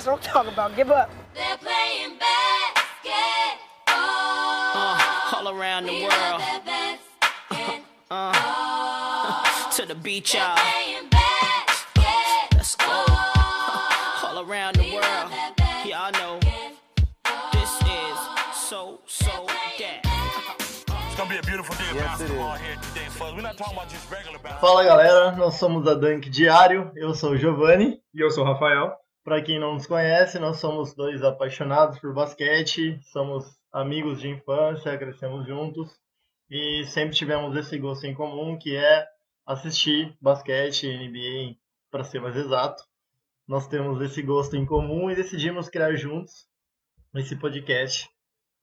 That's what I'm talking about. Give up. They're playing basketball. Uh, all around the We world. basketball. Uh, to the beach, y'all. Playing basketball. Let's go. all around the world. Y'all know this is so, so that. It's gonna be a beautiful day of Yes, it basketball is. here today, folks. We're not talking about just regular basketball. Fala galera, nós somos a Dunk Diário, eu sou o Giovanni. E eu sou o Rafael. Para quem não nos conhece, nós somos dois apaixonados por basquete, somos amigos de infância, crescemos juntos e sempre tivemos esse gosto em comum que é assistir basquete, NBA, para ser mais exato. Nós temos esse gosto em comum e decidimos criar juntos esse podcast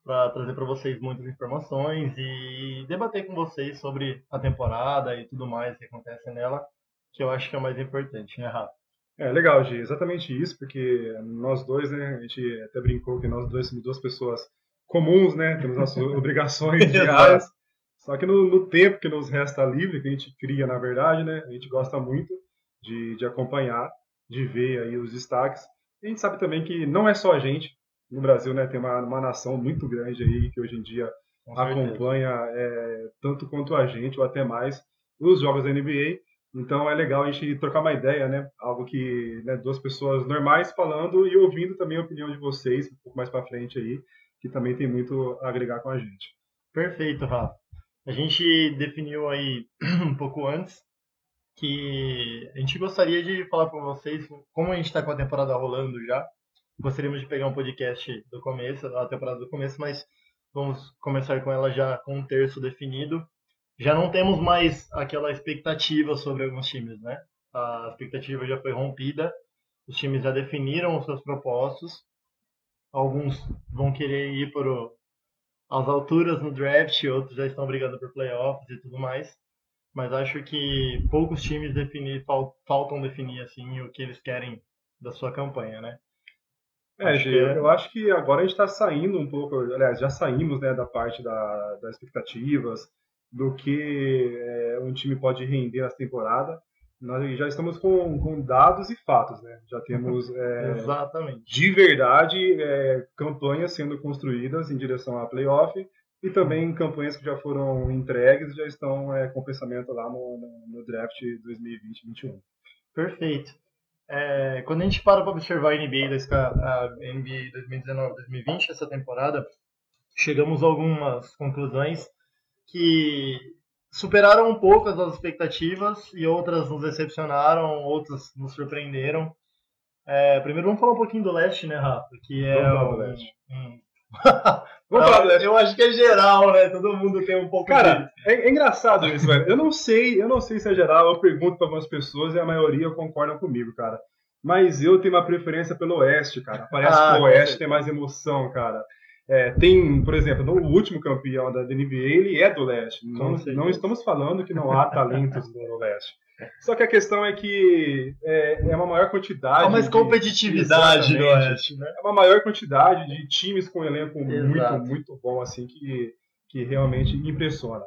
para trazer para vocês muitas informações e debater com vocês sobre a temporada e tudo mais que acontece nela, que eu acho que é o mais importante, né, Rafa? É legal, Gi, exatamente isso, porque nós dois, né, a gente até brincou que nós dois somos duas pessoas comuns, né, temos nossas obrigações diárias, só que no, no tempo que nos resta livre, que a gente cria, na verdade, né, a gente gosta muito de, de acompanhar, de ver aí os destaques. A gente sabe também que não é só a gente, no Brasil, né, tem uma, uma nação muito grande aí que hoje em dia acompanha é, tanto quanto a gente, ou até mais, os jogos da NBA. Então é legal a gente trocar uma ideia, né? Algo que né, duas pessoas normais falando e ouvindo também a opinião de vocês, um pouco mais para frente aí, que também tem muito a agregar com a gente. Perfeito, Rafa. A gente definiu aí um pouco antes que a gente gostaria de falar com vocês como a gente está com a temporada rolando já. Gostaríamos de pegar um podcast do começo, a temporada do começo, mas vamos começar com ela já com um terço definido. Já não temos mais aquela expectativa sobre alguns times, né? A expectativa já foi rompida, os times já definiram os seus propósitos. Alguns vão querer ir para às alturas no draft, outros já estão brigando por playoffs e tudo mais. Mas acho que poucos times definir, fal- faltam definir assim o que eles querem da sua campanha, né? É, Acho Gê, que é. eu acho que agora a gente está saindo um pouco, aliás, já saímos né, da parte da, das expectativas, do que é, um time pode render nessa temporada. Nós já estamos com, com dados e fatos, né? Já temos é, Exatamente. de verdade é, campanhas sendo construídas em direção a playoff e também campanhas que já foram entregues já estão é, com pensamento lá no, no, no draft 2020-21. Perfeito. É, quando a gente para para observar a NBA, ca- a NBA 2019-2020, essa temporada, chegamos a algumas conclusões que superaram um pouco as nossas expectativas e outras nos decepcionaram, outras nos surpreenderam. É, primeiro vamos falar um pouquinho do leste, né, Rafa? Que é Vamos falar do leste. um- Vamos falar do leste. Eu acho que é geral, né? Todo mundo tem um pouco Cara, é, é engraçado isso, velho. Eu não sei, eu não sei se é geral, eu pergunto para algumas pessoas e a maioria concordam comigo, cara. Mas eu tenho uma preferência pelo Oeste, cara. Parece Ah, que o Oeste tem mais emoção, cara. É, tem, por exemplo, no último campeão da NBA, ele é do Leste. Não, certeza. não estamos falando que não há talentos no Leste. Só que a questão é que é, é uma maior quantidade. Há mais de- competitividade no Exatamente. Oeste, né? é uma maior quantidade de times com elenco muito, Exato. muito bom, assim, que, que realmente impressiona.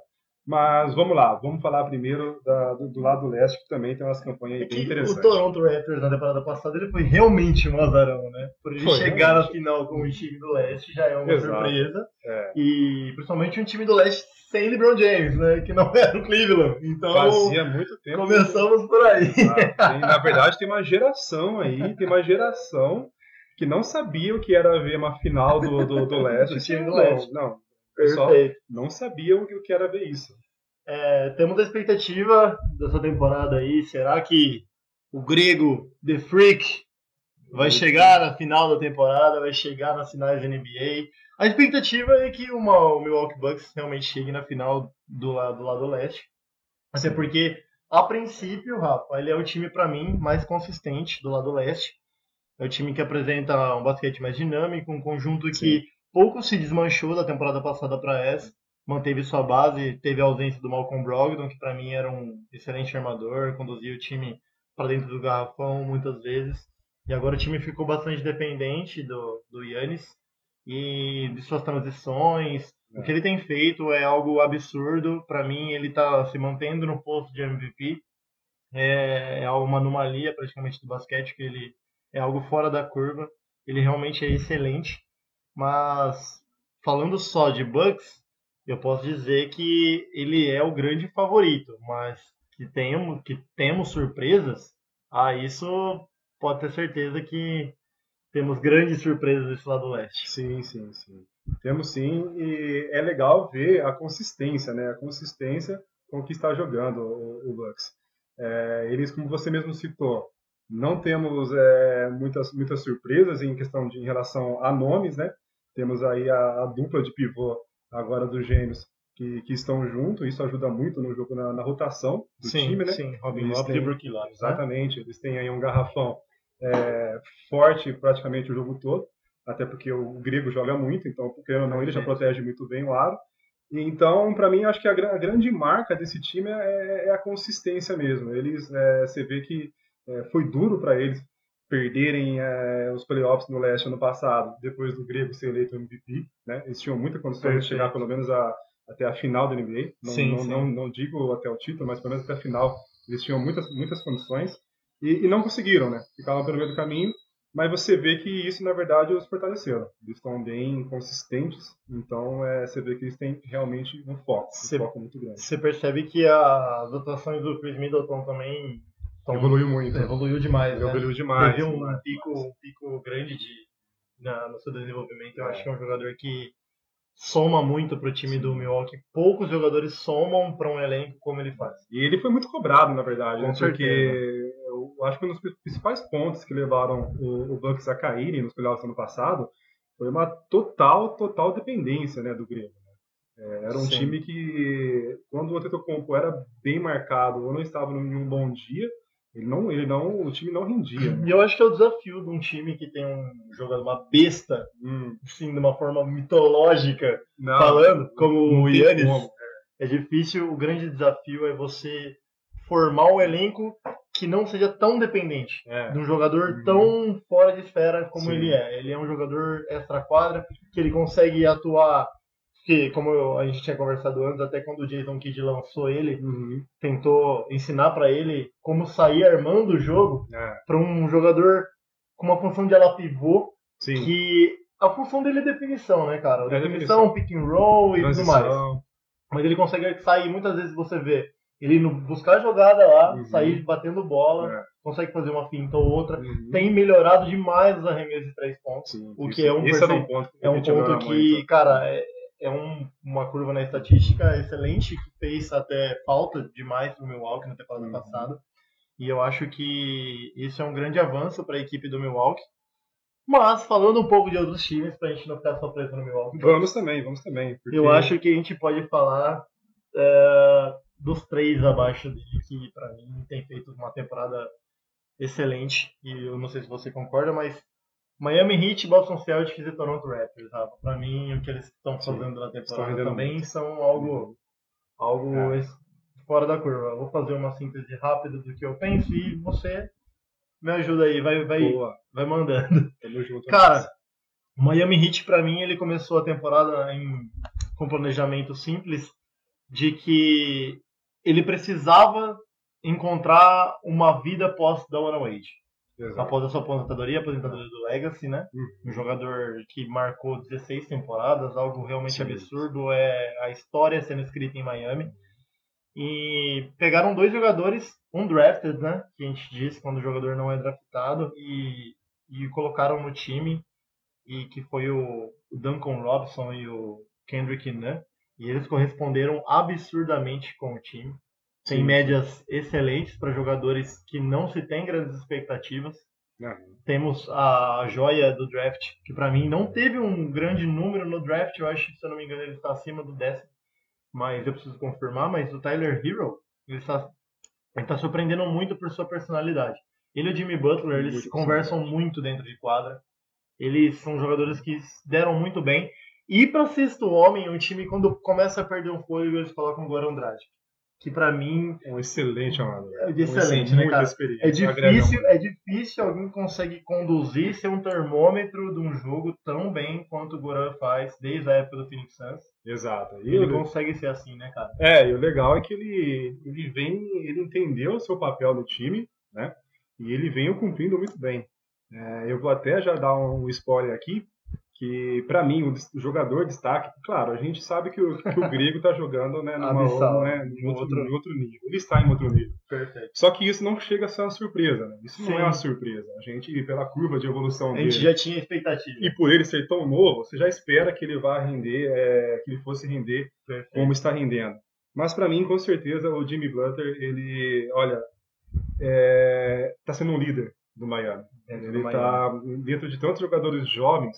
Mas vamos lá, vamos falar primeiro da- do, do lado leste, que também tem umas campanhas É bem que o interessantes. Toronto Raptors na temporada passada ele foi realmente um azarão, né? Por ele Foi, chegar na realmente. final com o time do leste já é uma Exato. surpresa. É, E principalmente um time do leste sem LeBron James, né? Que não era o Cleveland. Então fazia muito tempo. começamos por aí. Ah, tem- na verdade, tem uma geração aí, tem uma geração que não sabia o que era ver uma final do, do, do leste. Do time do leste. Não, pessoal Perfeito. não sabia o que era ver isso. É, temos a expectativa dessa temporada aí. Será que o grego The Freak vai chegar na final da temporada, vai chegar nas finais da NBA? A expectativa é que uma, o Milwaukee Bucks realmente chegue na final do, la- do lado leste. Até porque, a princípio, Rafa, ele é o time, para mim, mais consistente do lado leste. É o time que apresenta um basquete mais dinâmico, um conjunto que pouco se desmanchou da temporada passada para essa manteve sua base, teve a ausência do Malcolm Brogdon, que para mim era um excelente armador, conduzia o time para dentro do garrafão muitas vezes. E agora o time ficou bastante dependente do, do Yannis e de suas transições. O que ele tem feito é algo absurdo. Para mim, ele está se mantendo no posto de MVP. É, é uma anomalia praticamente do basquete, que ele é algo fora da curva. ele realmente é excelente. Mas falando só de Bucks, eu posso dizer que ele é o grande favorito, mas que temos, que temos surpresas, ah, isso pode ter certeza que temos grandes surpresas desse lado leste. Sim, sim, sim. Temos sim, e é legal ver a consistência, né? A consistência com que está jogando o, o Bucks. É, eles, como você mesmo citou, não temos é, muitas, muitas surpresas em questão de em relação a nomes, né? Temos aí a, a dupla de pivô agora dos gêmeos que, que estão juntos, isso ajuda muito no jogo, na, na rotação do sim, time, né? sim, Robin Lopes e Brook Lopes. né? Exatamente, eles têm aí um garrafão é, forte praticamente o jogo todo, até porque o grego joga muito, então, querendo ou não, ele já protege muito bem o aro. E, Então, para mim, acho que a grande marca desse time é, é a consistência mesmo. Eles, é, você vê que é, foi duro para eles perderem é, os playoffs no leste ano passado, depois do grego ser eleito MVP, né? Eles tinham muita condição de Perfeito. chegar pelo menos a, até a final da NBA. Não, Sim, não, sim. Não, não digo até o título, mas pelo menos até a final. Eles tinham muitas, muitas condições e, e não conseguiram, né? Ficaram pelo meio do caminho. Mas você vê que isso, na verdade, os fortaleceram. Eles estão bem consistentes, então é, você vê que eles têm realmente um foco, um foco muito grande. Você percebe que as atuações do Chris Middleton também tão- Evoluiu muito. evoluiu demais, né? Evoluiu demais. Teve um pico, um pico grande de, na, no seu desenvolvimento. Eu acho que é um jogador que soma muito pro time do Milwaukee. Poucos jogadores somam para um elenco como ele faz. E ele foi muito cobrado, na verdade, Com né? certeza. Porque eu acho que um dos principais pontos que levaram o, o Bucks a caírem nos playoffs ano passado foi uma total, total dependência né, do Grêmio. né? É, era um Sim. time que, quando o Antetokounmpo era bem marcado ou não estava em um bom dia, ele não, ele não, o time não rendia. E eu acho que é o desafio de um time que tem um jogador, uma besta, Hum, assim, de uma forma mitológica, não, falando, como o Yannis. como. É difícil, o grande desafio é você formar um elenco que não seja tão dependente É. de um jogador Uhum. tão fora de esfera como Sim. ele é. Ele é um jogador extra-quadra, que ele consegue atuar, que como eu- a gente tinha conversado antes, até quando o Jason Kidd lançou ele, Uhum. tentou ensinar pra ele como sair armando o jogo É, para um jogador com uma função de ala pivô, sim. que a função dele é definição, né, cara? É definição, pick and roll e tudo mais. Transição. Mas ele consegue sair, muitas vezes você vê ele buscar a jogada lá, Uhum. sair batendo bola, É. consegue fazer uma finta ou outra. Uhum. Tem melhorado demais os arremessos de três pontos. Sim, o isso- que é um percent- um ponto É um ponto que, muito. cara, é, é um- uma curva na estatística excelente, que fez até falta demais no Milwaukee na temporada Uhum. passada. E eu acho que isso é um grande avanço para a equipe do Milwaukee. Mas, falando um pouco de outros times, pra gente não ficar só preso no Milwaukee, Vamos também, vamos também. porque- eu acho que a gente pode falar é, dos três abaixo dele, que pra mim tem feito uma temporada excelente. E eu não sei se você concorda, mas Miami Heat, Boston Celtics e Toronto Raptors, Rafa. Pra mim, o que eles estão Sim, fazendo na temporada também muito. são algo, algo É. fora da curva. Eu vou fazer uma síntese rápida do que eu penso e você me ajuda aí, vai, vai, Boa, vai mandando. tamo junto. Cara, o Miami Heat pra mim ele começou a temporada em, com planejamento simples de que ele precisava encontrar uma vida pós da One Wade. Exato. Após a sua aposentadoria, a aposentadoria do Legacy, né? Uhum. Um jogador que marcou 16 temporadas, algo realmente Sim. absurdo é a história sendo escrita em Miami. E pegaram dois jogadores, um drafted, né? Que a gente diz quando o jogador não é draftado, e, e colocaram no time, e que foi o, o Duncan Robson e o Kendrick Nunn. E eles corresponderam absurdamente com o time. Tem Sim. médias excelentes para jogadores que não se tem grandes expectativas. Não, temos a joia do draft, que pra mim não teve um grande número no draft, eu acho que, se eu não me engano, ele está acima do décimo, mas eu preciso confirmar, mas o Tyler Hero, ele está, ele está surpreendendo muito por sua personalidade. Ele e o Jimmy Butler, eles Muito conversam muito dentro de quadra, eles são jogadores que deram muito bem, e para sexto homem, um time quando começa a perder um fôlego, eles colocam o Goran que pra mim um excelente amador. é Um excelente, né, cara? experiência, É agrega difícil, é difícil alguém consegue conduzir, ser um termômetro de um jogo tão bem quanto o Goran faz desde a época do Phoenix Suns. Exato. E ele ele- consegue ser assim, né, cara? É, e o legal é que ele, ele vem, ele entendeu o seu papel no time, né? E ele vem o cumprindo muito bem. É, eu vou até já dar um spoiler aqui, que pra mim o jogador destaque, claro, a gente sabe que o, que o grego tá jogando né, numa, né, em, outro, outro- em outro nível. Ele está em outro nível. Perfeito. Só que isso não chega a ser uma surpresa, né? Isso Sim. não é uma surpresa. A gente, pela curva de evolução A dele, gente já tinha expectativa. e por ele ser tão novo, você já espera que ele vá render, é, que ele fosse render como está rendendo. Mas para mim, com certeza, o Jimmy Butler, ele, olha, está sendo um líder do Miami. Dentro do Ele Miami. está dentro de tantos jogadores jovens,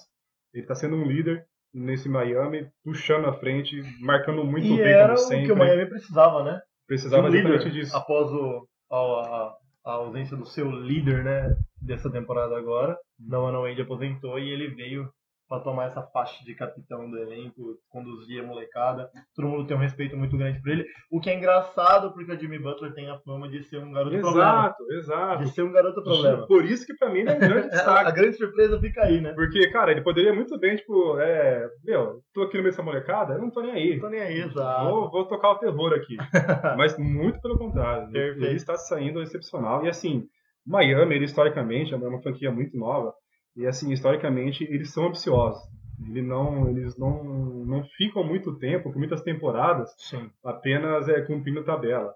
ele está sendo um líder nesse Miami, puxando à frente, marcando muito e bem era como o sempre. que o Miami precisava, né? Precisava De um líder exatamente disso. após o, a, a- a ausência do seu líder, né, dessa temporada agora. Não Wade aposentou e ele veio para tomar essa faixa de capitão do elenco, conduzir a molecada. Todo mundo tem um respeito muito grande por ele. O que é engraçado porque o Jimmy Butler tem a fama de ser um garoto problema. Exato, exato. De ser um garoto problema. Por isso que para mim ele é um grande A destaque. grande surpresa fica aí, né? Porque, cara, ele poderia muito bem, tipo, é, meu, tô aqui no meio dessa molecada, eu não tô nem aí. Não tô nem aí, exato. Vou, vou tocar o terror aqui. Mas muito pelo contrário. Perfeito. Ele está saindo excepcional. E assim, Miami, ele historicamente é uma franquia muito nova. E assim, historicamente, eles são ambiciosos. Ele não, eles não, não ficam muito tempo, por muitas temporadas, Sim, apenas é, cumprindo tabela.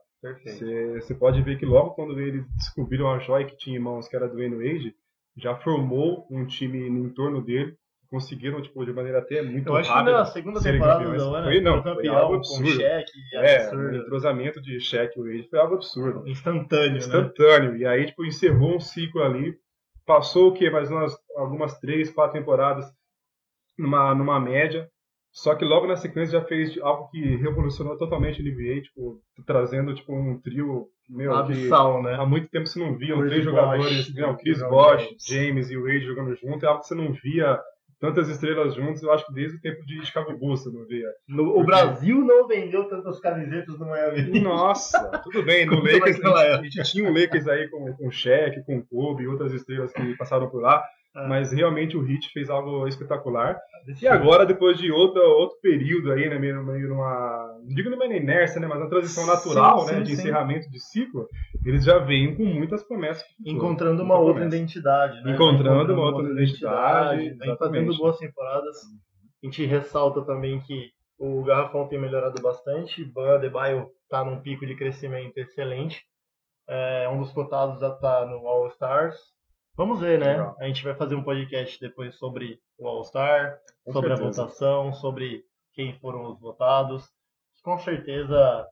Você pode ver que logo quando eles descobriram a joia que tinha em mãos, que era do Wayne já formou um time em torno dele. Conseguiram, tipo, de maneira até muito Eu acho que rápida. na segunda temporada campeões. do ano, Foi, não, foi foi campeão algo com absurdo. cheque, É, o entrosamento de Shaq e Wade foi algo absurdo. instantâneo, né? Instantâneo. E aí, tipo, encerrou um ciclo ali. Passou o quê? Mais umas, algumas três, quatro temporadas numa, numa média. Só que logo na sequência já fez algo que revolucionou totalmente a NBA, tipo, trazendo tipo, um trio meu, que Abissal, né? há muito tempo você não via, Chris três jogadores, né, o Chris Bosh, James. E o Wade jogando junto, é algo que você não via tantas estrelas juntos, eu acho que desde o tempo de você não via. No- o Brasil não vendeu tantas camisetas no Miami. Nossa, tudo bem. No Como Lakers, naquela a gente, tinha o Lakers aí com, com o Shaq, com o Kobe outras estrelas que passaram por lá. Ah. Mas realmente o Heat fez algo espetacular. E agora, depois de outro, outro período aí, né, meio, meio numa. Não digo numa inércia, né? Mas uma transição Sim, natural, sim, né? De sim. encerramento de ciclo, eles já vêm com muitas promessas. pro futuro. Encontrando uma outra promessa. identidade, né? Encontrando uma outra identidade, Vem fazendo boas temporadas. A gente ressalta também que o Garrafão tem melhorado bastante. Ban Adebayo tá num pico de crescimento excelente. É um dos cotados a estar no All Stars. Vamos ver, né? Legal. A gente vai fazer um podcast depois sobre o All Star, Com sobre a certeza. votação, sobre quem foram os votados. Com certeza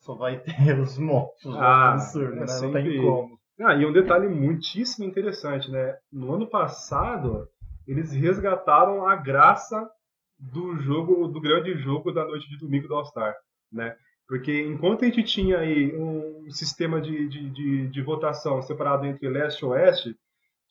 só vai ter os monstros. Ah, absurdo, é né? Não sempre- tem como. Ah, e um detalhe muitíssimo interessante, né? No ano passado, eles resgataram a graça do jogo, do grande jogo da noite de domingo do All-Star, né? Porque enquanto a gente tinha aí um sistema de, de, de, de votação separado entre leste e oeste,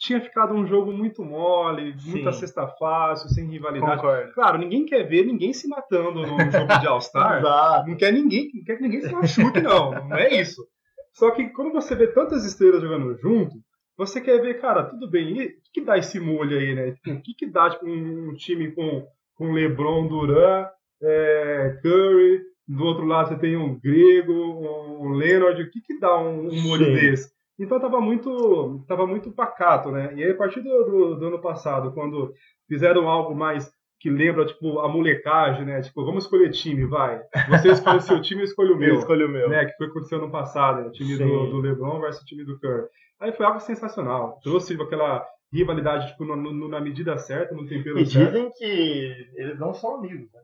tinha ficado um jogo muito mole, muita Sim. cesta fácil, sem rivalidade. Concordo. Claro, ninguém quer ver ninguém se matando num jogo de All-Star. Não quer ninguém, não quer que ninguém se machuque, não. Não é isso. Só que quando você vê tantas estrelas jogando junto, você quer ver, cara, tudo bem, e o que, que dá esse molho aí, né? Tipo, o que, que dá tipo, um, um time com, com LeBron, Duran, é, Curry, do outro lado você tem um Grego, um Leonard, o que, que dá um, um molho Sim. desse? Então tava muito, tava muito pacato, né? E aí a partir do, do, do ano passado, quando fizeram algo mais que lembra, tipo, a molecagem, né? Tipo, vamos escolher time, vai. Você escolhe o seu time, eu escolho o meu. Eu escolho o meu. Né, que foi o que aconteceu no passado, né, o time Sim. do, do LeBron versus o time do Curry. Aí foi algo sensacional. Trouxe aquela rivalidade tipo, no- no- na medida certa, no tempero E certo. dizem que eles não são amigos, né?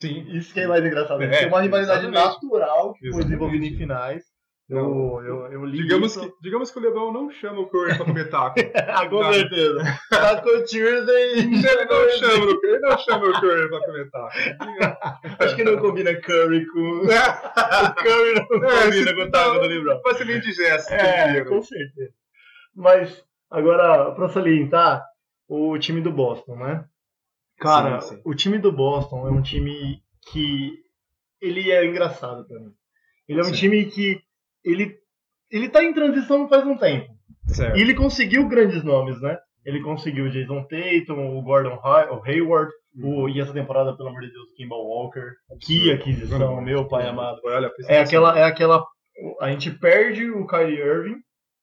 Sim. Isso que é mais engraçado. É, uma rivalidade exatamente. natural que foi desenvolvida em finais. Eu, eu, eu li Digamos isso. que, digamos que o LeBron não chama o Curry pra comer taco. Ah, com Não. certeza. Taco Tuesday. ele não chama ele não chama o Curry pra comer taco. Acho que não combina curry com. o curry não É, combina com o taco do LeBron. Vai ser meio indigesto. É, com certeza. Mas, agora, pra salientar, o time do Boston, né? Cara, Sim, sim. o time do Boston é um time que ele é engraçado pra mim. Ele é um Sim. time que ele ele tá em transição faz um tempo. Certo. E ele conseguiu grandes nomes, né? Ele conseguiu o Jason Tatum, o Gordon Hay- o Hayward, o, e essa temporada, pelo amor de Deus, o Kimball Walker. Que aquisição, meu pai amado. Olha, É aquela, é aquela. A gente perde o Kyrie Irving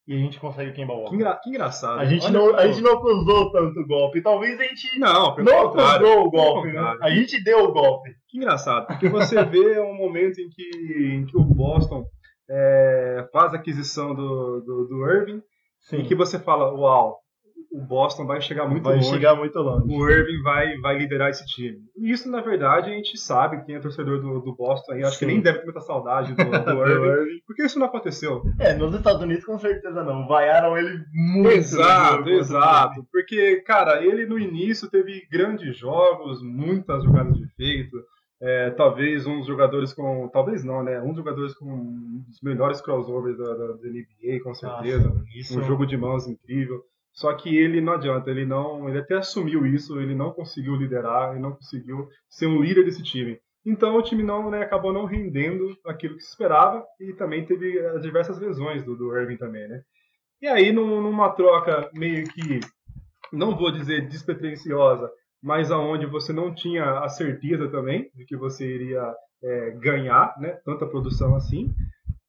e a gente consegue o Kemba Que, Walker. engra- que engraçado. A gente, Olha não, que- a gente não acusou tanto o golpe. Talvez a gente Não, pelo não acusou o golpe, né? A gente deu o golpe. Que engraçado, porque você vê um momento em que, em que o Boston é, faz a aquisição do, do, do Irving Sim, e que você fala, uau, o Boston vai chegar muito vai longe. chegar muito longe. o Irving vai, vai liderar esse time. E isso, na verdade, a gente sabe, quem é torcedor do, do Boston aí, acho que Sim. nem deve ter muita saudade do, do Irving, Irving. porque isso não aconteceu. É, nos Estados Unidos com certeza não. Vaiaram ele muito. Exato, exato. Porque, cara, ele no início teve grandes jogos, muitas jogadas de efeito. É, talvez um dos jogadores com. Talvez não, né? Um dos jogadores com um dos melhores crossovers da, da, da NBA, com certeza. Nossa, isso um jogo de mãos incrível. Só que ele não adianta, ele não. Ele até assumiu isso, ele não conseguiu liderar, ele não conseguiu ser um líder desse time. Então o time não, né, acabou não rendendo aquilo que se esperava e também teve as diversas lesões do, do Irving também, né? E aí, num- numa troca meio que, não vou dizer despretensiosa, mas aonde você não tinha a certeza também de que você iria é, ganhar, né, tanta produção assim,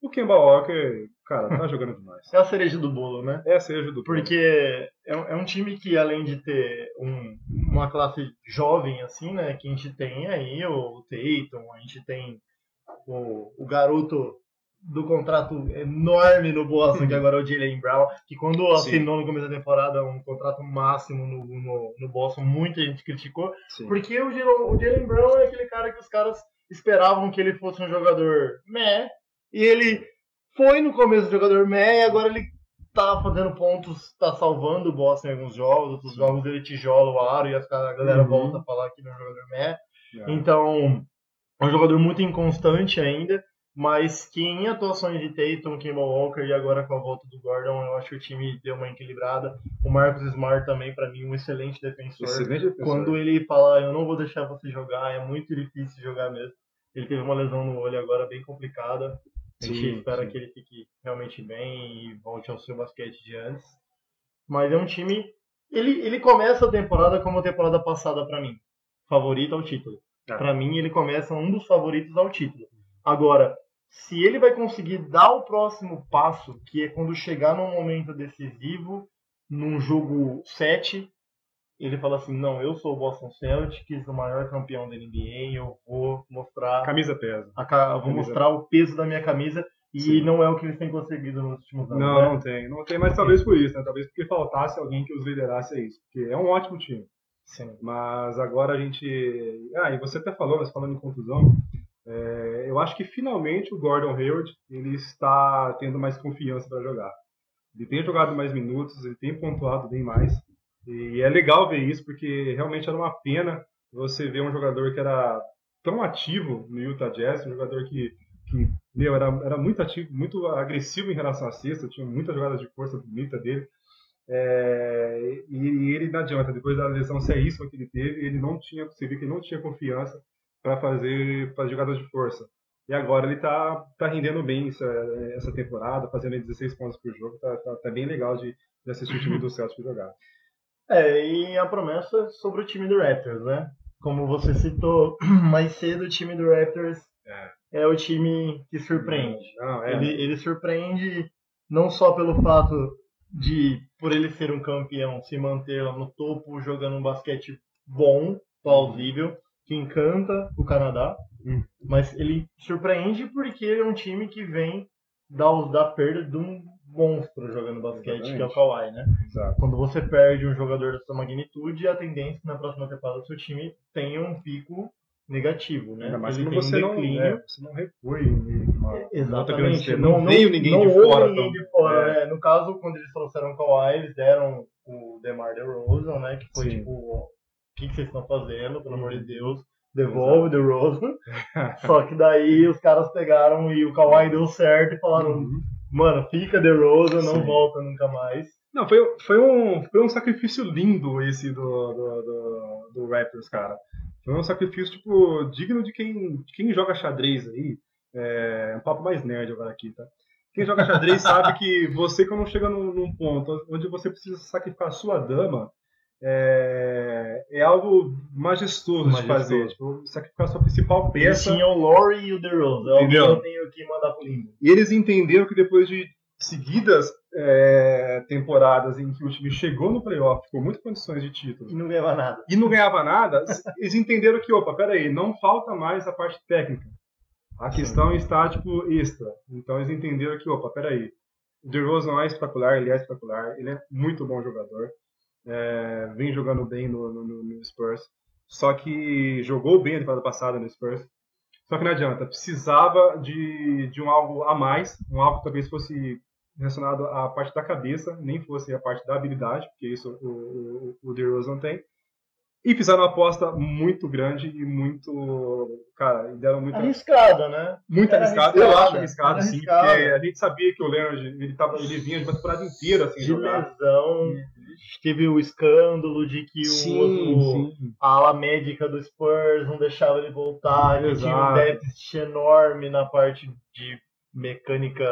o Kemba Walker, cara, tá jogando demais. É a cereja do bolo, né? É a cereja do bolo. Porque é, um- é um time que, além de ter um- uma classe jovem, assim, né? Que a gente tem aí o Tatum, a gente tem o, o garoto do contrato enorme no Boston, que agora é o Jalen Brown, que quando Sim. assinou no começo da temporada um contrato máximo no, no, no Boston, muita gente criticou, Sim. porque o Jalen, Brown é aquele cara que os caras esperavam que ele fosse um jogador meh, e ele foi no começo do jogador meh, e agora ele tá fazendo pontos, tá salvando o Boston em alguns jogos, outros jogos ele tijola o aro e a galera Uhum. volta a falar que ele é um jogador meh. É. Então, é um jogador muito inconstante ainda, mas que em atuações de Tatum, Kemba Walker e agora com a volta do Gordon, eu acho que o time deu uma equilibrada. O Marcus Smart também, para mim, um excelente defensor. Excelente defensor. Quando ele fala, eu não vou deixar você jogar, é muito difícil jogar mesmo. Ele teve uma lesão no olho agora bem complicada. A gente Sim, espera sim. que ele fique realmente bem e volte ao seu basquete de antes. Mas é um time. Ele, ele começa a temporada como a temporada passada para mim. Favorito ao título. É. Para mim, ele começa um dos favoritos ao título. Agora, se ele vai conseguir dar o próximo passo, que é quando chegar num momento decisivo, num jogo 7, ele fala assim: não, eu sou o Boston Celtics, o maior campeão da NBA, eu vou mostrar A camisa pesa. a vou Camisa. mostrar o peso da minha camisa e Sim. não é o que eles têm conseguido nos últimos anos. Não, né? não tem. Não tem, mas talvez por isso, né? Talvez porque faltasse alguém que os liderasse a isso. Porque é um ótimo time. Sim. Mas agora a gente. Ah, e você até falou, mas falando em contusão, é, eu acho que finalmente o Gordon Hayward ele está tendo mais confiança para jogar. Ele tem jogado mais minutos, ele tem pontuado bem mais. E é legal ver isso, porque realmente era uma pena você ver um jogador que era tão ativo no Utah Jazz, um jogador que, que meu, era, era muito ativo, muito agressivo em relação à cesta, tinha muitas jogadas de força bonita dele. É, e, e ele não adianta, depois da lesão seríssima que ele teve, ele não tinha, você viu que ele não tinha confiança para fazer, fazer jogadas de força. E agora ele tá, tá rendendo bem essa, essa temporada, fazendo aí 16 pontos por jogo, tá, tá, tá bem legal de, de assistir o time do Celtics jogar. É, e a promessa sobre o time do Raptors, né? Como você citou mais cedo, o time do Raptors é, o time que surpreende. Não, é, Ele, ele surpreende não só pelo fato de, por ele ser um campeão, se manter lá no topo, jogando um basquete bom, plausível, que encanta o Canadá, Hum. mas ele surpreende porque ele é um time que vem da, da perda de um monstro jogando basquete, que é o Exatamente. Kawhi, né? exato. Quando você perde um jogador dessa magnitude, a tendência é que na próxima temporada o seu time tenha um pico negativo, né? Ainda mais quando você um não, é, você não que uma, Exatamente. estrela. Não, veio ninguém não de fora. ninguém tão- de fora, é. né? No caso, quando eles trouxeram o Kawhi, eles deram o DeMar DeRozan, né? Que foi Sim. tipo, que, que vocês estão fazendo, pelo amor de Deus? Devolve o DeRozan. Só que daí os caras pegaram e o Kawhi deu certo e falaram, Uhum. mano, fica DeRozan, não Sim. volta nunca mais. Não, foi, foi, um, foi um sacrifício lindo esse do, do, do, do Raptors, cara. Foi um sacrifício, tipo, digno de quem, de quem joga xadrez aí. É um papo mais nerd agora aqui, tá? Quem joga xadrez sabe que você, quando chega num, num ponto onde você precisa sacrificar a sua dama, é, é algo majestoso, de Majestoso. fazer. Tipo, sacrificar a sua principal Eles peça. tinham o Laurie e o DeRozan. Alguém Entendeu? eu tenho que mandar pro limbo. E eles entenderam que depois de seguidas é, temporadas em que o time chegou no playoff com muitas condições de título E não ganhava nada. e não ganhava nada, eles entenderam que, opa, peraí, não falta mais a parte técnica. A questão está, tipo, extra. Então eles entenderam que, opa, peraí, o DeRozan é espetacular, ele é espetacular, ele é muito bom jogador, é, vem jogando bem no, no- no- Spurs, só que jogou bem a temporada passada no Spurs, só que não adianta, precisava de, de um algo a mais, um algo que talvez fosse relacionado à parte da cabeça, nem fosse a parte da habilidade, porque isso o, o, o DeRozan tem. E fizeram uma aposta muito grande e muito. Cara, e deram muita, Arriscada, né? muito era arriscado. Eu acho arriscado, sim, porque a gente sabia que o Leonard ele, tava, ele vinha de uma temporada inteira sem De jogar. lesão. Teve o escândalo de que o, o- a ala médica do Spurs não deixava ele voltar, que tinha um déficit enorme na parte de mecânica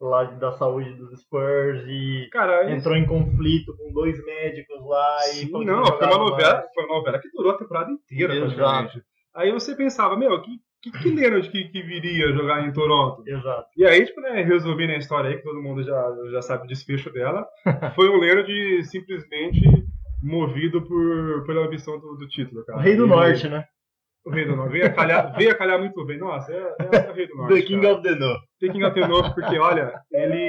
lá da saúde dos Spurs e Cara, isso- entrou em conflito com dois médicos lá e Sim, que não, foi uma jogava novela, mais. foi uma novela que durou a temporada inteira, Exato. Aí você pensava, meu, que, que, que Leonard que, que viria jogar em Toronto? Exato. E aí, tipo, né, resumindo a história aí, que todo mundo já, já sabe o desfecho dela, foi um Leonard simplesmente movido por, pela ambição do, do título, cara. O Rei do E- Norte, né? O Rei do Norte. Veio a calhar, veio a calhar muito bem. Nossa, é, é o Rei do Norte. The King cara. of the North. The King of the North, porque, olha, ele,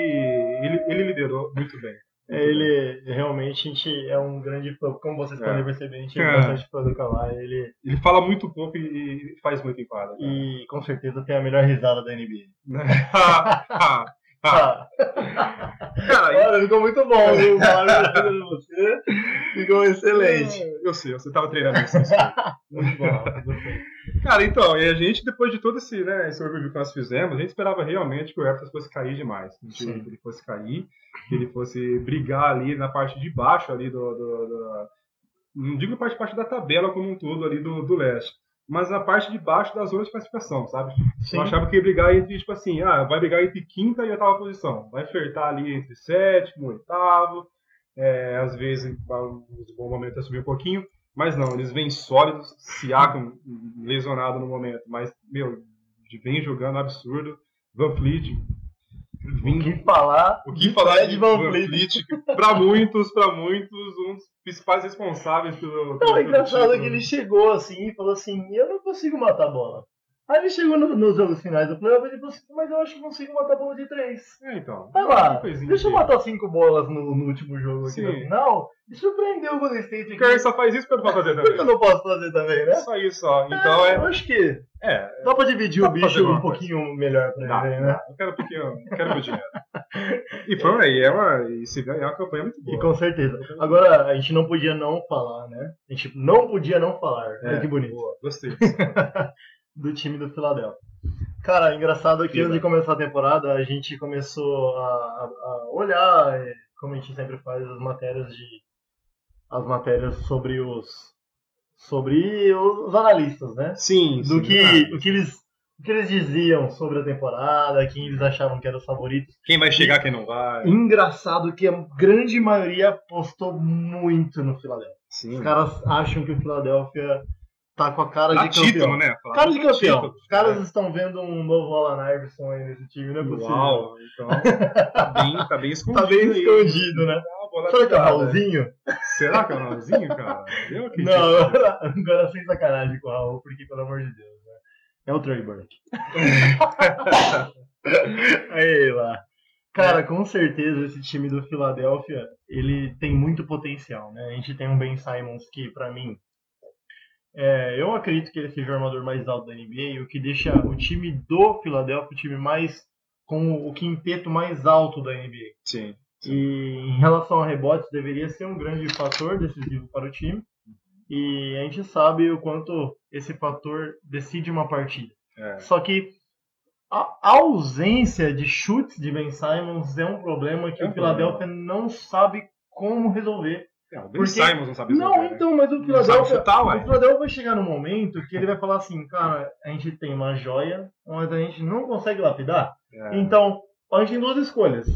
ele, ele liderou muito bem. É, Ele realmente a gente é um grande fã, como vocês É. podem perceber, a gente é, É. bastante fã do Kawhi. Ele, Ele fala muito pouco e e faz muito em quadra. cara. e com certeza tem a melhor risada da NBA. Ah. Cara, Olha, ficou muito bom, viu? De você. Ficou excelente. Eu sei, você tava treinando isso. Muito bom. Cara, então, e a gente, depois de todo esse, né, esse overview que nós fizemos, a gente esperava realmente que o Raptors fosse cair demais. Que ele fosse cair, que ele fosse brigar ali na parte de baixo ali do. do- do- não digo parte de baixo da tabela como um todo ali do, do leste. Mas a parte de baixo da zona de classificação, sabe? Sim. Eu achava que ia brigar entre, tipo assim, ah, vai brigar entre quinta e oitava posição. Vai flertar ali entre sétimo, oitavo. É, às vezes, em um bom momento, vai subir um pouquinho. Mas não, eles vêm sólidos, Siakam lesionado no momento. Mas, meu, vem jogando absurdo. Van Fleet O vindo que falar? o que falar Fred de Van? Fleet, para muitos, para muitos, um dos principais responsáveis pelo. Não, pelo o engraçado é título. que ele chegou assim e falou assim: eu não consigo matar a bola. Aí ele chegou no- nos jogos finais do playoff e falou assim: mas eu acho que consigo matar bola de três. É, então. Vai lá, deixa eu aqui. matar cinco bolas no, no último jogo aqui Sim. no final. E surpreendeu o Golden State O aqui. Curry só faz isso porque eu não posso fazer Por que eu também. não posso fazer também, né? Só isso, só. Então eu é. acho que É, dá pra dividir Dá o bicho um coisa. pouquinho melhor pra Dá, ele, né? dá. Eu quero um pouquinho, eu quero meu dinheiro. E foi aí, é uma, e se é uma campanha muito E boa. com certeza. Agora, a gente não podia não falar, né? A gente não podia não falar. Olha É, que bonito. Boa, gostei disso. do time do Philadelphia. Cara, engraçado que Fila. antes de começar a temporada, a gente começou a, a- a olhar, eh, como a gente sempre faz, as matérias de. as matérias sobre os. sobre os analistas, né? Sim, Do sim, que, o, que eles, o que eles diziam sobre a temporada, quem eles achavam que eram os favoritos. Quem vai chegar, quem não vai. Engraçado que a grande maioria apostou muito no Philadelphia. Sim. Os caras acham que o Philadelphia tá com a cara Dá de campeão. título, né? Falar Cara de campeão. título. Os caras estão vendo um novo Alan Iverson aí nesse time, não é possível. Uau, então tá bem, tá bem escondido. Tá bem aí. escondido, né? Bola Será que é o. Raulzinho? Será que é o Raulzinho, cara? Eu acredito. Não, agora, agora sem sacanagem com o Raul, porque pelo amor de Deus, né? É o Trey Burke. aí lá. Cara, com certeza esse time do Philadelphia, ele tem muito potencial, né? A gente tem um Ben Simons que, pra mim, é, eu acredito que ele seja o armador mais alto da NBA, o que deixa o time do Philadelphia o time mais com o quinteto mais alto da NBA. Sim. E em relação a rebotes, deveria ser um grande fator decisivo para o time. E a gente sabe o quanto esse fator decide uma partida. É. Só que a ausência de chutes de Ben Simons é um problema que É o Philadelphia não sabe como resolver. É, o Ben Porque- Simons não sabe Não, resolver, né? então, mas o Philadelphia, o Philadelphia vai chegar no momento que ele vai falar assim, cara, a gente tem uma joia, mas a gente não consegue lapidar. É. Então, a gente tem duas escolhas.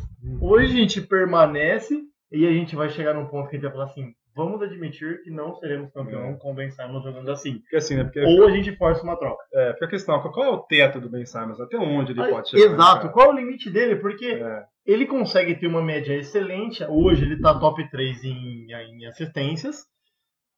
Hoje a gente permanece e a gente vai chegar num ponto que a gente vai falar assim, vamos admitir que não seremos campeão É. com o Ben Simons jogando assim. Porque assim, né? Porque Ou a gente força uma troca. é, fica a questão, qual é o teto do Ben Simons? Até onde ele Aí, pode chegar? Exato. cara? Qual é o limite dele? Porque É. ele consegue ter uma média excelente. Hoje ele tá top 3 em, em assistências.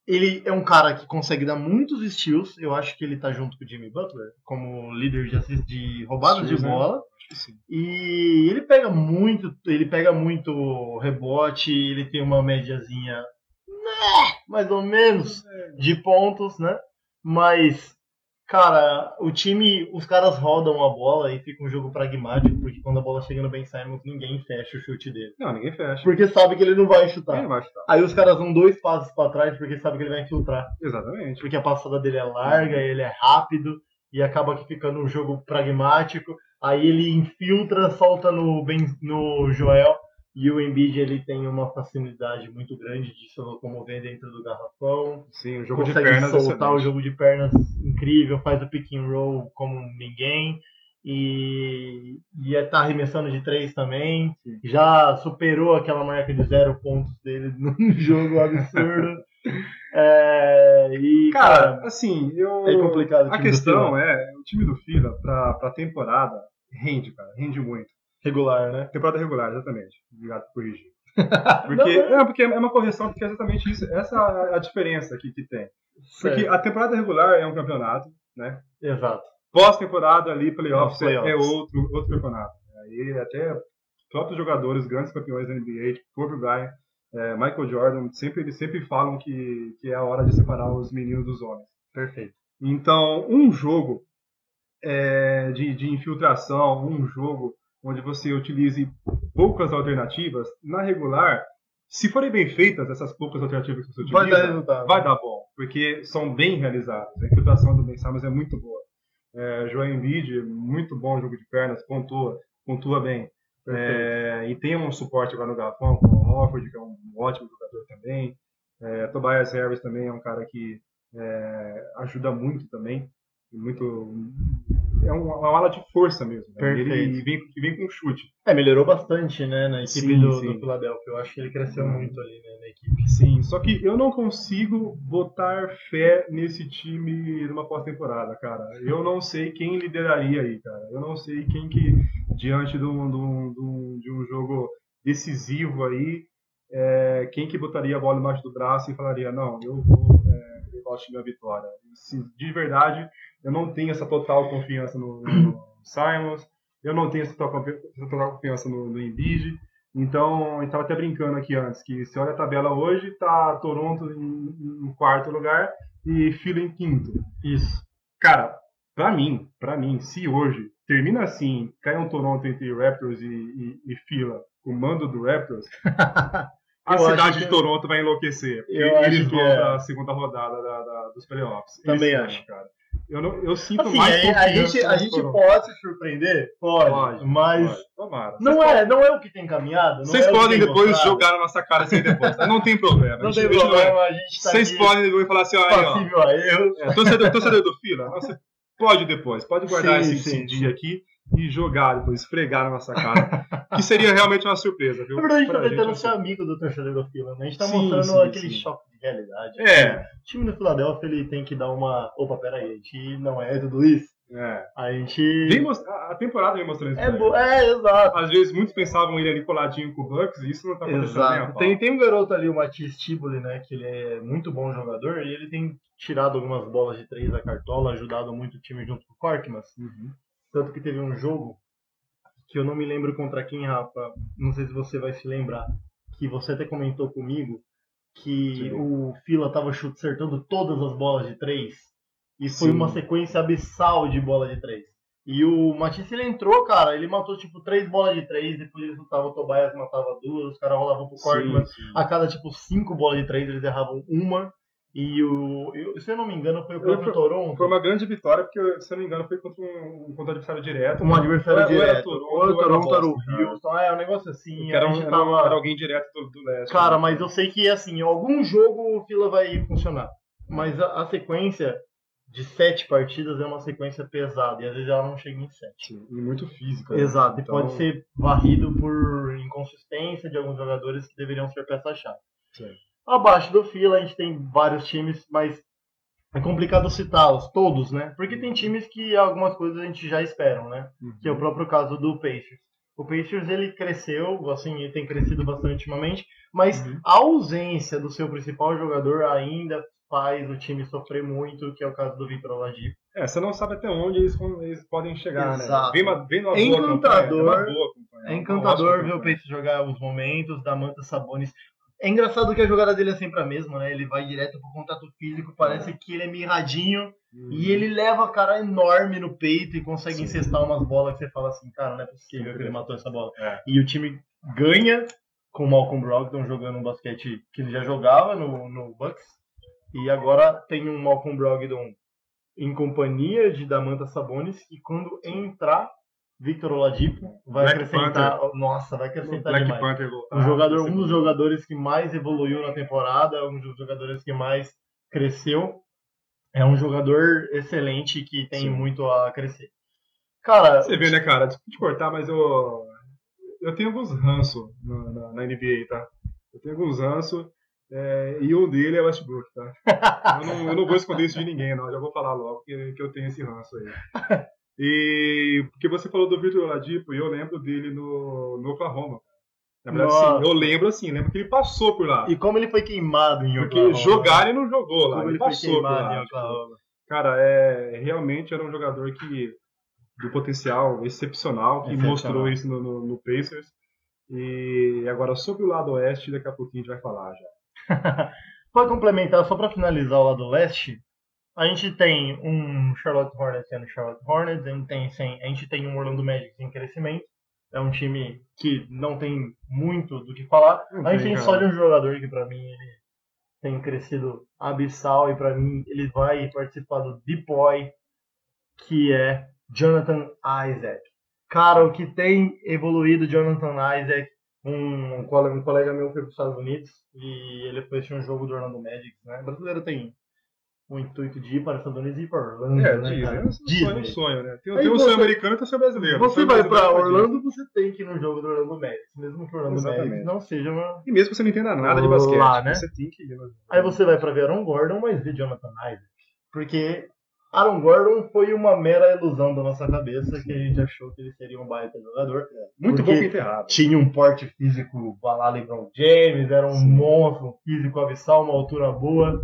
Ele é um cara que consegue dar muitos steals. Eu acho que ele tá junto com o Jimmy Butler como líder de, assist, de roubadas de né? bola. Que sim. E ele pega muito, ele pega muito rebote, ele tem uma médiazinha, né, mais ou menos, de pontos, né? Mas, cara, o time, os caras rodam a bola e fica um jogo pragmático, porque quando a bola chega no Ben Simons, ninguém fecha o chute dele. Não, ninguém fecha. Porque sabe que ele não vai chutar. vai chutar. Aí os caras vão dois passos pra trás porque sabe que ele vai infiltrar. Exatamente. Porque a passada dele é larga, ele é rápido e acaba ficando um jogo pragmático. Aí ele infiltra, solta no, ben, no Joel e o Embiid ele tem uma facilidade muito grande de se locomover dentro do garrafão. Sim, o jogo de consegue pernas soltar o excelente. jogo de pernas incrível, faz o pick and roll como ninguém. E, e é- tá arremessando de três também. Sim. Já superou aquela marca de zero pontos dele num jogo absurdo. É, e, Cara, cara, assim, eu. é complicado. o A questão é, o time do Fila, pra, pra temporada, rende, cara, rende muito. Regular, né? Temporada regular, exatamente. Obrigado por corrigir. Não, Porque, não. é, porque é uma correção, porque é exatamente isso. Essa é a diferença aqui que tem. Porque Certo. a temporada regular é um campeonato, né? Exato. Pós-temporada ali, playoffs, playoffs. é outro, outro campeonato. Aí até próprios jogadores, grandes campeões da NBA, tipo Kobe Bryant, é, Michael Jordan, sempre, eles sempre falam que, que é a hora de separar os meninos dos homens. Perfeito. Então, um jogo é, de, de infiltração, um jogo onde você utilize poucas alternativas, na regular, se forem bem feitas essas poucas alternativas que você utiliza, Vai dar resultado. vai dar bom, porque são bem realizadas. A infiltração do Ben Simmons é muito boa. É, Joel Embiid, muito bom jogo de pernas, pontua, pontua bem. É, e tem um suporte agora no garrafão com o Horford, que é um ótimo jogador também. É, Tobias Harris também é um cara que é, ajuda muito também. Muito, é uma, uma ala de força mesmo. né? Ele vem, vem com chute. É, melhorou bastante, né, na equipe Sim, do, sim. do Philadelphia. Eu acho que ele cresceu Hum. muito ali né, na equipe. Sim, só que eu não consigo botar fé nesse time numa pós-temporada, cara. Eu não sei quem lideraria aí, cara. Eu não sei quem que, diante de um, de um, de um, jogo decisivo aí, é, quem que botaria a bola embaixo do braço e falaria, não, eu vou é, levar o time à vitória. Se, de verdade, eu não tenho essa total confiança no, no Simons, eu não tenho essa total, total confiança no, no Embiid. Então, a gente tava até brincando aqui antes, que se olha a tabela hoje, tá Toronto em, em quarto lugar e Philly em quinto. Isso. Cara, pra mim, pra mim, se hoje termina assim, cai um Toronto entre Raptors e, e, e Fila, o mando do Raptors, a cidade de Toronto vai enlouquecer. Eu eles vão é. pra segunda rodada da- da- dos playoffs. Também ano, acho. cara. Eu, não, eu sinto Assim, mais a, a confiança gente, a gente pode se surpreender? Pode. Pode, mas pode. Tomara. não é, não é o que tem caminhado. Vocês é podem depois mostrado. jogar na nossa cara assim depois. tá? Não tem problema. Não A tem a problema, a gente tá Vocês podem depois falar assim, olha aí, ó. passível a erro. É, torcedor, torcedor do Fila, pode depois, pode guardar Sim, esse, sim, esse dia aqui e jogar depois, esfregar na nossa cara. que seria realmente uma surpresa, viu? Na verdade, a gente tá tentando assim. ser amigo do torcedor do Fila, né? A gente tá Sim, mostrando sim, aquele sim. choque de realidade. É. O time do Philadelphia, ele tem que dar uma... Opa, peraí, a gente não é tudo isso. É. A gente... Vem most- a temporada vem mostrando isso. É, bo... é, exato. Às vezes muitos pensavam ele ali coladinho com o Bucks e isso não tá acontecendo nem a Exato. Tem, tem um garoto ali, o Matias Tiboli, né? Que ele é muito bom jogador e ele tem tirado algumas bolas de três da cartola, ajudado muito o time junto com o Korkmaz. Uhum. Tanto que teve um jogo que eu não me lembro contra quem, Rafa. Não sei se você vai se lembrar. Que você até comentou comigo que Sim. o Fila tava acertando todas as bolas de três. E foi Sim. uma sequência abissal de bola de três. E o Matisse ele entrou, cara, ele matou tipo três bolas de três, depois ele soltava o Tobias, matava duas, os caras rolavam pro. Sim, sim. A cada tipo cinco bolas de três eles erravam uma. E o. eu- se eu não me engano, foi o Foi- Toronto. Foi uma grande vitória, porque, se eu não me engano, foi contra um, contra um adversário direto. Um adversário Ou era- direto. Toronto, Ou era Toronto, era o. Houston. É, um negócio assim. Era, um- tava- era alguém direto do, do leste. Cara, né? mas eu sei que assim, em algum jogo o Fila vai funcionar. Mas a, a sequência de sete partidas é uma sequência pesada. E às vezes ela não chega em sete. E muito física. né? Exato. E Então, pode ser varrido por inconsistência de alguns jogadores que deveriam ser peça-chave. Sim. Abaixo do Fila a gente tem vários times, mas é complicado citá-los, todos, né? Porque tem times que algumas coisas a gente já esperam, né? Uhum. que é o próprio caso do Pacers. O Pacers ele cresceu, assim, ele tem crescido bastante ultimamente, mas Uhum. a ausência do seu principal jogador ainda faz o time sofrer muito, que é o caso do Victor Oladipo. É, você não sabe até onde eles, eles podem chegar, Exato. né? Vem vem uma É boa encantador. é boa É encantador ver o. Pacers jogar os momentos da Manta Sabonis. É engraçado que a jogada dele é sempre a mesma, né? Ele vai direto pro contato físico, parece que ele é mirradinho Uhum. e ele leva a cara enorme no peito e consegue Sim. encestar umas bolas que você fala assim, cara, não é possível que ele matou essa bola. É. E o time ganha com o Malcolm Brogdon jogando um basquete que ele já jogava no, no Bucks. E agora tem um Malcolm Brogdon em companhia de Damanta Sabonis e quando entrar Victor Oladipo vai Black acrescentar, nossa, vai acrescentar Black demais. Panther voltar. Um jogador, um dos jogadores que mais evoluiu na temporada, um dos jogadores que mais cresceu. É um jogador excelente que tem Sim. muito a crescer. Cara, Você vê, né, cara? Desculpa te cortar, mas eu. Eu tenho alguns ranço na, na, na NBA, tá? Eu tenho alguns ranço. é, e um dele é o Westbrook, tá? Eu não, eu não vou esconder isso de ninguém, não. Já vou falar logo que, que eu tenho esse ranço aí. E porque você falou do Victor Oladipo, e eu lembro dele no, no Oklahoma. Na verdade, sim, eu lembro assim, lembro que ele passou por lá. e como ele foi queimado em Porque Oklahoma. jogar ele não jogou lá, Como ele ele foi passou por queimado lá. em Oklahoma. Cara, é, realmente era um jogador que do potencial excepcional, que Excepcional. mostrou isso no, no- no Pacers. E agora sobre o lado oeste, daqui a pouquinho a gente vai falar já. Para complementar, só para finalizar o lado leste, a gente tem um Charlotte Hornets sendo Charlotte Hornets, a gente tem, sem- a gente tem um Orlando Magic em crescimento. É um time que não tem muito do que falar. Não a gente tem, só de um jogador que para mim ele tem crescido abissal e para mim ele vai participar do Deep Boy, que é Jonathan Isaac. Cara, o que tem evoluído Jonathan Isaac, um, colega- um colega meu foi para os Estados Unidos e ele foi assistir um jogo do Orlando Magic, né? O brasileiro tem o intuito de ir para Estados Unidos e ir para Orlando, É, né, Disney. É um sonho, sonho, né? Tem, tem um você- sonho americano e tem um sonho brasileiro. Você vai para é Disney. Orlando, você tem que ir no jogo do Orlando Magic, mesmo que o Orlando. Magic não seja uma... E mesmo que você não entenda nada de Lá, basquete, né? você tem que ir. Aí você vai para ver Aaron Gordon, mas vê Jonathan Isaac. Porque Aaron Gordon foi uma mera ilusão da nossa cabeça que a gente achou que ele seria um baita jogador. Muito pouco enterrado. Tinha um porte físico lá LeBron James, era um Sim. monstro um físico abissal, uma altura boa.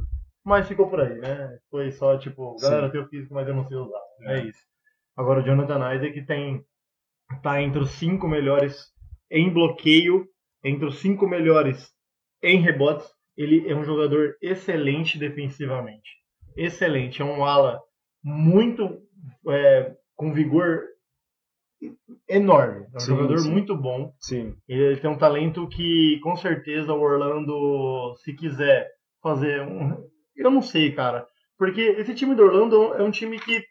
Mas ficou por aí, né? Foi só tipo, galera, eu tenho físico, mas eu não sei usar. É, É. isso. Agora o Jonathan Isaac tem tá entre os cinco melhores em bloqueio, entre os cinco melhores em rebotes. Ele é um jogador excelente defensivamente. Excelente. É um ala muito é, com vigor enorme. É um Sim, jogador sim. muito bom. Sim. Ele tem um talento que, com certeza, o Orlando, se quiser fazer um. Eu não sei, cara. Porque esse time do Orlando é um time que.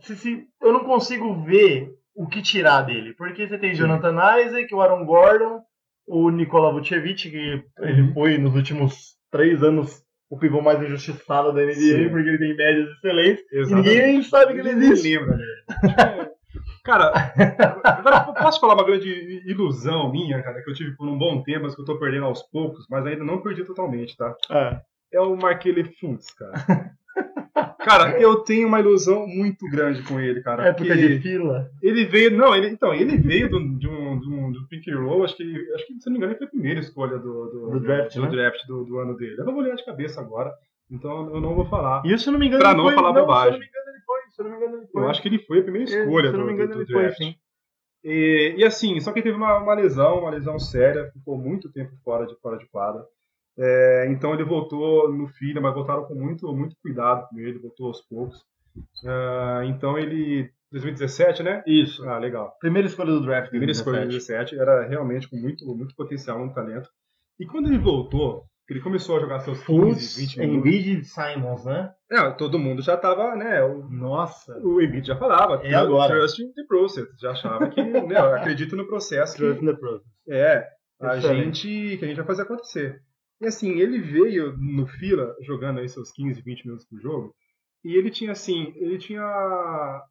Se, se- eu não consigo ver o que tirar dele. Porque você tem Jonathan Isaac, o Aaron Gordon, o Nikola Vucevic, que ele foi nos últimos três anos o pivô mais injustiçado da NBA, Sim. porque ele tem médias excelentes. E Exatamente. ninguém sabe que ele existe. lembra, né? Cara, posso falar uma grande ilusão minha, cara, que eu tive por um bom tempo, mas que eu tô perdendo aos poucos, mas ainda não perdi totalmente, tá? É. É o Marquele Funtz, cara. Cara, eu tenho uma ilusão muito grande com ele, cara. Época porque de fila. Ele veio, não, ele, então, ele veio do, de um, de um, do Pink Roll, acho que, acho que, se não me engano, ele foi a primeira escolha do, do, Do draft, do, né? draft do, do ano dele. Eu não vou olhar de cabeça agora, então eu não vou falar. E se não me engano, Pra ele não foi, falar não, bobagem. Se eu não me engano, ele foi. Se eu não me engano, ele foi. Eu acho que ele foi a primeira É, escolha se não do, me engano, do, do ele foi, draft. sim. E, e assim, só que ele teve uma, uma lesão, uma lesão séria, ficou muito tempo fora de, fora de quadra. É, então ele voltou no filho, mas voltaram com muito, muito cuidado com ele, voltou aos poucos. Ah, então ele. 2017, né? Isso. Ah, legal. Primeira escolha do draft. Primeira escolha de 2017, era realmente com muito, muito potencial, muito talento. E quando ele voltou, ele começou a jogar seus 15, Fultz, 20 minutos. Embiid e Simons, né? É, todo mundo já tava, né? O, Nossa. o Embiid já falava. É agora. Trust in the process. Já achava que, né? Acredito no processo. Trust in the process. É, a Excelente. gente, que a gente vai fazer acontecer. E assim, ele veio no fila, jogando aí seus 15, 20 minutos por jogo, e ele tinha assim, ele tinha,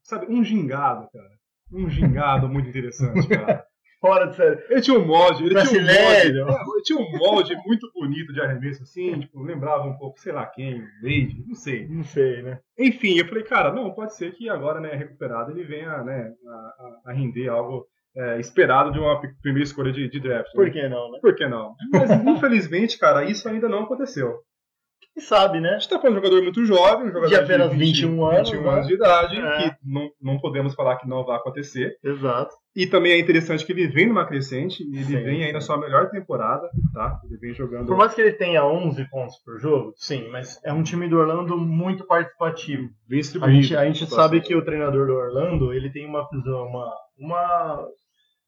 sabe, um gingado, cara. Um gingado muito interessante, cara. Fora de série. Ele tinha um molde, ele tinha um molde, Brasileiro. é, ele tinha um molde muito bonito de arremesso, assim, tipo, lembrava um pouco, sei lá quem, Wade, não sei. Não sei, né? Enfim, eu falei, cara, não, pode ser que agora, né, recuperado, ele venha, né, a- a render algo é, esperado de uma primeira escolha de, de draft. né? Por que não, né? Por que não? Mas infelizmente, cara, isso ainda não aconteceu. Quem sabe, né? A gente tá falando de um jogador muito jovem, um jogador De apenas 21 anos, 21 né? anos de idade, É. que não, não podemos falar que não vai acontecer. Exato. E também é interessante que ele vem numa crescente, ele Sim, vem aí na sua melhor temporada, tá? Ele vem jogando. Por mais que ele tenha 11 pontos por jogo, sim, mas é um time do Orlando muito participativo. Bem A gente, a gente Situação. sabe que o treinador do Orlando, ele tem uma, visão- uma, uma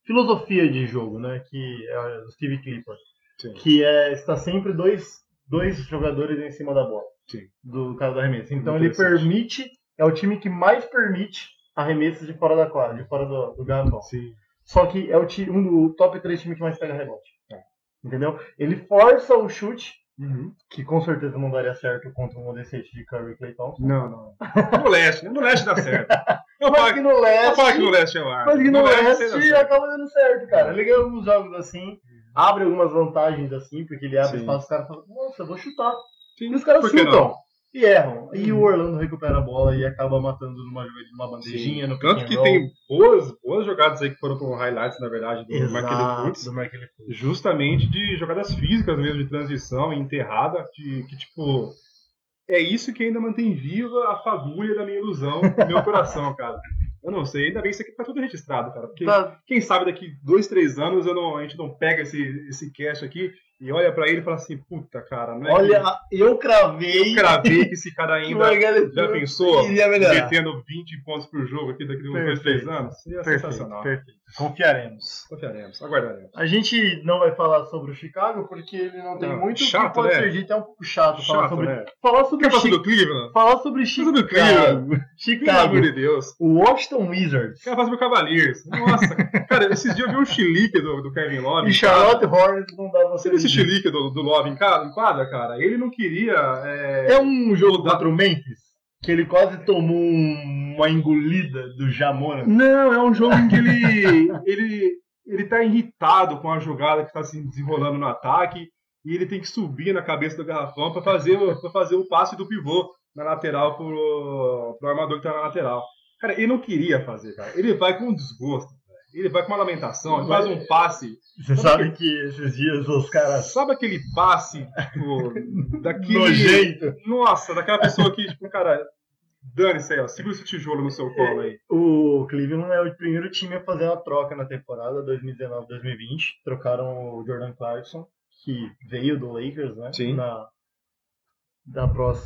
filosofia de jogo, né? Que é o Steve Clifford. Sim. Que é está sempre dois, dois jogadores em cima da bola. Sim. Do caso do arremesso. Então ele permite, é o time que mais permite arremessos de fora da quadra, de fora do, do garrafão. Sim. Só que é o, ti- um do top 3 time que mais pega rebote. É. Entendeu? Ele força o chute, Uhum. que com certeza não daria certo contra um Odessete de Curry e Clay Thompson. Não, não. No leste? No leste dá certo. Eu Mas que que, no eu leste, falo que no leste é o ar. mas que no, dá leste certo. acaba dando certo, cara. Ele ganha alguns jogos assim, abre algumas vantagens assim, porque ele abre Sim. espaço, os caras falam, nossa, eu vou chutar. Sim, E os caras que chutam. E erram. E Uhum. o Orlando recupera a bola e acaba matando numa, numa bandejinha, no pick Tanto que roll. tem boas, boas jogadas aí que foram com highlights, na verdade, do Exato, Fultz. do Marquinhos Fultz. justamente de jogadas físicas mesmo, de transição e enterrada, de, que, tipo, é isso que ainda mantém viva a fagulha da minha ilusão no meu coração, cara. Eu não sei, ainda bem que isso aqui tá tudo registrado, cara, porque Tá, quem sabe daqui dois, três anos eu não, a gente não pega esse, esse cast aqui e olha pra ele e fala assim, puta, cara, não é olha, que eu cravei eu cravei que esse cara ainda Marquinhos já pensou metendo 20 pontos por jogo aqui daqui a uns dois, Perfeito. três anos? Seria Perfeito, sensacional. perfeito. Confiaremos. Confiaremos, aguardaremos. A gente não vai falar sobre o Chicago porque ele não tem Não, muito chato, que pode né? ser dito. É um pouco chato, falar Chato, sobre. né? Falar sobre Quer falar Chi- do Cleveland? Falar sobre sobre o Chicago. Pelo Chicago. amor de Deus. O Washington Wizards. Quer falar sobre o Cavaliers? Nossa, cara, esses dias eu vi um chilique do, do Kevin Love. E Charlotte Hornets não dá Você esse chilique do, do Love em ca- em quadra, cara? Ele não queria. é, É um jogo Mudar- contra o Memphis que ele quase tomou um- uma engolida do Jamona. Não, é um jogo em que ele, ele, ele tá irritado com a jogada que está se desenrolando no ataque e ele tem que subir na cabeça do garrafão para fazer, pra fazer o passe do pivô na lateral pro, pro armador que tá na lateral. Cara, ele não queria fazer, cara. Ele vai com um desgosto. Ele vai com uma lamentação, ele faz um passe. Você sabe que esses dias os caras Sabe aquele passe, tipo, daquele. nojento. Nossa, daquela pessoa que, tipo, cara, dane-se aí, ó, segura esse tijolo no seu colo aí. O Cleveland é o primeiro time a fazer uma troca na temporada 2019-2020. Trocaram o Jordan Clarkson, que veio do Lakers, né? Sim. Na, da pros,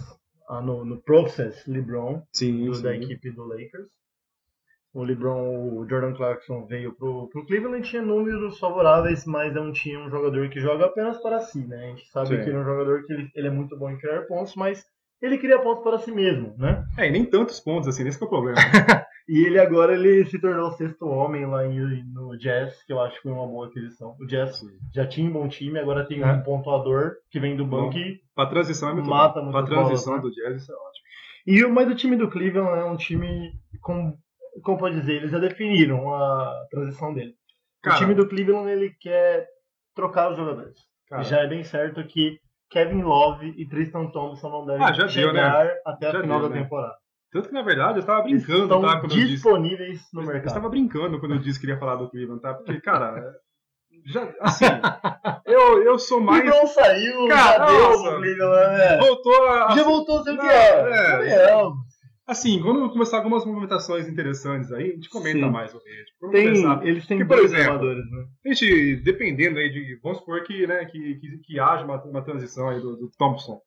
ah, no, no Process LeBron, Sim, do- da equipe do Lakers. O LeBron, o Jordan Clarkson veio pro, pro Cleveland, tinha números favoráveis, mas não tinha um jogador que joga apenas para si, né? A gente sabe Sim. que ele é um jogador que ele, ele é muito bom em criar pontos, mas ele cria pontos para si mesmo, né? É, e nem tantos pontos assim, esse que é o problema. E ele agora ele se tornou o sexto homem lá em- no Jazz, que eu acho que foi uma boa aquisição. O Jazz já tinha um bom time, agora tem É. um pontuador que vem do banco Bom. e Pra transição é muito Mata bom. Pra transição bolas, do Jazz, isso é ótimo. E o, mas o time do Cleveland é um time com, como pode dizer, eles já definiram a transição dele. Cara, o time do Cleveland ele quer trocar os jogadores. cara, Já é bem certo que Kevin Love e Tristan Thompson não devem Ah, já deu, né? chegar até a Já final deu, da né? temporada. Tanto que, na verdade, eu tava Eles brincando, estão tá? Quando eu disse. disponíveis no Eu mercado. estava brincando quando eu disse que queria falar do Cleveland, tá? Porque, cara, já, assim, eu, eu sou mais. LeBron saiu, Cara, já deu Cleveland, né? Voltou a. Já voltou a ser o que Não, era. é. Não, Assim, quando começar algumas movimentações interessantes aí, a gente comenta Sim. mais isso. Vamos Tem, começar. eles têm Que, por dois exemplo, jogadores, né? A gente, dependendo aí de. Vamos supor que, né, que, que, que haja uma, uma transição aí do, do Thompson.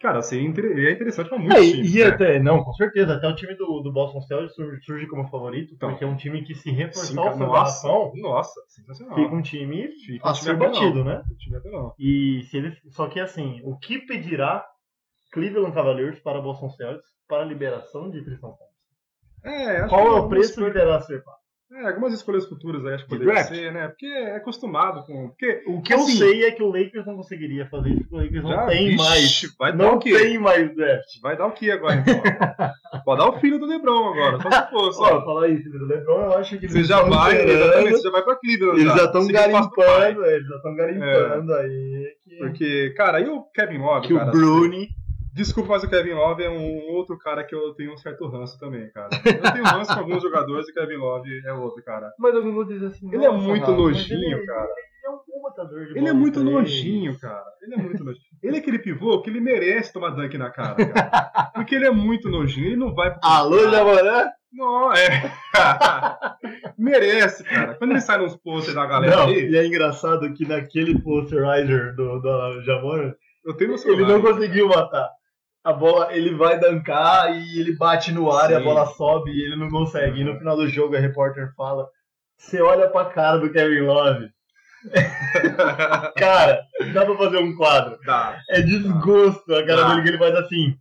Cara, seria é interessante pra muitos É, times. e né? até, não, com certeza, até o time do, do Boston Celtics surge, surge como favorito, Então. porque é um time que se reforçar o nossa, nossa, sensacional. fica um time Fica a um ser time batido, apelão. né? Um time. E se ele, só que assim, o que pedirá Cleveland Cavaliers para Boston Celtics para a liberação de Tristan Thompson? É, acho Qual que é o preço que escolhas- deverá ser pago? É, algumas escolhas futuras aí acho que De poderia ser, né? Porque é acostumado com. Porque, O que eu assim, sei é que o Lakers não conseguiria fazer isso, porque o Lakers não já, tem vixe, mais. Vai dar Não o quê? tem mais draft. Vai dar o quê agora, então? Pode dar o filho do Lebron agora, só se fosse. Ó, ó. falar isso do LeBron, eu acho que Você já vai, exatamente, você já vai pra Cleveland. Eles já estão o garimpando, eles já estão garimpando aí. Que, Porque, cara, e o Kevin Love, que o cara? Bruni Desculpa, mas o Kevin Love é um outro cara que eu tenho um certo ranço também, cara. Eu tenho ranço com alguns jogadores e o Kevin Love é outro, cara. Mas alguns vão dizer assim. Ele é "Nossa, muito mas nojinho, ele- cara. Ele é um bom matador de Ele bola é muito três. nojinho, cara. Ele é muito nojinho. Ele é aquele pivô que ele merece tomar dunk na cara, cara. Porque ele é muito nojinho. Ele não vai pro. Alô, Jamaré? Não, é. merece, cara. Quando ele sai nos posters da galera Não, aí, e é engraçado que naquele posterizer do, do Jamora, eu tenho no ele não conseguiu matar. A bola, ele vai dancar e ele bate no ar e a Sim. bola sobe e ele não consegue. E no final do jogo a repórter fala: Você olha pra cara do Kevin Love. Cara, dá pra fazer um quadro. Dá. É desgosto a cara dele que ele faz assim.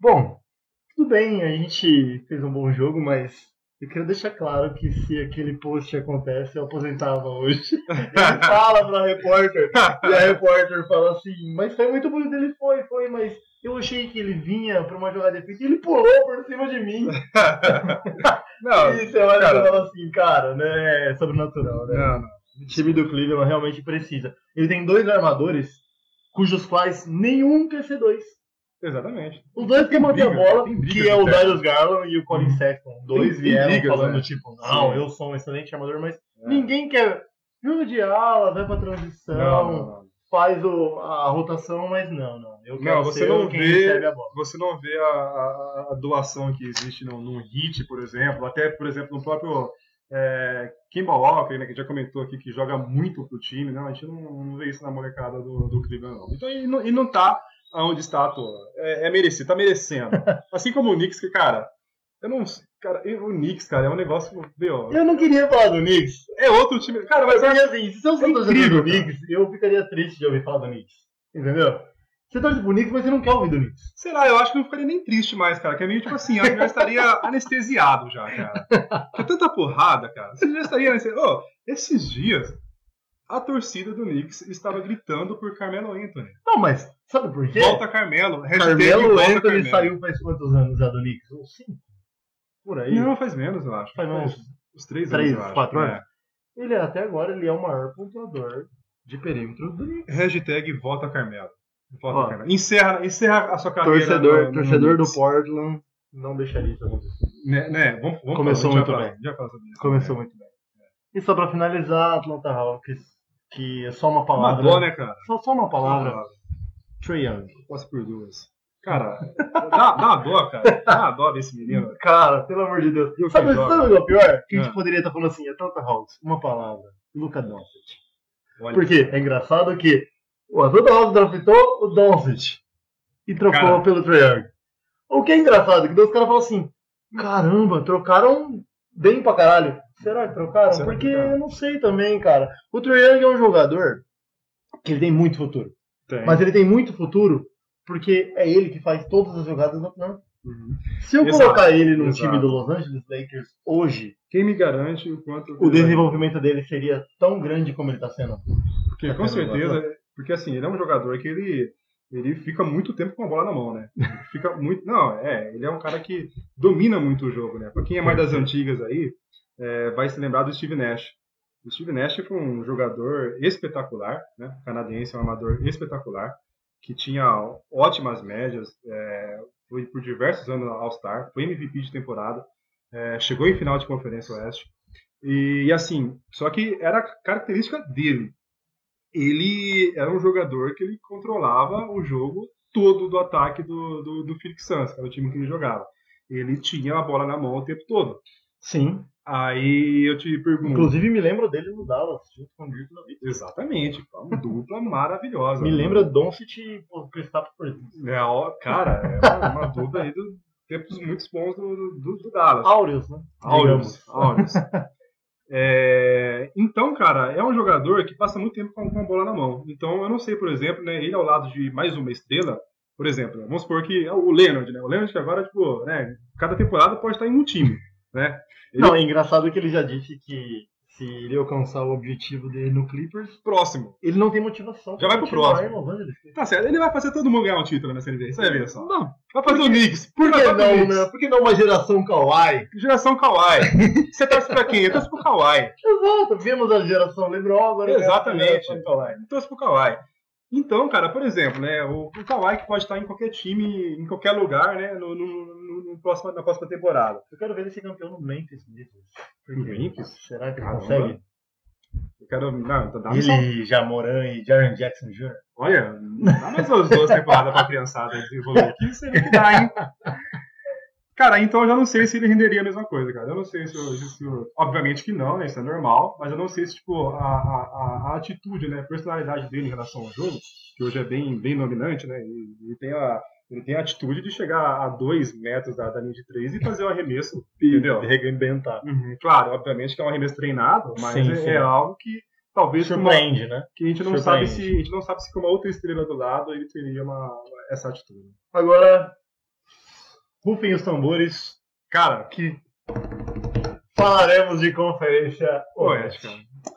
Bom, tudo bem, a gente fez um bom jogo, mas eu quero deixar claro que se aquele post acontece, eu aposentava hoje. Ele fala pra repórter, e a repórter fala assim, mas foi muito bonito, ele foi, foi, mas eu achei que ele vinha pra uma jogada efeita e ele pulou por cima de mim. Não, e você olha cara. e fala assim, cara, né, é sobrenatural, né? não, não. O time do Cleveland realmente precisa. Ele tem dois armadores, cujos quais nenhum quer ser dois. Exatamente. Os dois querem manter a bola, briga que é o. Darius Garland e o Colin Sexton. Dois tem vieram brigas, falando né? tipo, não, Sim. eu sou um excelente armador, mas É. ninguém quer. Jogo de ala, vai pra transição, Não, não, não. faz o- a rotação, mas não, não. Eu Não, você não vê- a. Você não vê a, a- a doação que existe no, num hit, por exemplo, até, por exemplo, no próprio é, Kimball Walker, né, que já comentou aqui que joga muito pro time, não, a gente não, não vê isso na molecada do, do Cleveland, não. Então ele não, ele não tá aonde está à toa. É, é merecido, tá merecendo. Assim como o Knicks, que, cara, eu não. Cara, o Knicks, cara, é um negócio. Meu, Eu não queria falar do Knicks. é outro time. Cara, mas Porque assim, se eu sou É incrível, do Knicks, eu ficaria triste de ouvir falar do Knicks. Entendeu? Você torce pro Knicks, mas você não quer ouvir do Knicks. Sei lá, eu acho que eu não ficaria nem triste mais, cara. Que é meio tipo assim, eu já estaria anestesiado já, cara. Que é tanta porrada, cara. Você já estaria anestesiado. Ô, esses dias, a torcida do Knicks estava gritando por Carmelo Anthony. Não, mas sabe por quê? Volta Carmelo. Carmelo volta Anthony Carmelo. saiu faz quantos anos já do Knicks? Uns cinco? Por aí. Não, faz menos, eu acho. Faz uns uns três, três, anos, eu acho. quatro É. anos? Ele até agora ele é o maior pontuador de perímetro do Knicks. Hashtag volta Carmelo. Volta Ó. Encerra, encerra a sua carreira. Torcedor, no- no torcedor do Knicks. Portland não deixaria isso acontecer. Né, né? Vamos, vamos Começou falar, muito vai bem. Já fala sobre isso. Começou muito bem. E só pra finalizar, Atlanta Hawks, que é só uma Uma palavra. dó, né, cara? Só, só uma palavra. Uma Trae Young. Posso por duas. Cara, dá, dá uma dó, cara. Dá uma dó desse menino. Cara, pelo amor de Deus. Eu Sabe, o que é o pior? Que a gente Ah. poderia estar falando assim, Atlanta Hawks, uma palavra. Luca Doncic. Porque é engraçado que o Atlanta Hawks draftou o Doncic e trocou pelo Trae Young. O que é engraçado, que os caras falam assim, caramba, trocaram bem pra caralho. Será que trocaram? Será que Porque eu não sei também, cara. O Trae Young é um jogador que ele tem muito futuro. tem. Mas ele tem muito futuro porque é ele que faz todas as jogadas do Atlanta. Uhum. Se eu Exato, colocar ele no exato. time do Los Angeles Lakers hoje, Quem me garante o quanto. o desenvolvimento dele seria tão grande como ele está sendo. Porque, com certeza. Porque assim, ele é um jogador que ele. Ele fica muito tempo com a bola na mão, né? Ele Fica muito. Não, é. Ele é um cara que domina muito o jogo, né? Pra quem é mais das antigas aí, é, vai se lembrar do Steve Nash. O Steve Nash foi um jogador espetacular, né? Canadense, um amador espetacular, que tinha ótimas médias, é, foi por diversos anos All-Star, foi MVP de temporada, é, chegou em final de Conferência Oeste. E, assim, só que era característica dele. Ele era um jogador que ele controlava o jogo todo do ataque do, do, do Phoenix Suns, que era o time que ele jogava. Ele tinha a bola na mão o tempo todo. Sim. Aí eu te pergunto. Inclusive me lembro dele no Dallas, junto com o Dirk. Exatamente, uma dupla maravilhosa. Me lembra Doncic e Kristaps Porzingis. É, ó, cara, é uma, dupla aí dos tempos muito bons do, do, do Dallas. Áureos, né? Áureos, áureos. É, então, cara, é um jogador que passa muito tempo com, a bola na mão. Então, eu não sei, por exemplo, né, ele ao lado de mais uma estrela, por exemplo, vamos supor que é o Leonard, né? O Leonard que agora, tipo, né, cada temporada pode estar em um time, né? Ele Não, é engraçado que ele já disse que se ele alcançar o objetivo dele no Clippers, próximo. ele não tem motivação. Já vai pro próximo. Los Angeles. Tá certo, ele vai fazer todo mundo ganhar um título nessa NBA, você vai ver só. Não, Vai fazer o Knicks. por que não, Knicks. né? Por que não uma geração Kawhi? Geração Kawhi. Você torce pra quem? Eu torço pro Kawhi. Exato, vimos a geração LeBron, agora Exatamente. a geração Kawhi. Eu torço pro Kawhi. Então, cara, por exemplo, né, o, o Kawhi que pode estar em qualquer time, em qualquer lugar, né, no, no, no- no próximo, na próxima temporada. Eu quero ver ele ser campeão no Memphis mesmo. No? Memphis? Será que ele Caramba. consegue? Eu quero, não, então dá mais só- Ele, Jamoran e Jaron Jackson Jr. olha, dá mais umas duas temporadas pra criançada desenvolver aqui, vê que dá, hein? Cara, então eu já não sei se ele renderia a mesma coisa, cara. Eu não sei se, eu- se eu- obviamente que não, né? Isso é normal, mas eu não sei se, tipo, a, a, a- atitude, né? A personalidade dele em relação ao jogo, que hoje é bem, bem dominante, né? Ele, ele tem a, ele tem a atitude de chegar a dois metros da, da linha de três e fazer o arremesso, entendeu? Arrebentar. Uhum, Claro, obviamente que é um arremesso treinado, mas Sim, é, sim. é algo que talvez uma- Surpreende, né? que a gente não sabe se a gente não sabe se com uma outra estrela do lado ele teria uma- essa atitude. Agora, rufem os tambores Cara, que falaremos de conferência poética.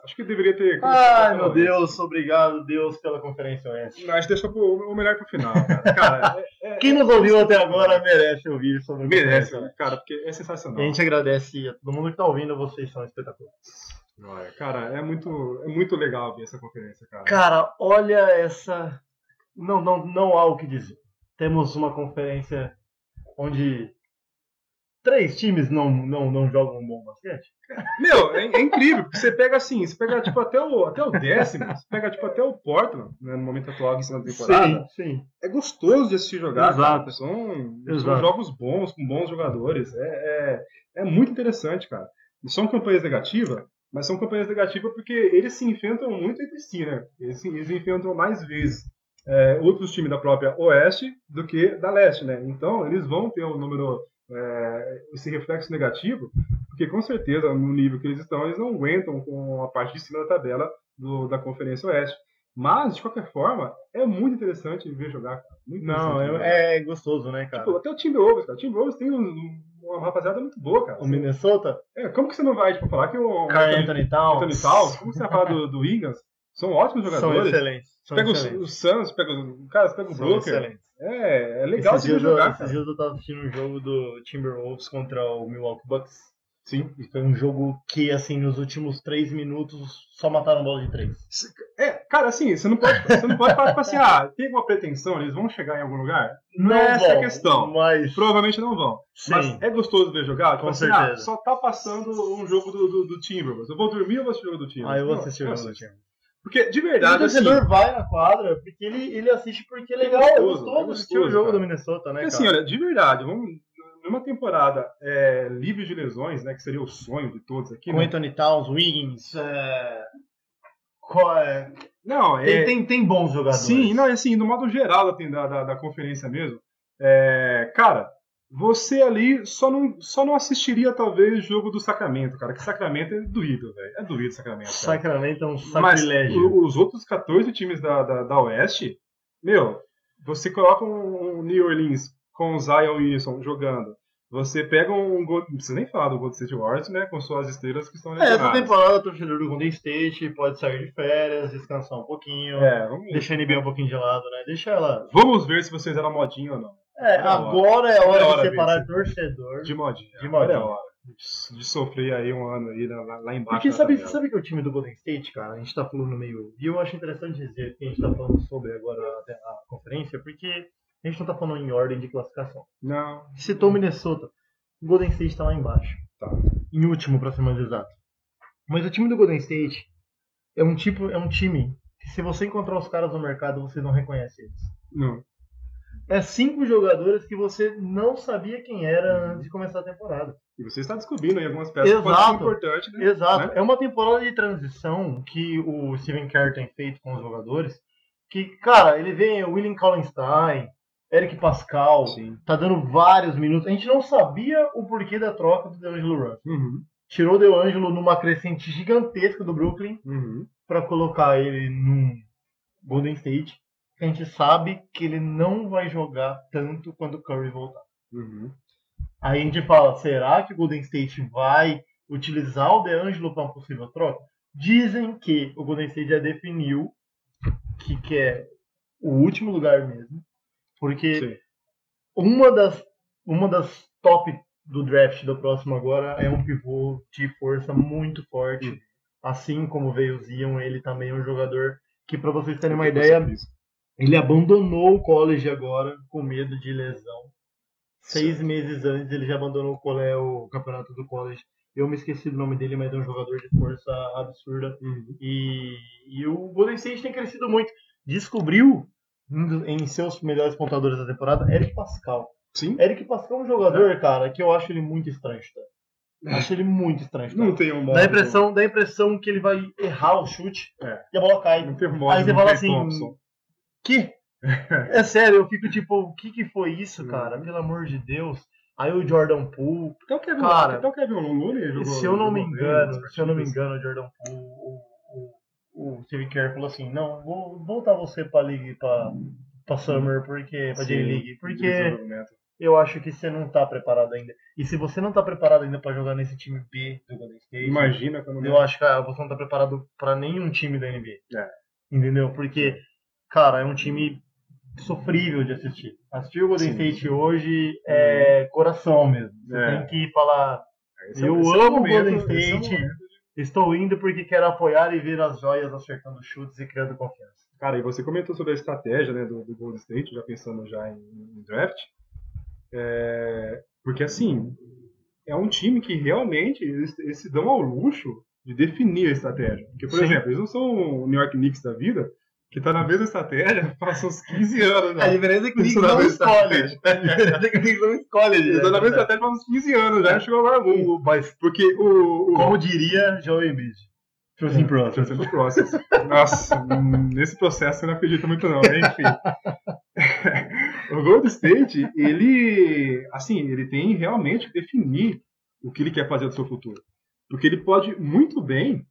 Acho que deveria ter. Ai, meu Deus, obrigado, Deus, pela conferência oeste. Mas deixa pro, o melhor pro final, cara. Cara, é- é- Quem nos ouviu até agora merece ouvir sobre a merece, oeste. cara, porque é sensacional. E a gente agradece a todo mundo que tá ouvindo, vocês são espetaculares. Olha, Cara, é muito, é muito legal ver essa conferência, cara. Cara, olha essa. Não, não, não há o que dizer. Temos uma conferência onde três times não, não, não jogam um bom basquete. Meu, é, é incrível, porque você pega assim, você pega tipo até o, até o décimo, você pega tipo até o Portland, né, no momento atual em cima da temporada. sim. é gostoso de assistir jogar. Exato. cara. São, são Exato. jogos bons, com bons jogadores. É, é, é muito interessante, cara. E são campanhas negativas, mas são campanhas negativas porque eles se enfrentam muito entre si, né? Eles, se- eles enfrentam mais vezes é, outros times da própria Oeste do que da Leste, né? Então, eles vão ter um número, é, esse reflexo negativo, porque com certeza, no nível que eles estão, eles não aguentam com a parte de cima da tabela do- da Conferência Oeste. Mas, de qualquer forma, é muito interessante ver jogar. Muito Não, é, é gostoso, né, cara? Tipo, até o Timberwolves, cara. O Timberwolves tem um- uma rapaziada muito boa, cara. O Minnesota, É, como que você não vai tipo, falar que o Carl Anthony Towns, Anthony Towns, como você vai falar do, do Wiggins? São ótimos são jogadores. excelentes. São Pega excelentes. os Suns, pega os cara, pega o São excelentes. É, é legal esses de jogar, esses dias eu tava assistindo um jogo do Timberwolves contra o Milwaukee Bucks. Sim. E foi um jogo que, assim, nos últimos três minutos só mataram bola de três. É, cara, assim, você não pode, você não pode falar, tipo assim, ah, tem alguma pretensão, eles vão chegar em algum lugar? Não é essa a questão. Mas, Provavelmente não vão. sim, Mas é gostoso ver jogar? Tipo Com assim, ah, certeza. só tá passando um jogo do, do, do Timberwolves. Eu vou dormir ou vou assistir o jogo do Timberwolves? aí eu vou Não, assistir o jogo do assisto. Porque, de O verdade, assim... torcedor vai na quadra porque ele, ele assiste porque é legal, é gostoso, gostoso, é assistir o gostoso, jogo cara. do Minnesota, né, Porque assim, cara? olha, de verdade, vamos, numa temporada é, livre de lesões, né, que seria o sonho de todos aqui, Com né? Anthony Towns, Wiggins, é... qual é- Não, é... Tem, tem, tem bons jogadores. Sim, não, é assim, no modo geral da, da, da, da conferência mesmo, é, cara, você ali só não, só não assistiria, talvez, o jogo do Sacramento, cara, que Sacramento é doído, velho, é doído Sacramento, cara. Sacramento é um Mas sacrilégio. o- os outros 14 times da, da, da Oeste, meu, você coloca um, um New Orleans com o Zion Wilson jogando. Você pega um. Gold- Não precisa nem falar do Golden State Warriors, né? Com suas estrelas que estão É, essa lesionadas. temporada o torcedor do Golden State pode sair de férias, descansar um pouquinho, É, vamos, deixar a NBA um pouquinho de lado, né? Deixa ela. vamos ver se vocês eram modinha ou não. É, É agora é hora, É hora de separar disso. torcedor. De modinha. De modinha. é hora. De, sofrer aí um ano aí lá, lá embaixo. Porque sabe, sabe que o time do Golden State, cara, a gente tá falando meio. E eu acho interessante dizer que a gente tá falando sobre agora a, a conferência, porque a gente não tá falando em ordem de classificação. Não. Citou o Minnesota. O Golden State tá lá embaixo. Tá. Em último, pra ser mais exato. Mas o time do Golden State é um tipo, é um time que se você encontrar os caras no mercado, você não reconhece eles. Não. É cinco jogadores que você não sabia quem era antes de começar a temporada. E você está descobrindo aí algumas peças Exato. importantes, né? Exato. Né? É uma temporada de transição que o Steven Kerr tem feito com os jogadores. Que, cara, ele vem o William Kallenstein, Eric Pascal, Sim. tá dando vários minutos. A gente não sabia o porquê da troca do DeAngelo Russell. Uhum. Tirou o DeAngelo numa crescente gigantesca do Brooklyn Uhum. pra colocar ele num Golden State. Que a gente sabe que ele não vai jogar tanto quando o Curry voltar. Uhum. Aí a gente fala, será que o Golden State vai utilizar o DeAngelo para uma possível troca? Dizem que o Golden State já definiu que quer o último lugar mesmo, porque Sim. uma das, uma das top do draft do próximo agora é um pivô de força muito forte. Hum. Assim como veio o Zion, ele também é um jogador que, para vocês terem uma ideia, Ele abandonou o college agora com medo de lesão. Seis meses antes ele já abandonou o, cole- o campeonato do college. Eu me esqueci do nome dele, mas é um jogador de força absurda. E, e o Golden State tem crescido muito. Descobriu em seus melhores pontuadores da temporada Eric Pascal. Sim. Eric Pascal é um jogador, cara, que eu acho ele muito estranho. Tá? Acho ele muito estranho. Tá? Não tem um modo. Dá a impressão, dá impressão que ele vai errar o chute É. e a bola cai. Não tem um modo. Aí você não fala assim, Thompson. É sério, eu fico tipo, o que que foi isso, Uhum. cara? Pelo amor de Deus. Aí o Jordan Poole, Até o Kevin, Cara, até o Kevin Looney jogou. se eu não me bem engano, nas se eu não me engano, o Jordan Poole, o, o, o Steve Kerr falou assim, não, vou voltar você pra League, pra, pra Summer, porque, pra J-League, porque eu acho que você não tá preparado ainda. E se você não tá preparado ainda pra jogar nesse time B do Golden State, Imagina quando eu acho que ah, você não tá preparado pra nenhum time da NBA. É. Entendeu? Porque, cara, é um time sofrível de assistir. Assistir o Golden Sim. State hoje é coração mesmo. Você É. tem que falar, Esse é- eu esse é amo o Golden é State. momento. estou indo porque quero apoiar e ver as joias acertando chutes e criando confiança. Cara, e você comentou sobre a estratégia né, do, do Golden State, já pensando já em, em draft. É, porque assim, é um time que realmente eles, eles se dão ao luxo de definir a estratégia. Porque, por Sim. exemplo, eles não são o New York Knicks da vida, que tá na mesma estratégia faz uns 15 anos já. A diferença é que o Knicks na não escolhe. A diferença é que o Knicks não escolhe. Eles estão na mesma estratégia faz uns 15 anos já, chegou agora. O- Mas, Porque o. o como diria Joel Embiid, Trusting Process. Trusting Process. Nossa, hum, nesse processo eu não acredito muito não, né? enfim. o Golden State, ele, assim, ele tem realmente que definir o que ele quer fazer do seu futuro. Porque ele pode muito bem,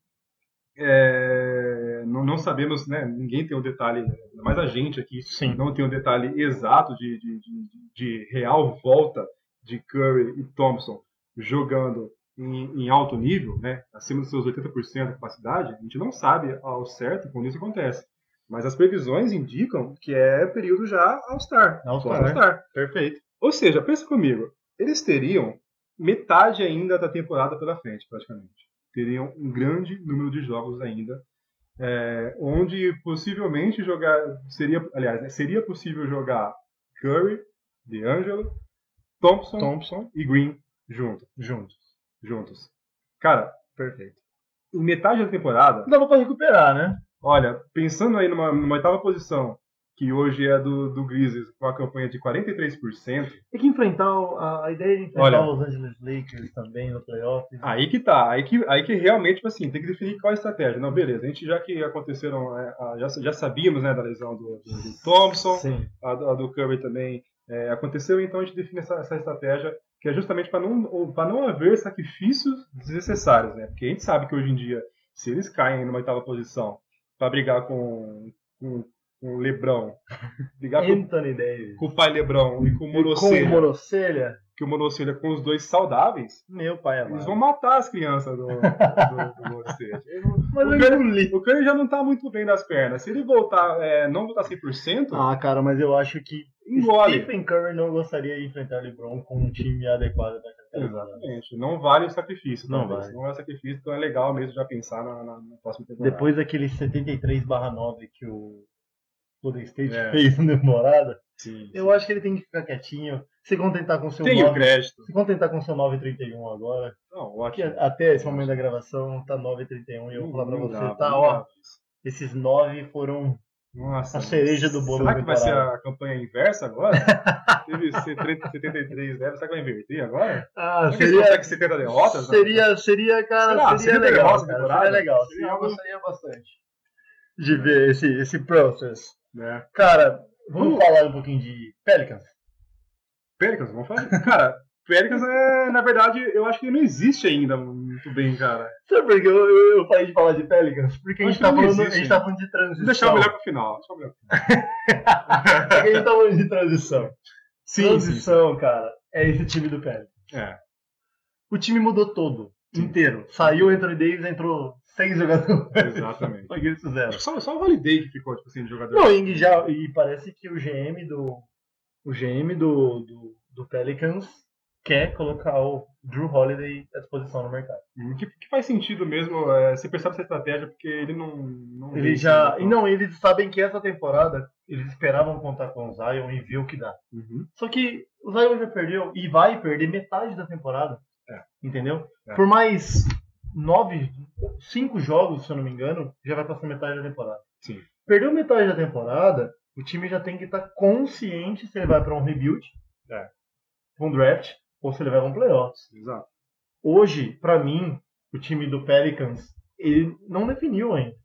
é, não, não sabemos, né, ninguém tem um detalhe, ainda mais a gente aqui, Sim. não tem um detalhe exato de, de, de, de real volta de Curry e Thompson jogando em, em alto nível, né, acima dos seus 80% de capacidade, a gente não sabe ao certo quando isso acontece. Mas as previsões indicam que é período já All-Star. All-Star. All-Star. Perfeito. Ou seja, pensa comigo, eles teriam metade ainda da temporada pela frente, praticamente. Teriam um grande número de jogos ainda, é, onde possivelmente jogar seria, aliás, né, seria possível jogar Curry, DeAngelo, Thompson, Thompson, e Green junto, juntos. juntos. Cara, Perfeito. em metade da temporada, Dava pra recuperar, né? olha, pensando aí numa, numa oitava posição, que hoje é do, do Grizzlies com a campanha de 43%, Tem que enfrentar a, a ideia de enfrentar Olha. os Angeles Lakers também no playoffs. Aí que tá, aí que, aí que realmente, tipo assim, tem que definir qual a estratégia. Não, beleza, a gente já que aconteceram, é, já, já sabíamos, né, da lesão do, do, do Thompson, Sim. a, do- a do Curry também é, aconteceu, então a gente define essa, essa estratégia que é justamente para não, pra não haver sacrifícios desnecessários, né? Porque a gente sabe que hoje em dia, se eles caem numa oitava posição para brigar com, com, com o Lebrão, com, Anthony Davis. com o pai Lebrão e com o Com o Monocelha, Monocelha, que o Monocelha com os dois saudáveis, meu pai amado. eles vão matar as crianças do, do, do. Mas O Curry, o já não tá muito bem das pernas. Se ele voltar, é, não voltar 100%, Ah, cara, mas eu acho que engole. Stephen Curry não gostaria de enfrentar LeBron com um time adequado LeBron. Exatamente. Não vale o sacrifício. Não talvez. vale. Não é sacrifício, então é legal mesmo já pensar na, na, na próxima temporada. Depois daquele 73/9 que o Golden State É. fez na temporada, Sim. eu acho que ele tem que ficar quietinho, se contentar com o seu Tem o 9, crédito. se contentar com o seu 9,31 agora. Não, Que ótimo. até esse momento da gravação tá 9,31 e eu vou falar pra você, dá, tá, ó, esses 9 foram Nossa, a cereja do bolo Será que vai ser a campanha inversa agora? Teve 70, 73 né? Será que vai inverter agora? Ah, Será que eles seria, conseguem 70 derrotas? né? seria, seria, cara, Será? seria, Seria legal, essa cara, seria legal, Seria seria, eu gostaria bastante de ver esse, esse process. Né? Cara, vamos falar um pouquinho de Pelicans? Pelicans, vamos fazer. Cara, Pelicans é, na verdade, eu acho que não existe ainda muito bem, cara. Sabe por que eu, eu, eu parei de falar de Pelicans? Porque a gente, tá falando, a existe gente tá falando de transição. Vou deixar o melhor pro final. Deixa o melhor pro final. Porque a gente tá falando de transição. Sim, transição, cara, é esse time do Pelicans. É. O time mudou todo, inteiro. Saiu o Anthony Davis, entrou seis jogadores. Exatamente. Foi o que eles fizeram. Só, só o Holiday que ficou, tipo assim, de jogador. Não, e, já, e parece que o GM do. O GM do, do, do Pelicans quer colocar o Drew Holiday à disposição no mercado. Hum, Que, que faz sentido mesmo, é, você percebe essa estratégia, porque ele não. não Ele já. né? E não, eles sabem que essa temporada eles esperavam contar com o Zion e ver o que dá. Uhum. Só que o Zion já perdeu e vai perder metade da temporada. É. Entendeu? É. Por mais nove, cinco jogos, se eu não me engano, já vai passar metade da temporada. Sim. Perdeu metade da temporada, o time já tem que estar consciente se ele vai para um rebuild, É. um draft, ou se ele vai para um playoffs. Exato. Hoje, pra mim, o time do Pelicans, ele não definiu ainda.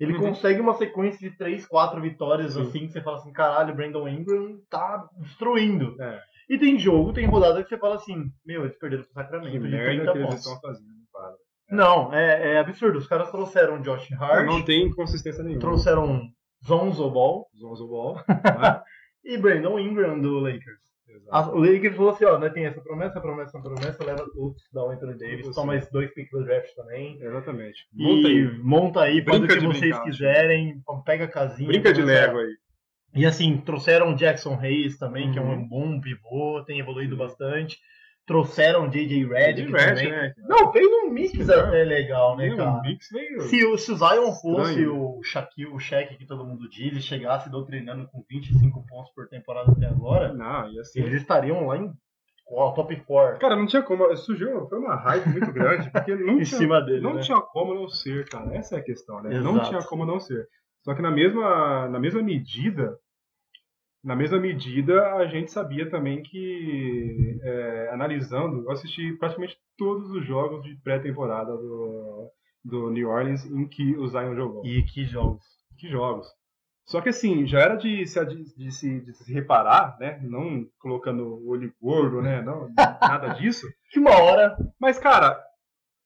Ele Uhum. consegue uma sequência de três, quatro vitórias Sim. assim, que você fala assim, caralho, o Brandon Ingram tá destruindo. É. E tem jogo, tem rodada que você fala assim, meu, eles perderam pro Que Sacramento de merda 30 que eles estão fazendo, quadro. Não, é, é absurdo. Os caras trouxeram Josh Hart, Não tem consistência nenhuma. trouxeram Zonzo Ball Zonzo Ball. né? e Brandon Ingram do Lakers. Exato. A- o Lakers falou assim, ó, né, tem essa promessa, promessa, promessa, leva tudo, dá o Anthony Davis, Tudo toma dois picks do draft também. Exatamente. E Monta aí. monta aí, faz o que vocês brincar, quiserem, pega a casinha. Brinca de Lego aí. E assim, trouxeram Jackson Hayes também, que é Uhum. um bom pivô, tem evoluído bastante. Trouxeram JJ Redick Red, também. né? Não, fez um mix Sim, até legal, né, cara? o Mix veio. Se o, se o Zion fosse Estranho. o Shaquille, o Shaq que todo mundo diz, e chegasse doutrinando com 25 pontos por temporada até agora, Não, ser. eles estariam lá em top 4 Cara, não tinha como. Surgiu, foi uma raiva muito grande, porque não em tinha, cima dele, não né? tinha como não ser, cara. Essa é a questão, né? Não Exato. tinha como não ser. Só que na mesma, na mesma medida, na mesma medida, a gente sabia também que, é, analisando, eu assisti praticamente todos os jogos de pré-temporada do, do New Orleans em que o Zion jogou. E que jogos. Que jogos. Só que assim, já era de se, de se, de se reparar, né? Não colocando o olho gordo, né? Não, nada disso. Que uma hora Mas, cara,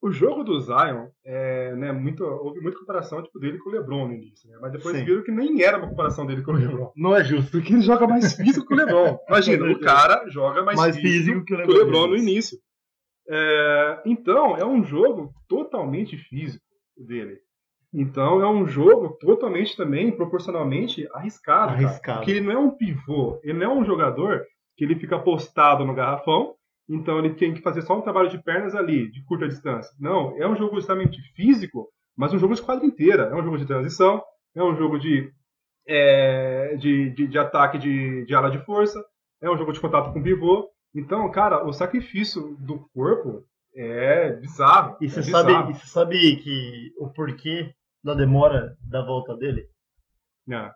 o jogo do Zion, é, né, muito, houve muita comparação tipo, dele com o LeBron no início, né? Mas depois Sim. viram que nem era uma comparação dele com o LeBron. não é justo. Porque ele joga mais físico que o LeBron. Imagina, o cara joga mais, Mais físico, físico que o que o LeBron. LeBron no início. É, então, é um jogo totalmente físico dele. Então, é um jogo totalmente também, proporcionalmente, arriscado. cara. Arriscado. Porque ele não é um pivô, ele não é um jogador que ele fica postado no garrafão, então ele tem que fazer só um trabalho de pernas ali, de curta distância. Não, é um jogo extremamente físico, mas um jogo de quadra inteira. É um jogo de transição, é um jogo de, é, de, de, de ataque de, de ala de força, é um jogo de contato com pivô. Então, cara, o sacrifício do corpo é bizarro. E é você bizarro. sabe, e você sabe que o porquê da demora da volta dele? É,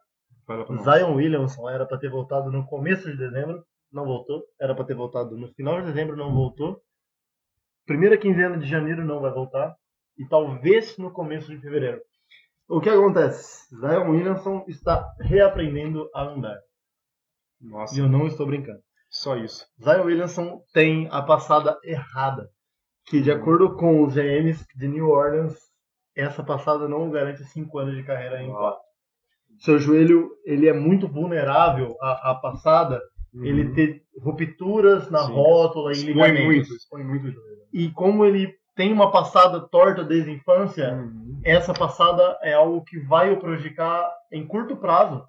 fala pra. Zion Williamson era para ter voltado no começo de dezembro, não voltou. Era para ter voltado no final de dezembro, não voltou. Primeira quinzena de janeiro não vai voltar. E talvez no começo de fevereiro. O que acontece? Zion Williamson está reaprendendo a andar. Nossa, E eu não estou brincando. só isso. Zion Williamson tem a passada errada. Que de acordo com os GMs de New Orleans, essa passada não garante 5 anos de carreira em Uau. quatro. Seu joelho ele é muito vulnerável à, à passada, ele ter rupturas na Sim. rótula e ligamentos. muito, expõe muito o joelho. E como ele tem uma passada torta desde a infância, Uhum. essa passada é algo que vai o prejudicar em curto prazo.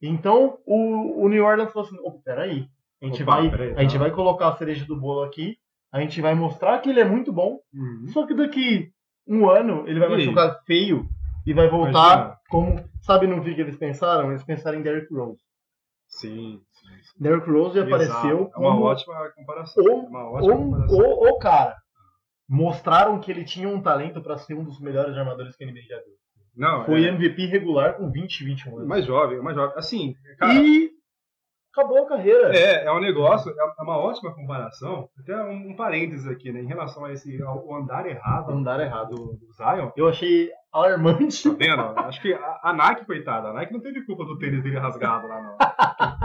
Então o, o New Orleans falou assim: "Opa, peraí, a gente, Opa, vai, peraí, a gente tá. vai colocar a cereja do bolo aqui, a gente vai mostrar que ele é muito bom, Uhum. só que daqui um ano ele vai E machucar feio e vai voltar Imagina. como. Sabe no que eles pensaram? Eles pensaram em Derrick Rose. Sim, sim, sim. Derrick Rose apareceu Exato. É uma como ótima comparação. o, é uma ótima o, comparação. o, o cara. Mostraram que ele tinha um talento para ser um dos melhores armadores que a NBA já viu. Não, Foi é, MVP regular com 20, 21 anos. mais jovem, mais jovem. Assim, cara, E acabou a carreira. é, é um negócio, é uma ótima comparação. Até um, um parênteses aqui, né, em relação a esse ao andar errado Andar errado. do, do Zion. Eu achei alarmante. Tá vendo? Acho que a, a Nike, coitada, a Nike não teve culpa do tênis dele rasgado lá, não.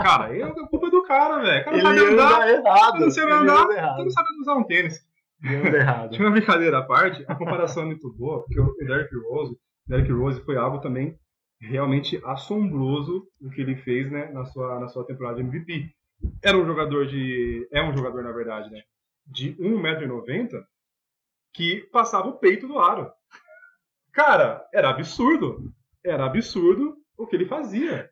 Cara, aí é culpa do cara, velho. O cara Ele não sabe andar, anda errado. não sabe Ele andar, não sabe usar um tênis. Ele errado. Tinha uma brincadeira à parte, a comparação é muito boa, porque o Derrick Rose, Derrick Rose foi algo também realmente assombroso o que ele fez, né, na sua, na sua temporada de MVP. Era um jogador de. É um jogador, na verdade, né? De 1,90m que passava o peito do aro. Cara, era absurdo. Era absurdo o que ele fazia.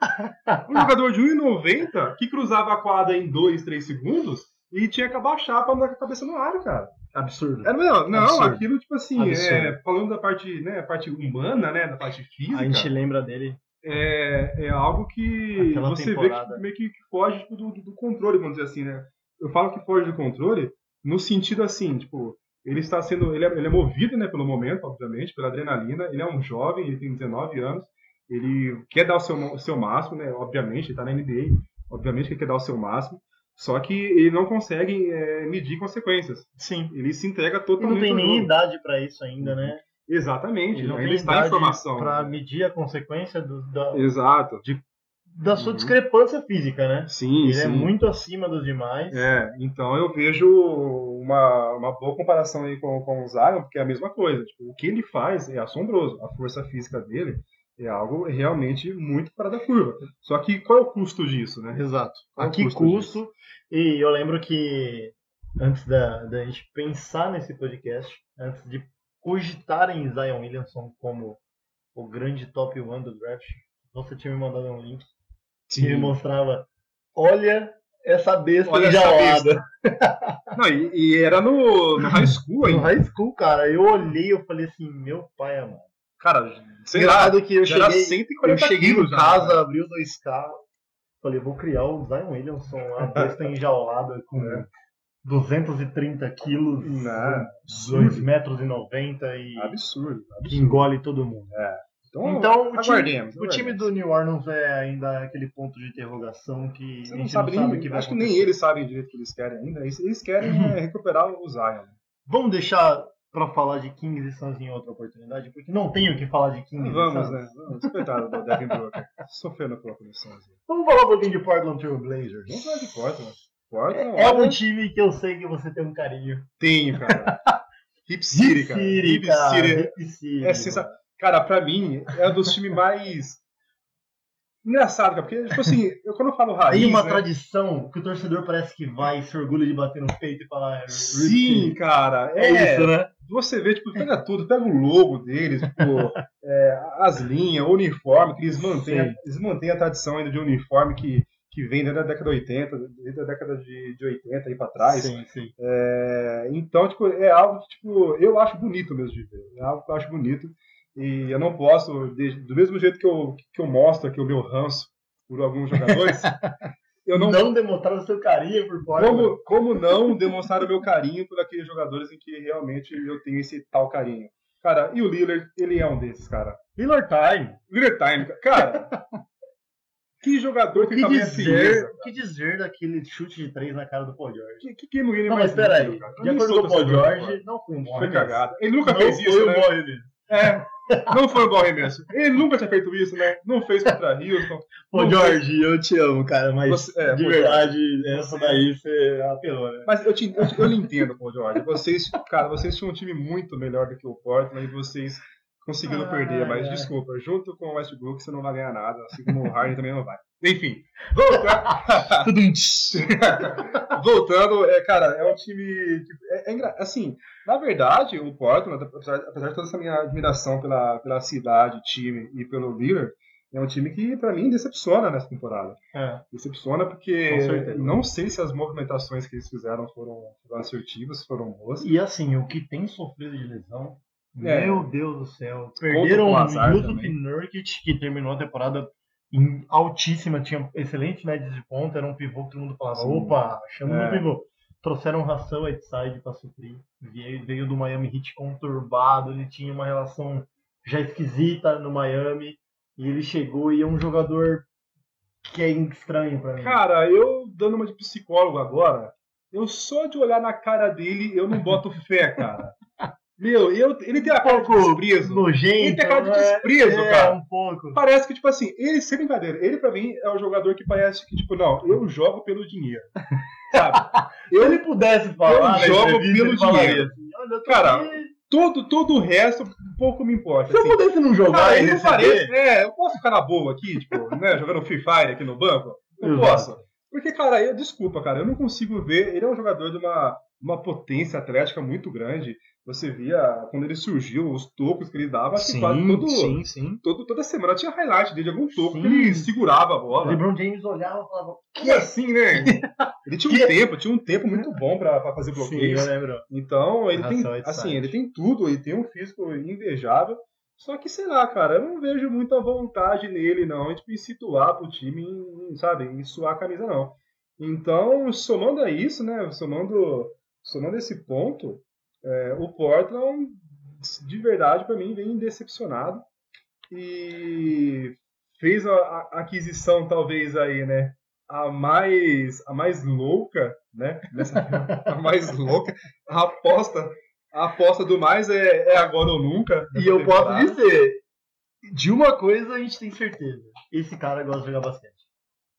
Um jogador de 1,90m que cruzava a quadra em 2, 3 segundos e tinha que abaixar pra andar com a cabeça no ar, cara. Absurdo. É, não, não Absurdo. aquilo, tipo assim, é, falando da parte, né, parte humana, né, da parte física, A gente lembra dele. é, é algo que Aquela você temporada. vê que meio que que foge tipo, do, do controle, vamos dizer assim, né? Eu falo que foge do controle no sentido assim, tipo, ele está sendo, ele é, ele é movido, né, pelo momento, obviamente, pela adrenalina, ele é um jovem, ele tem 19 anos, ele quer dar o seu, o seu máximo, né, obviamente, ele está na NBA, obviamente que ele quer dar o seu máximo, só que ele não consegue é, medir consequências. Sim. Ele se entrega totalmente não tem nem idade pra isso ainda, né? Exatamente, Ele não ainda tem está em idade formação. pra medir a consequência do- da, Exato. da sua Uhum. discrepância física, né? Sim, Ele sim. é muito acima dos demais. É, então eu vejo uma, uma boa comparação aí com, com o Zion, porque é a mesma coisa. Tipo, o que ele faz é assombroso. A força física dele é algo realmente muito fora da curva. Só que qual é o custo disso, né? Exato. Qual A o que custo custo? E eu lembro que antes da, da gente pensar nesse podcast, antes de cogitar em Zion Williamson como o grande top one do draft, você tinha me mandado um link que me mostrava, olha essa besta Olha essa enjaulada. Não, e, e era no, no high school No ainda. high school, cara, eu olhei eu falei assim, meu pai amado. Cara, sei lá, Engraçado que eu já cheguei, 140 eu cheguei em já, casa, cara. abri o 2K, falei, vou criar o Zion Williamson, a besta enjaulada com É. 230 quilos, Não, 2 metros e 90 e Absurdo. que absurdo. engole todo mundo. Então, Então, o time, o time do New Orleans é ainda aquele ponto de interrogação que Você a não gente sabe não sabe nem, o que acho que acontecer. nem eles sabem direito o que eles querem ainda. Eles, querem é, recuperar o Zion. Vamos deixar pra falar de Kings e Suns em outra oportunidade, porque não tenho o que falar de Kings Vamos, e Suns. né? Vamos, coitado do Devin Booker. Sofrendo nesse Suns. Vamos falar um pouquinho de Portland Trail Blazers. Vamos falar de Portland. Portland, É olha, um time que eu sei que você tem um carinho. tenho, cara. Hip City, cara. Hip cara. City. Hip City, É sensacional. Cara, pra mim, é um dos times mais. Engraçado, cara, porque, tipo assim, eu, quando eu falo raiz. Tem uma né? tradição que o torcedor parece que vai, se orgulha de bater no peito e falar. "Rip Sim, City". cara. é, É, isso, né? Você vê, tipo, pega tudo, pega o logo deles, tipo, é, as linhas, o uniforme, que eles mantêm, Sim. eles mantêm a tradição ainda de uniforme que, que vem desde a década de 80, desde a década de, de 80 aí pra trás. Sim, sim. É, então, tipo, é algo que, tipo, eu acho bonito mesmo de ver. É algo que eu acho bonito. E eu não posso, de- do mesmo jeito que eu, que eu mostro aqui o meu ranço por alguns jogadores, eu não, não demonstrar o seu carinho por fora. como, como não demonstrar o meu carinho por aqueles jogadores em que realmente eu tenho esse tal carinho? Cara, e o Lillard, ele é um desses, cara. Lillard Time. Lillard Time, cara. que jogador que que, cabeça dizer, o que dizer daquele chute de três na cara do Paul George? Que, que Winner Não, mas peraí. De acordo sou com o Paul George, não foi um bom Foi cagada. Ele nunca Não fez isso, né? bom. É, não foi um bom arremesso. Ele nunca tinha feito isso, né? Não fez contra Houston. Pô, Não George, eu te amo, cara, mas Você- é, de pô, verdade, essa daí você apelou, né? Mas eu, te, eu, eu lhe entendo, Paul George. Vocês, cara, vocês tinham um time muito melhor do que o Portland e vocês conseguiram Ai, perder. Mas ai. desculpa, junto com o Westbrook você não vai ganhar nada, assim como o Harden também não vai. Enfim, voltando, voltando é, cara, é um time. É, é assim, na verdade, o Portland, apesar, apesar de toda essa minha admiração pela, pela cidade, time e pelo Lillard, é um time que, pra mim, decepciona nessa temporada. É. Decepciona porque não sei se as movimentações que eles fizeram foram, foram assertivas, foram boas. E assim, o que tem sofrido de lesão, É. meu Deus do céu. Perderam o Yusuf. Nurkic, que terminou a temporada em altíssima, tinha excelente média de ponta, era um pivô que todo mundo falava, Sim. opa, chama É. no pivô. Trouxeram o Russell Whiteside pra suprir. Veio, veio do Miami Heat conturbado, ele tinha uma relação já esquisita no Miami. E ele chegou e é um jogador que é estranho pra mim. Cara, eu dando uma de psicólogo agora, eu só de olhar na cara dele, eu não boto fé, cara. Meu, eu, ele tem a cara de desprezo. nojento. Ele tem cara de é- desprezo, é, cara. um pouco. Parece que, tipo assim, ele, sem brincadeira, ele pra mim é o jogador que parece que, tipo, não, eu jogo pelo dinheiro. Sabe? Se ele pudesse falar, Eu na jogo pelo dinheiro. assim, Olha, eu Cara, aqui. Todo, todo o resto, um pouco me importa. se eu assim. pudesse não jogar e ele não parece. É, eu posso ficar na boa aqui, tipo, né, jogando Free Fire aqui no banco? Eu Exato. posso. Porque, cara, eu, desculpa, cara, eu não consigo ver. Ele é um jogador de uma, uma potência atlética muito grande. você via quando ele surgiu, os tocos que ele dava, acho que Sim, quase todo, sim, sim. todo- toda semana tinha highlight dele de algum toco Sim. que ele segurava a O bola. LeBron James olhava e falava, Que assim, né? Ele tinha um tempo, tinha um tempo muito bom pra, pra fazer Sim, bloqueios. eu lembro. Então, ele tem, é assim, ele tem tudo, ele tem um físico invejável. Só que, sei lá, cara, eu não vejo muita vontade nele, não, tipo, em situar pro time, em, em, sabe, em suar a camisa, não. Então, somando a isso, né, somando, somando esse ponto, é, o Portland, de verdade, pra mim, vem decepcionado. E fez a, a aquisição, talvez, aí, né, a mais, a mais louca, né, a mais louca, a aposta, a aposta do mais é, é agora ou nunca. E eu posso dizer, de uma coisa a gente tem certeza. Esse cara gosta de jogar basquete.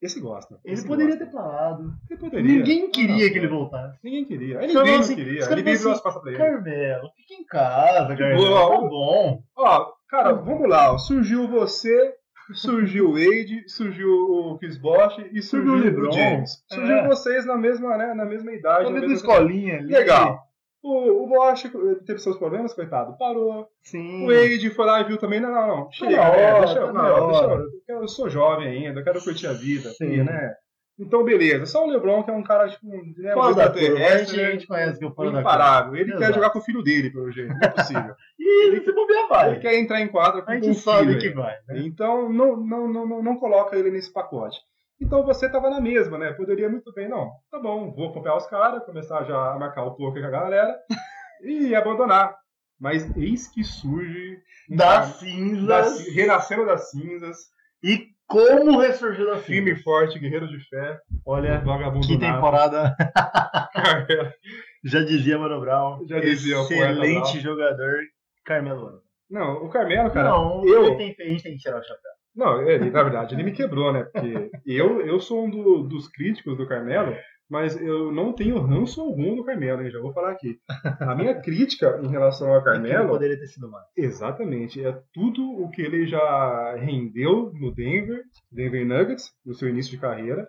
Esse gosta. Ele esse poderia gosta. ter parado. Ele poderia. Ninguém queria Ah, que ele voltasse. Ninguém queria. Ele Então, nem assim, queria. Ele falam virou as assim, costas pra ele. Carmelo, fica em casa, Carmelo. boa, Tá bom. Ó, cara, vamos lá. Surgiu você, surgiu o Wade, surgiu o Chris Bosh e surgiu Surgiu o LeBron. James. Surgiu É. vocês na mesma, né, na mesma idade. Na mesma mesma- escolinha ali. Legal. O, o Bosch teve seus problemas, coitado. Parou. Sim. O Wade foi lá e viu também. Não, não, não. Chega, né? hora, deixa, eu- não, deixa eu, eu sou jovem ainda, eu quero curtir a vida, Sim. aqui, né? Então, beleza. Só o LeBron, que é um cara, tipo, né, um curva. A extraterrestre, gente, a gente conhece que é o imparável. Ele quer Exato. jogar com o filho dele, pelo jeito. Não é possível. E ele se bobear vai. ele quer entrar em quadra com A com gente o sabe filho que vai. né? Então, não, não, não, não coloca ele nesse pacote. Então você tava na mesma, né? Poderia muito bem, não. Tá bom, vou acompanhar os caras, começar já a marcar o pouco com a galera e abandonar. Mas eis que surge Das cinzas. das- renascendo das cinzas, E como ressurgiu da firme e cinza. forte, guerreiro de fé, Olha, vagabundo que temporada. Carmelo. Já dizia Mano Brown. Já dizia Excelente Brown. jogador, Carmelo. Não, o Carmelo, cara, Não, eu, ele tem, a gente tem que tirar o chapéu. Não, ele, na verdade, ele me quebrou, né? Porque eu, eu sou um do- dos críticos do Carmelo, mas eu não tenho ranço algum do Carmelo, hein? Já vou falar aqui. A minha crítica em relação ao Carmelo, poderia ter sido mais. exatamente, é tudo o que ele já rendeu no Denver, Denver Nuggets, no seu início de carreira,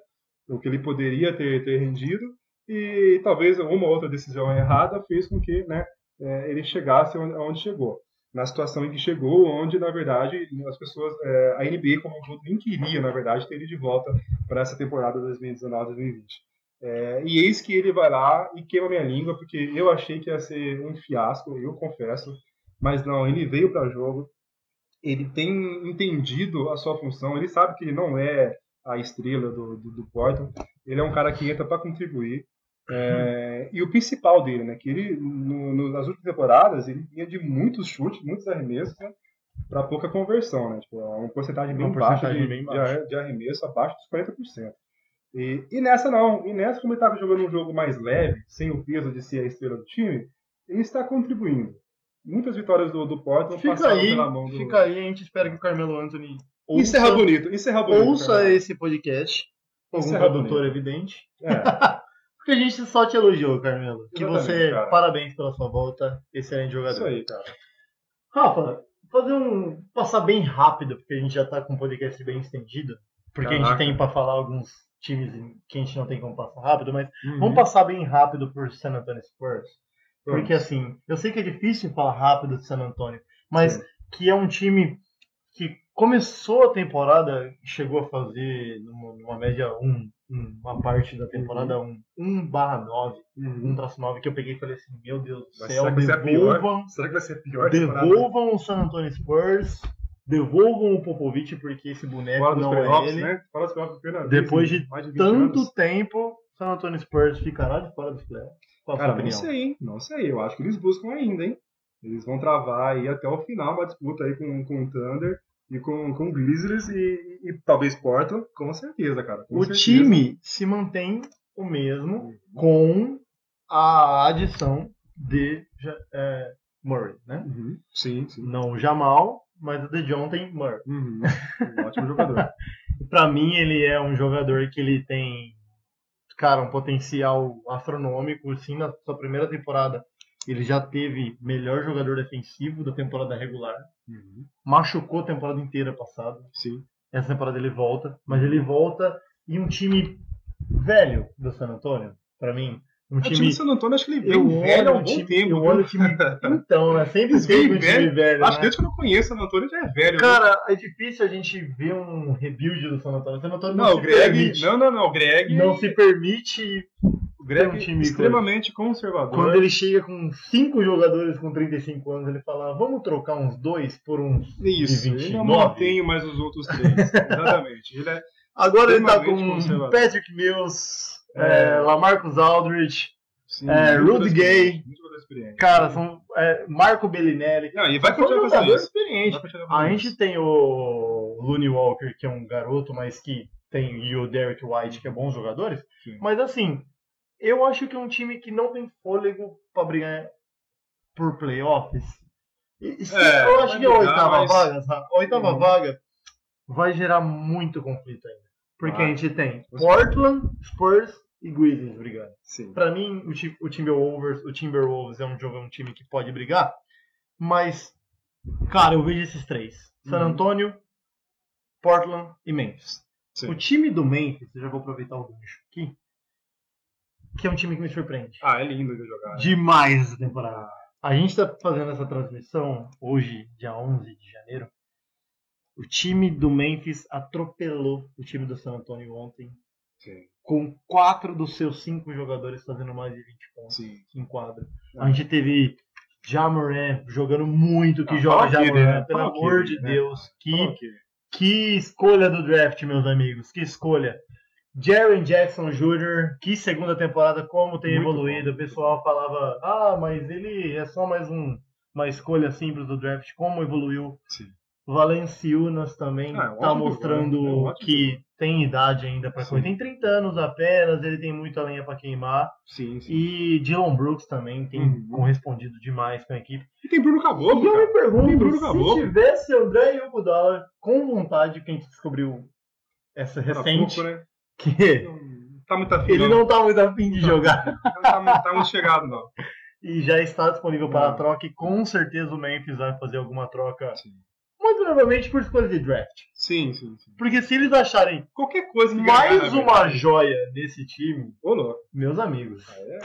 o que ele poderia ter, ter rendido, e talvez uma ou outra decisão errada fez com que né, eh, ele chegasse onde chegou. Na situação em que chegou, onde, na verdade, as pessoas, eh, a NBA como um todo nem queria, na verdade, ter ele de volta para essa temporada 2019-2020. Eh, e eis que ele vai lá e queima minha língua, porque eu achei que ia ser um fiasco, eu confesso, mas não, ele veio para jogo, ele tem entendido a sua função, ele sabe que ele não é a estrela do, do, do ele é um cara que entra para contribuir. É, e o principal dele, né, que ele no- no- nas últimas temporadas ele vinha de muitos chutes, muitos arremessos, né, para pouca conversão, né, tipo, uma porcentagem bem Uma baixa porcentagem de, bem de de arremesso, abaixo dos 40%. E, e nessa não, e nessa como ele estava jogando um jogo mais leve, sem o peso de ser a estrela do time, ele está contribuindo. Muitas vitórias do, do Portland Fica passaram aí, pela mão do... fica aí, a gente espera que o Carmelo Anthony ouça, Encerra bonito, encerra bonito. ouça Carmelo. esse podcast. Com algum Encerra produtor bonito. evidente. É, Porque a gente só te elogiou, Carmelo. Que Exatamente, você, cara. parabéns pela sua volta, excelente jogador. isso aí, cara. Rafa, fazer um. passar bem rápido, porque a gente já tá com um podcast bem estendido. Porque a gente Caraca. tem pra falar alguns times que a gente não tem como passar rápido, mas Uhum. vamos passar bem rápido por San Antonio Spurs. Porque assim, eu sei que é difícil falar rápido de San Antonio, mas que é um time que começou a temporada, chegou a fazer numa, numa média 1, uma parte da temporada 1, 1 barra 9, 1 traço 9, que eu peguei e falei assim, meu Deus do céu, será que vai ser a pior? devolvam, Será que vai ser pior devolvam o San Antonio Spurs, devolvam o Popovich, porque esse boneco Fora não é ele. né? Fora dos playoffs Depois em de 20 Tanto anos. tempo, San Antonio Spurs ficará de fora dos playoffs. Qual Cara, não sei? Não sei. Eu acho que eles buscam ainda, hein? Eles vão travar aí até o final uma disputa aí com, com o Thunder e com, com Grizzlies e, e talvez Portland, com certeza, cara. com O certeza. time se mantém o mesmo com a adição de é, Murray, né? Uhum. Sim, sim. Não o Jamal, mas o DeJounte Murray. Uhum. Um ótimo jogador. Pra mim, ele é um jogador que ele tem, cara, um potencial astronômico. Sim, na sua primeira temporada, ele já teve melhor jogador defensivo da temporada regular. Uhum. Machucou a temporada inteira passada. Sim. Essa temporada ele volta, mas ele volta e um time velho do San Antonio, pra mim, Um O time time. do San Antonio, acho que ele Eu vem velho há um o bom time. tempo. Eu olho o time. Então, né? Sempre Eles teve vêm um time velho. velho. Acho que né? desde que eu não conheço o San Antônio já é velho. Cara, é difícil a gente ver um rebuild do San Antonio. O San Antonio não, não, se o Greg. permite. Não, não, não. O Greg. não se permite O Greg um time extremamente conservador. Quando ele chega com cinco jogadores com 35 anos, ele fala: vamos trocar uns dois por uns. Isso, de ele não 29. mantém mais os outros três. Exatamente. Ele é Agora ele tá com. Patrick Mills, É. Lamarcus Aldridge, sim, É, Rudy experiente, Gay. Experiente. cara, são é, Marco Bellinelli. Não, e vai continuar fazendo continuar A gente tem o Looney Walker, que é um garoto, mas que tem e o Derek White, que é bons jogadores. Sim. Mas assim, eu acho que é um time que não tem fôlego pra brigar por playoffs. E- É, eu acho que a oitava mas- vaga, sabe? a oitava Uhum. vaga vai gerar muito conflito ainda. Porque Vai. a gente tem Portland, Spurs e Grizzlies brigando. Pra mim, o, o Timberwolves, o Timberwolves é um jogo, é um time que pode brigar, mas cara, eu vejo esses três: San Uhum. Antonio, Portland e Memphis. Sim. O time do Memphis, eu já vou aproveitar o gancho aqui, que é um time que me surpreende Ah, é lindo de jogar. né? demais essa temporada. A gente tá fazendo essa transmissão hoje, dia 11 de janeiro. O time do Memphis atropelou o time do San Antonio ontem, Sim. com quatro dos seus cinco jogadores fazendo mais de 20 pontos Sim. em quadra. Ah. A gente teve Jamoran jogando muito, que Ah, joga Jamoran, né? pelo Fala aqui, amor de né? Deus. Que, aqui. que escolha do draft, meus amigos, que escolha. Jaren Jackson Jr., que segunda temporada, como tem Muito evoluído. bom. O pessoal falava, ah, mas ele é só mais um, uma escolha simples do draft, como evoluiu. Sim. Valenciunas também Ah, é tá mostrando jogador, é que tem idade ainda para correr. Tem 30 anos apenas, ele tem muita lenha para queimar. Sim, sim. E Dylan Brooks também tem Uhum. correspondido demais com a equipe. E tem Bruno Caboclo, e eu me cara. Tem pergunto, Bruno se Caboclo. tivesse André Iguodala com vontade, que a gente descobriu essa Tá recente, pouco, né? que Não Tá muito afim, ele não tá muito afim de jogar Não tá, muito- tá muito chegado, não. e já está disponível para a Não. troca e com certeza o Memphis vai fazer alguma troca, Sim. Muito provavelmente por escolha de draft. Sim, sim, sim. Porque se eles acharem Qualquer coisa que mais uma joia nesse time, Ô, louco. meus amigos, É,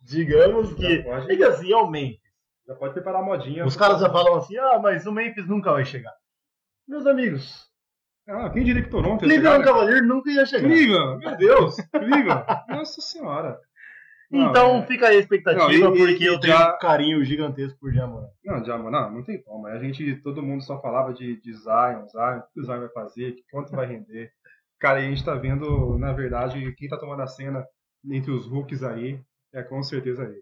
digamos que... Já pode- É que assim, é o Memphis. já pode preparar a modinha. Os caras já falam assim, ah, mas o Memphis nunca vai chegar. Meus amigos, Ah, quem diria que Toronto ia Cleveland chegar, né? Cavalier nunca ia chegar. Cleveland, meu Deus, Cleveland. Nossa senhora. Não, Então é- fica aí a expectativa, Não, e- e- porque eu e tenho já- um carinho gigantesco por Jamoran. Não, já, não, não tem como. A gente, todo mundo só falava de, de Zion, Zion, o que o Zion vai fazer, quanto vai render. Cara, e a gente tá vendo, na verdade, quem tá tomando a cena entre os rookies aí é com certeza ele.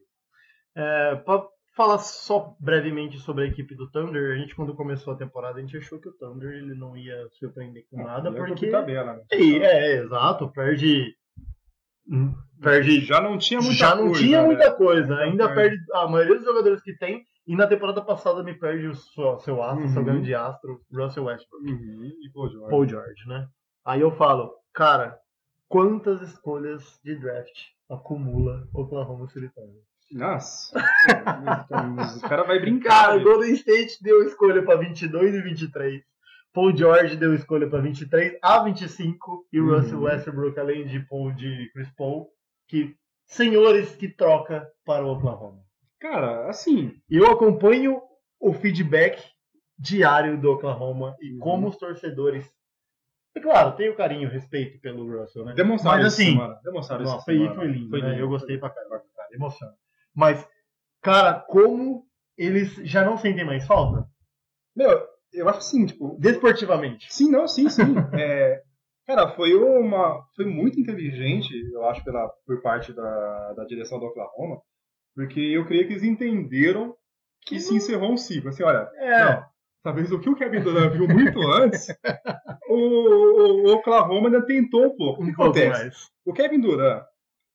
É, pra falar só brevemente sobre a equipe do Thunder, a gente quando começou a temporada, a gente achou que o Thunder ele não ia surpreender com nada, E é porque... por tabela, né? É, é, exato, perde... hum, Perde... Já não tinha muita Já não coisa, tinha né? muita coisa, Já ainda perde. perde a maioria dos jogadores que tem, e na temporada passada me perde o seu, seu astro, seu Uhum. grande astro, Russell Westbrook. Uhum, e Paul George. Paul George, né? Aí eu falo, cara, quantas escolhas de draft acumula Oklahoma City Thunder? Nossa. o cara vai brincar. Cara, o? Golden State deu escolha pra 22 e 23. Paul George deu escolha pra 23 a 25 e o Uhum. Russell Westbrook, além de Paul de Chris Paul, que senhores que troca para o Oklahoma. Cara, assim, Eu acompanho o feedback diário do Oklahoma e Uhum. como os torcedores. E claro, tenho carinho e respeito pelo Russell, né? demonstraram Mas assim, semana. Demonstraram Não, foi, semana. foi lindo, Foi né? lindo. Eu gostei pra caramba, cara, emociona. Mas, cara, como eles já não sentem mais falta? Meu, eu acho assim, tipo, Desportivamente. Sim, não, sim, sim. É, cara, foi uma. Foi muito inteligente, eu acho, pela, por parte da, da direção do Oklahoma, porque eu creio que eles entenderam que se encerrou um ciclo. Assim, olha, É. não, talvez o que o Kevin Durant viu muito antes, o, o- o Oklahoma ainda tentou um pouco. O que acontece? mais. O Kevin Durant,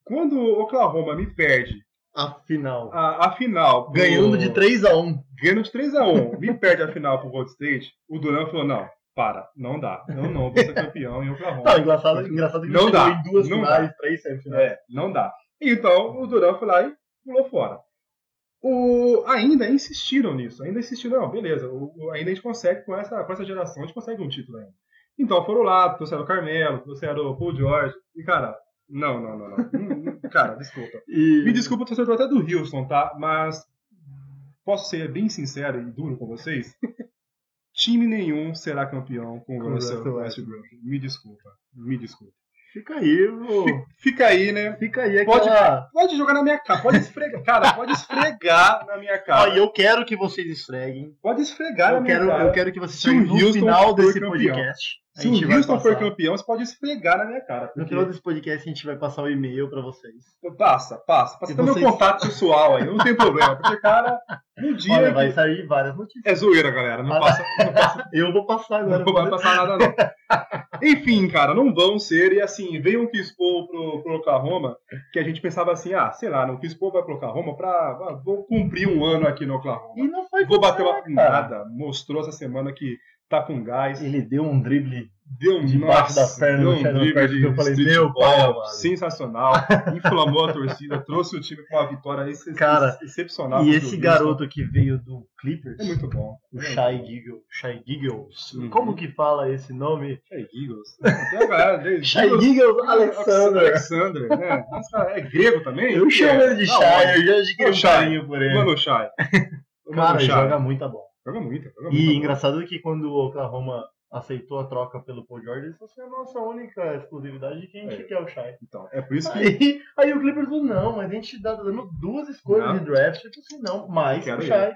quando o Oklahoma me perde Afinal. a, a final. Ganhando de 3 a 1 Ganhando de 3x1, me perde a final pro Gold State, o Durant falou: não, para, não dá. Eu não vou ser campeão em Oklahoma. Não, engraçado, engraçado que ele Não dá, em duas não finais, três semifinais. É, não dá. Então o Durant foi lá e pulou fora. O, ainda insistiram nisso, ainda insistiram, não, beleza, o- ainda a gente consegue, com essa, com essa geração, a gente consegue um título ainda. Então foram lá, trouxeram o Carmelo, trouxeram o Paul George, e cara, Não, não, não, não. Hum, hum, Cara, desculpa. E... Me desculpa, torcedor até do Houston, tá? Mas posso ser bem sincero e duro com vocês? Time nenhum será campeão com o Russell Westbrook. Me desculpa. Me desculpa. Fica aí, vô. Fi- Fica aí, né? Fica aí Pode, aquela... pode jogar na minha cara, pode esfregar. Cara, pode esfregar na minha cara. e eu quero que vocês esfreguem. Pode esfregar na Eu minha quero, cara. eu quero que vocês esfreguem no Houston final desse campeão. podcast. A Se o Houston for campeão, você pode esfregar na minha cara. No Porque... final desse podcast a gente vai passar o e-mail pra vocês. Passa, passa. Passa até meu vocês- contato pessoal aí, não tem problema. Porque, cara, no dia. Olha, vai sair várias notícias. É zoeira, galera. Não Ah, passa, não passa Eu vou passar agora. Não vai passar nada, não. Enfim, cara, não vão ser. E assim, veio um Paul pro, pro Oklahoma, que a gente pensava assim, ah, sei lá, o Chris Paul vai pro Oklahoma pra. ah, vou cumprir um ano aqui no Oklahoma. E não foi Vou bater uma. Nada. Mostrou essa semana que tá com gás. Ele deu um drible. Deu um Debaixo nossa, das pernas deu um drible de eu falei, meu pai amado. sensacional, inflamou a torcida, trouxe o time com uma vitória ex- Cara, excepcional. E esse garoto que veio do Clippers, é muito bom. o Shai Giggle, Shai Giggles. Uhum. Como que fala esse nome? Shai Eagles. Tem a galera dele. Shai Giggles Alexander. Alexander, né? Nossa, é grego também? Eu chamo ele de Shai, eu já Ô, adquiri um carinho por ele. Mano Shai. O Cara, Mano Shai. joga muita bola. Joga muito. Joga E muito. engraçado que quando o Oklahoma aceitou a troca pelo Paul George, falaram assim, a nossa única exclusividade de quem a gente É. quer o Shai. Então, é por isso que Aí, aí o Clippers falou, não, mas a gente tá dando duas escolhas Não. de draft. Eu falei assim, não, mais o. Shai.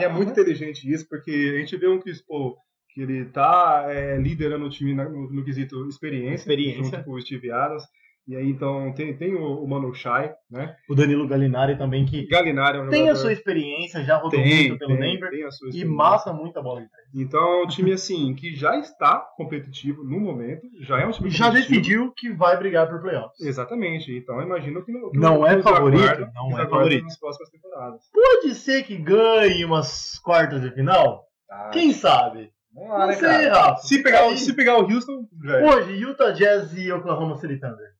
E é muito inteligente isso, porque a gente vê um Chris Paul que ele tá é, liderando o time no, no quesito experiência, Experiência. junto com o Steve Adams. E aí, então, tem, tem o, o Mano Shai, né? O Danilo Gallinari também, que Galinari é um tem a jogador- sua experiência, já rodou tem, muito pelo Denver a e experiência. mata muito a bola de trás. Então, é um time, assim, que já está competitivo no momento, já é um time já decidiu que vai brigar por playoffs. Exatamente. Então, imagino que não, que Não é favorito, aguarda- não é favorito. nas próximas temporadas. Pode ser que ganhe umas quartas de final? Tá. Quem sabe? Vamos lá, Não né, sei? Rafa. Se pegar, aí. se pegar o Houston, já é. Hoje, Utah Jazz e Oklahoma City Thunder.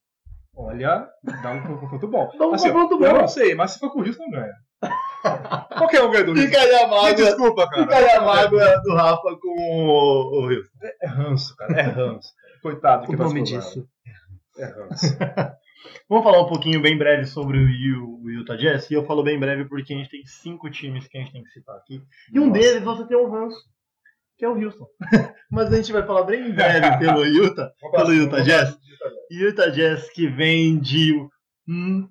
Olha, dá um confronto bom. Dá um Assim, confronto Eu bom. não sei, mas se for com o Houston, ganha. Qualquer um ganha do Houston. Fica aí a mágoa, desculpa, cara. fica aí a mágoa do Rafa com o, o Houston. É ranço, cara. É ranço. Coitado O quem nome disso. É ranço. Vamos falar um pouquinho bem breve sobre o o Utah Jazz. E eu falo bem breve porque a gente tem cinco times que a gente tem que citar aqui. E um Nossa. deles você tem o ranço, que é o Houston. Mas a gente vai falar bem breve pelo Utah. Pelo Utah Jazz? Utah Jazz. Que vem de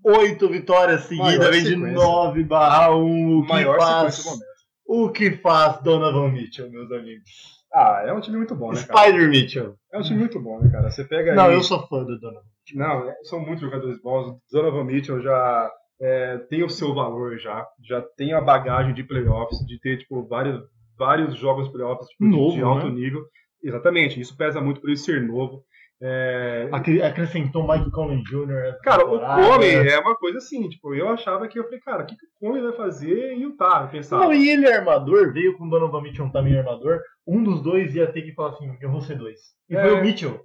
oito vitórias seguidas, Maior vem de sequência. 9 barra 1. O que Maior faz, o que faz Donovan Mitchell, meus amigos? Ah, é um time muito bom, né, cara? Spider Mitchell. É um time muito bom, né, cara? Você pega Não, aí... eu sou fã do Donovan. Não, são muitos jogadores bons. O Donovan Mitchell já é, tem o seu valor já. Já tem a bagagem de playoffs, de ter, tipo, vários, vários jogos playoffs tipo, de- Novo, de alto né? nível. Exatamente, isso pesa muito por ele ser novo. É, Acre- Acrescentou Mike Conley Jr. Cara, o. Conley é uma coisa assim, tipo, eu achava que eu falei, cara, o que, que o Conley vai fazer em Utah? Eu pensava. Não, e ele é armador, veio com o Donovan Mitchell também armador. Um dos dois ia ter que falar assim: eu vou ser dois. E É. foi o Mitchell.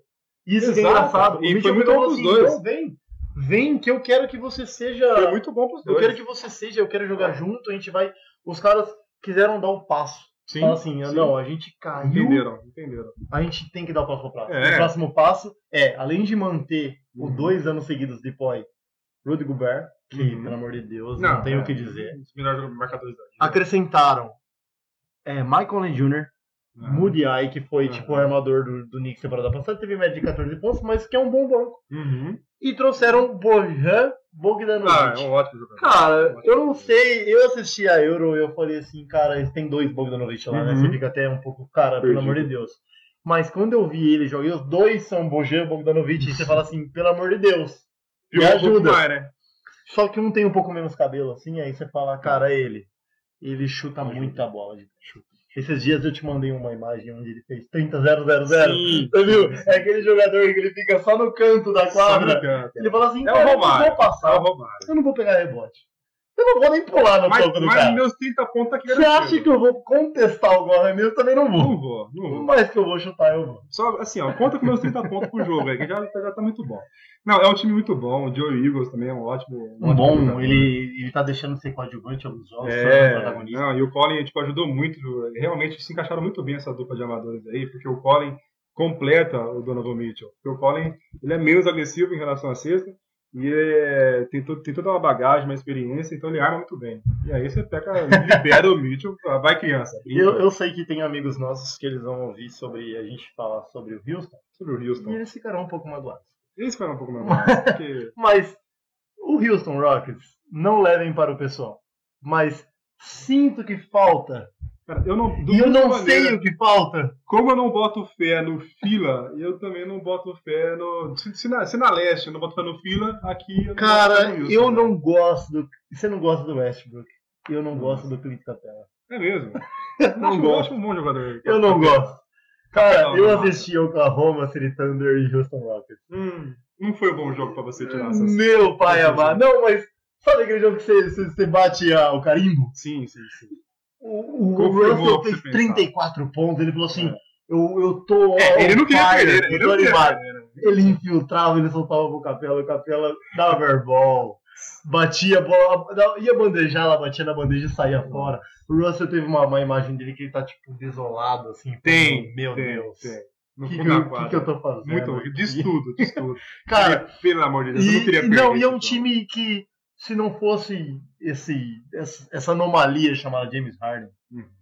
Isso que é Exato. engraçado. O E Mitchell foi muito bom assim, pros dois. "Então vem, vem que eu quero que você seja. Foi muito bom pros Eu dois. quero que você seja, eu quero jogar junto, a gente vai. Os caras quiseram dar o passo. Sim, Fala assim, sim. não, a gente caiu, Entenderam, entenderam. a gente tem que dar o próximo passo. É. O próximo passo é, além de manter Uhum. os dois anos seguidos de poi, Rudy Gobert, que, Uhum. pelo amor de Deus, não, tenho o que dizer. Dos melhores marcadores da liga. Acrescentaram é, Mike Conley Jr., Ah. Moody Eye, que foi Ah. tipo o armador do, do Knicks temporada passada, teve média de 14 pontos, mas que é um bom banco. Uhum. E trouxeram Bojan Bogdanovic. Ah, é um ótimo jogador. Cara, Ótimo eu não jogador. sei, eu assisti a Euro e eu falei assim, cara, eles têm dois Bogdanovic lá, né? Uhum. Você fica até um pouco, cara, pelo Perdido. amor de Deus. Mas quando eu vi ele jogar, e os dois são Bojan Bogdanovic, e você fala assim, pelo amor de Deus, me um ajuda. mais, né? Só que um tem um pouco menos cabelo, assim, aí você fala, cara, é ele. Ele chuta muita bola de chuta. Esses dias eu te mandei uma imagem onde ele fez 30-0-0-0. Sim. Você viu? É aquele jogador que ele fica só no canto da quadra. canto. Ele fala assim, É cara, eu vou passar. É o Romário. Eu não vou pegar rebote. Eu não vou nem pular no Mas, topo do mas cara. meus 30 pontos aqui Você acha que eu vou contestar o gol mesmo? Eu também não vou. Não vou, não vou. Mas que eu vou chutar, eu vou. Só assim, ó, conta com meus 30 pontos por jogo aí, que já, já tá muito bom. Não, é um time muito bom. O Joe Eagles também é um ótimo. Um ótimo bom, jogador. ele, ele tá deixando de ser coadjuvante alguns jogos, sendo É, protagonista. não, e o Colin tipo, ajudou muito. Realmente se encaixaram muito bem essa dupla de amadores aí, porque o Colin completa o Donovan Mitchell. Porque o Collins ele é menos agressivo em relação à cesta e é, tem, to- tem toda uma bagagem, uma experiência, então ele arma muito bem. E aí você pega, libera o Mitchell, vai criança. Eu, eu sei que tem amigos nossos que eles vão ouvir sobre a gente falar sobre o Houston Sobre o e Houston. eles ficarão um pouco magoados. Eles ficaram um pouco mais mais, porque Mas o Houston Rockets, não levem para o pessoal, mas sinto que falta. Cara, eu não, E eu não maneira, sei o que falta. Como eu não boto fé no Fila, eu também não boto fé no. Se, se na, se na leste eu não boto fé no Fila, aqui eu não Cara, Houston, eu né? não gosto do. Você não gosta do Westbrook. Eu não gosto do Clint Capella. É mesmo. Não eu gosto. acho um bom jogador. Eu não gosto. Cara, Não, eu não. assisti Oklahoma City Thunder e Houston Rockets. Hum, não foi um bom jogo pra você tirar essas. Meu pai amado. Não, mas sabe aquele jogo que você, você, bate a- o carimbo? Sim, sim, sim. O, o Russell fez você pensava. 34 pontos. Ele falou assim: É. eu, eu tô. É, ele não queria perder, ele não queria perder. né? Ele infiltrava, ele soltava pro Capela, o Capela dava airball, batia a bola, ia bandejar, ela batia na bandeja e saía fora. O Russell teve uma, uma imagem dele que ele tá, tipo, desolado, assim. Tem, meu tem, Deus. tem. O que, que, que, eu tô fazendo? Muito. Diz tudo, diz tudo. Cara, Pelo amor de Deus, eu não e, queria e perder. não, e é um time que, se não fosse esse, essa, anomalia chamada James Harden,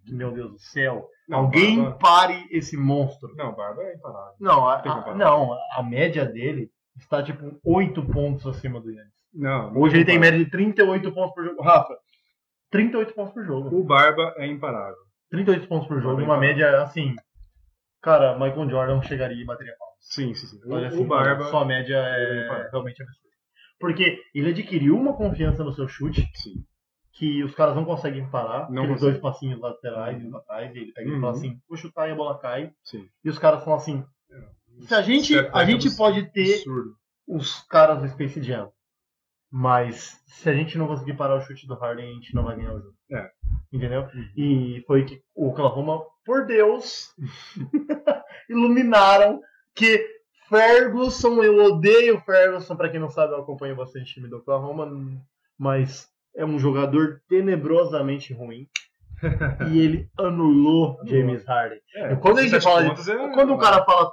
que, meu Deus do céu, Não, alguém Barba- pare esse monstro. Não, Barba é imparável. Não, a, a- não, a média dele está tipo 8 pontos acima do Yannis. Não, não Hoje ele tem média de 38 pontos por jogo. Rafa, 38 pontos por jogo. O Barba é imparável. 38 pontos por jogo, Bem uma média assim. Cara, Michael Jordan chegaria e bateria pau. Sim, sim, sim. O, assim, o Barba. sua média é barato. realmente absurda. Porque ele adquiriu uma confiança no seu chute Sim. que os caras não conseguem parar. Não aqueles conseguem. dois passinhos laterais e atrás. E ele pega e Uhum. fala assim: vou chutar e a bola cai. Sim. E os caras falam assim: se a gente, Step a gente pode ter Absurdo. os caras do Space Jam. Mas se a gente não conseguir parar o chute do Harden, a gente não vai ganhar o jogo. É. Entendeu? E foi que o Oklahoma, por Deus, iluminaram que Ferguson, eu odeio Ferguson, pra quem não sabe, eu acompanho bastante o time do Oklahoma, mas é um jogador tenebrosamente ruim. e ele anulou James Harden. É, Quando a gente 17 fala de- é- Quando o cara fala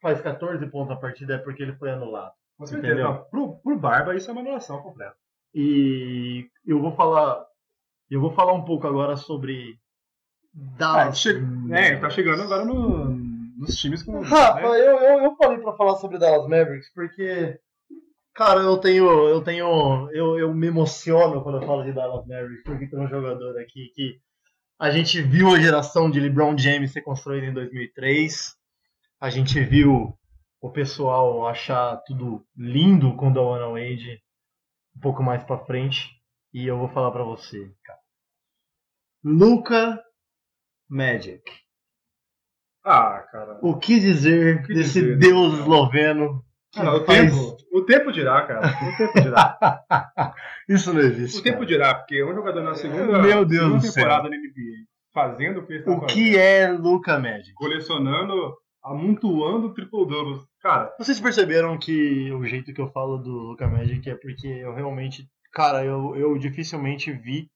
faz 14 pontos a partida é porque ele foi anulado. Com certeza. entendeu? Não, pro, pro Barba, isso é uma anulação completa. E eu vou falar. Eu vou falar um pouco agora sobre. Ah, Dallas. che... É, tá chegando agora no, nos times com. Rafa, né? eu, eu, eu falei pra falar sobre Dallas Mavericks porque. Cara, eu tenho. Eu tenho. Eu, eu me emociono quando eu falo de Dallas Mavericks, porque tem um jogador aqui que. A gente viu a geração de LeBron James ser construída em 2003. A gente viu o pessoal achar tudo lindo com o Dwayne Wade um pouco mais pra frente. E eu vou falar pra você, cara. Luca Magic. Ah, cara. O que dizer O que desse dizer, deus cara? esloveno? o, faz- tempo, o tempo dirá, cara. O tempo dirá. Isso não existe. O tempo cara. dirá, porque um jogador na segunda, Meu Deus segunda temporada na NBA, fazendo o que ele está O fazendo, que é Luca Magic? colecionando, amontoando triple-doubles. Cara, Vocês perceberam que o jeito que eu falo do Luca Magic é porque eu realmente, cara, eu, eu dificilmente vi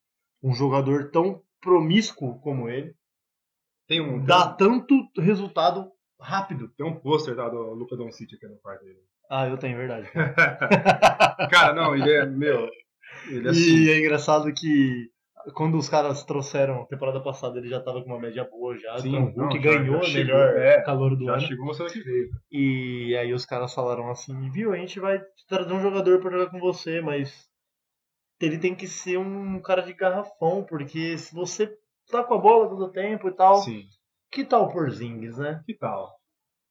um jogador tão promíscuo como ele tem um, dar tanto resultado rápido. tem um pôster tá, do Luca Doncic aqui no quarto dele. Ah, eu tenho, verdade. Cara, não, ele é, meu, ele é assim, E é engraçado que quando os caras trouxeram a temporada passada, ele já tava com uma média boa já. Sim, então, o Hulk já- ganhou já o chegou, melhor é, calor do já ano. chegou mostrando que veio. E aí os caras falaram assim, viu, a gente vai trazer um jogador pra jogar com você, mas ele tem que ser um cara de garrafão, porque se você tá com a bola todo o tempo e tal, Sim, que tal o Porzingis, né? que tal?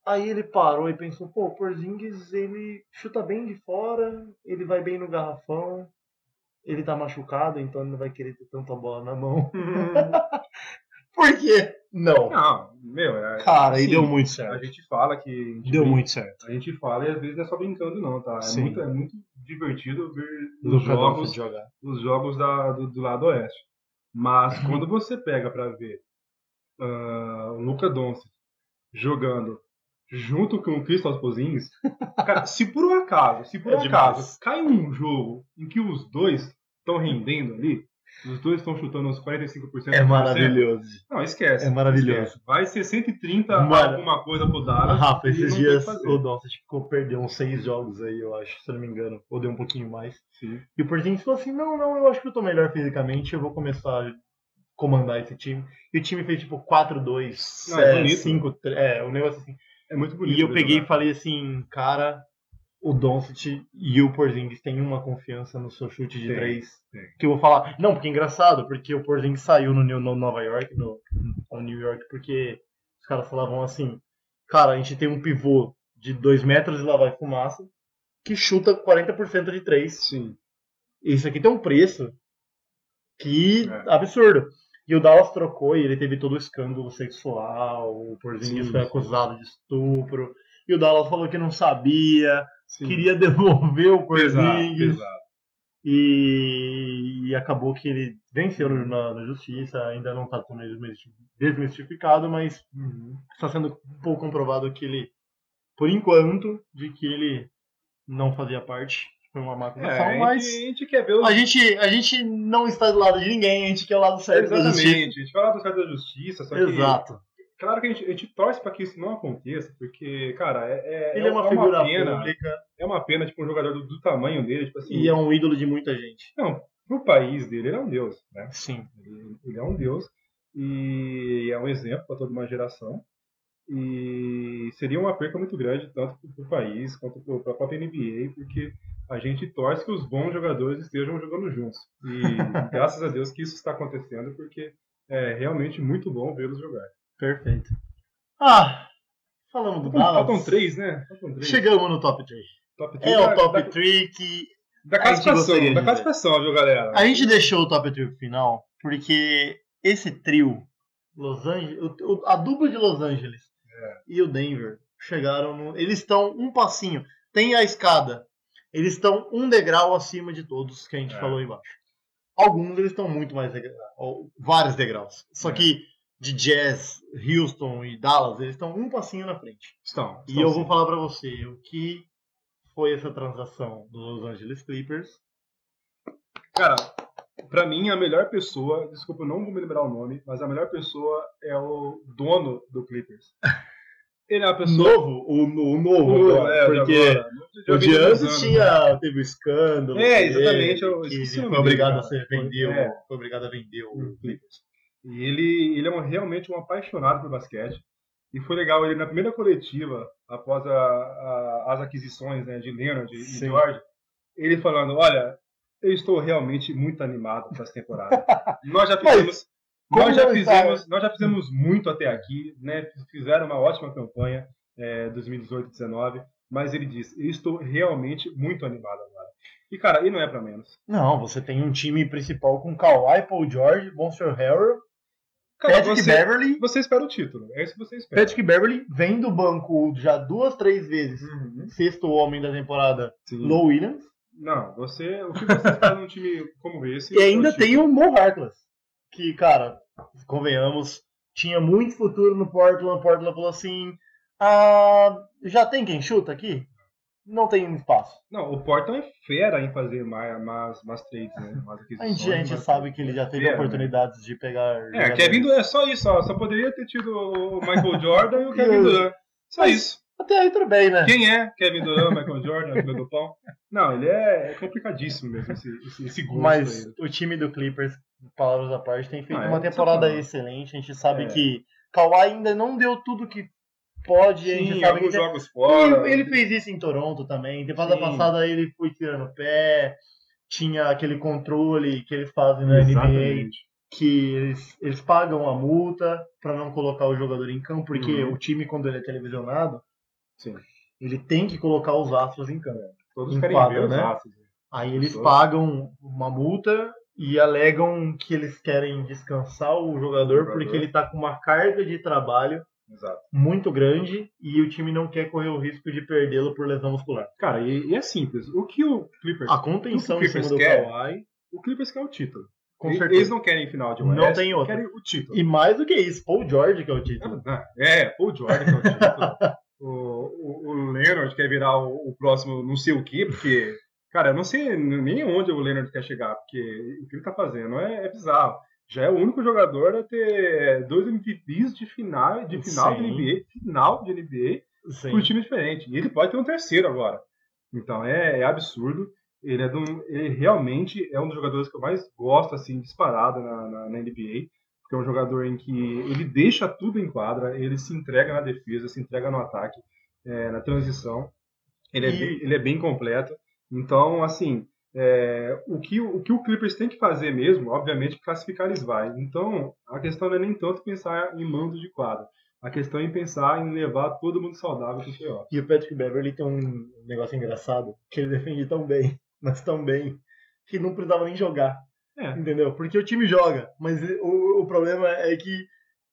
Aí ele parou e pensou, pô, o Porzingis, ele chuta bem de fora, ele vai bem no garrafão, ele tá machucado, então ele não vai querer ter tanta bola na mão. Por quê? Não. Não, meu, é, Cara, e assim, deu muito A certo. gente fala que. a gente Deu muito certo. A gente fala e às vezes não é só brincando, não, tá? É, muito, é muito divertido ver os jogos, os jogos da, do, do lado oeste. Mas quando você pega pra ver ah, o Luca Doncic jogando junto com o Christoph Porzingis, cara, se por um acaso, se por É um demais. acaso cai um jogo em que os dois estão rendendo ali, Os dois estão chutando uns 45%. É maravilhoso. Não, esquece. É maravilhoso. Esquece. Vai ser 130 Mano. alguma coisa pro Dallas. Rafa, e esses dias o que o ficou perdeu uns seis jogos aí, eu acho, se não me engano. Ou deu um pouquinho mais. Sim. E o Porzingis falou assim, não, não, eu acho que eu tô melhor fisicamente, eu vou começar a comandar esse time. E o time fez tipo 4-2, Não, é é, bonito. 5, é, um negócio assim. É muito bonito. E eu peguei e jogar. falei assim, cara, o Doncic e o Porzingis têm uma confiança no seu chute de Tem, três. tem. Que eu vou falar. Não, porque é engraçado, porque o Porzingis saiu no, New- no Nova York, no, no New York, porque os caras falavam assim, cara, a gente tem um pivô de 2 metros e lá vai fumaça, que chuta 40% de três. Sim. Isso aqui tem um preço que É. absurdo. E o Dallas trocou e ele teve todo o escândalo sexual, o Porzingis Sim, foi sim. acusado de estupro. E o Dallas falou que não sabia, Sim. queria devolver o Porzingis. E, e acabou que ele venceu na, na justiça, ainda não está desmistificado, mas está sendo um pouco comprovado que ele, por enquanto, de que ele não fazia parte. Foi uma má É, mas a gente quer ver os... a gente, a gente não está do lado de ninguém, a gente quer o lado certo da justiça. Exatamente. A gente fala do certo da justiça, só que... Exato. Claro que a gente, a gente torce pra que isso não aconteça, porque, cara, é, é, Ele é uma figura pena. pública É uma pena, tipo, um jogador do, do tamanho dele, tipo assim... e é um ídolo de muita gente. Não, pro país dele, ele é um deus, né? Sim. Ele, ele é um deus e é um exemplo para toda uma geração. E seria uma perca muito grande, tanto para o país quanto para a própria NBA, porque a gente torce que os bons jogadores estejam jogando juntos. E graças a Deus que isso está acontecendo, porque é realmente muito bom vê-los jogar. Perfeito. Ah, falamos do Dallas. Faltam três, né? Faltam três. Chegamos no top 3. Top três É o da- top da, 3 que da classificação, da classificação, viu, galera? A gente deixou o top 3 pro final porque esse trio, Los Angeles, a dupla de Los Angeles É. e o Denver chegaram no, eles estão um passinho, tem a escada. Eles estão um degrau acima de todos que a gente É. falou aí embaixo. Alguns eles estão muito mais degra- ou vários degraus. Só É. que de Jazz, Houston e Dallas, eles estão um passinho na frente. Estão, E estão eu sim. vou falar pra você o que foi essa transação dos Los Angeles Clippers. Cara, pra mim a melhor pessoa, desculpa, eu não vou me lembrar o nome, mas a melhor pessoa é o dono do Clippers. Ele é uma pessoa. Novo, o, no- o novo, agora, é, porque o de antes tinha, teve o escândalo. É, exatamente, eu que o foi obrigado a ser o- É. foi obrigado a vender o Uhum. Clippers. E ele, ele é um- realmente um apaixonado por basquete. E foi legal ele na primeira coletiva, após a- a- as aquisições né, de Leonard e Sim. George, ele falando: Olha, eu estou realmente muito animado para essa temporada. nós já Mas, fizemos. como Nós já, não fizemos, nós já fizemos muito até aqui, né? Fizeram uma ótima campanha é, 2018-19, mas ele disse: Eu estou realmente muito animado agora. E cara, e não é para menos. Não, você tem um time principal com Kawhi, Paul George, Monster Harrell, Cara, Patrick você, Beverly. você espera o título, é isso que você espera. Patrick Beverly vem do banco já duas, três vezes. Uhum. Sexto homem da temporada, Sim. Low Williams. Não, você, o que você espera num time como esse? E ainda é tem o Mo Harkless, que, cara, convenhamos, tinha muito futuro no Portland. Portland falou assim: ah, já tem quem chuta aqui? Não tem espaço. Não, o Portland é fera em fazer mais, mais, mais trades, né? Mais A gente, a gente mais- sabe que ele já teve Fera, oportunidades de pegar. É. Kevin Durant, é só isso, ó. Só poderia ter tido o Michael Jordan e o Kevin o- Durant. Só Mas- isso. Até aí tudo bem, né? Quem é Kevin Durant, Michael Jordan, filho do pão? Não, ele é, é complicadíssimo mesmo, esse, esse, esse gosto Mas aí. o time do Clippers, palavras à parte, tem feito Ah, é uma temporada sensacional. excelente. A gente sabe É. que Kawhi ainda não deu tudo que pode. Sim, alguns jogos fora. Ele, ele fez isso em Toronto também. Temporada Sim. passada ele foi tirando o pé. Tinha aquele controle que eles fazem na NBA, Exatamente. que eles, eles pagam a multa para não colocar o jogador em campo, porque Uhum. o time, quando ele é televisionado, Sim. ele tem que colocar os astros em campo. Todos Em querem quadra, ver os né? astros. Aí eles Pessoas. pagam uma multa e alegam que eles querem descansar o jogador, jogador. porque ele tá com uma carga de trabalho Exato. muito grande e o time não quer correr o risco de perdê-lo por lesão muscular. Cara, e, e é simples. O que o Clippers, A contenção o que em o cima Clippers do quer, Kawhi, o Clippers quer o título. com E- certeza. Eles não querem final de West, Não tem outra. querem o título. E mais do que isso, Paul George que é o título. Ah, É, o Jordan que é o título. o, o, o Leonard quer virar o, o próximo não sei o quê, porque Cara, eu não sei nem onde o Leonard quer chegar, porque o que ele tá fazendo é, é bizarro. Já é o único jogador a ter dois MVPs de final de, final de Sim. NBA, final de NBA, Sim. por time diferente. E ele pode ter um terceiro agora. Então é, é absurdo. Ele, é de um- ele realmente é um dos jogadores que eu mais gosto, assim, disparado na, na, na NBA. Porque é um jogador em que ele deixa tudo em quadra, ele se entrega na defesa, se entrega no ataque, é, na transição. Ele é, E- bem, ele é bem completo. Então, assim, é, o, que, o que o Clippers tem que fazer mesmo, obviamente, classificar eles vai. Então, a questão não é nem tanto pensar em mando de quadra. A questão é pensar em levar todo mundo saudável para o playoff. E o Patrick Beverly tem um negócio engraçado, que ele defende tão bem, mas tão bem, que não precisava nem jogar. É. Entendeu? Porque o time joga, mas o, o problema é que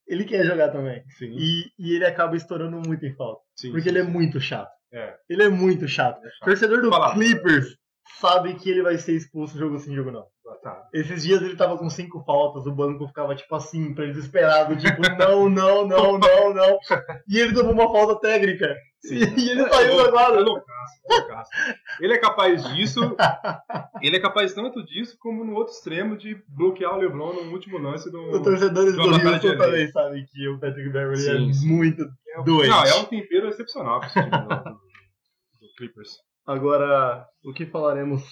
ele quer jogar também. Sim, E, e ele acaba estourando muito em falta. sim. Porque ele é muito chato. É. Ele é muito chato. É chato. Torcedor do Fala. Clippers sabe que ele vai ser expulso jogo sim, jogo não. Tá. Esses dias ele tava com cinco faltas, o banco ficava tipo assim, pra ele desesperado, tipo, não, não, não, não, não. E ele tomou uma falta técnica. Sim. E ele saiu da É quadra. loucaço, é loucaço. Ele é capaz disso. Ele é capaz tanto disso como no outro extremo de bloquear o LeBron no último lance do. Os torcedores do Houston areia. também sabem que o Patrick Beverly Sim, é sim. muito doente. Não, é um tempero excepcional do- do Clippers. Agora, o que falaremos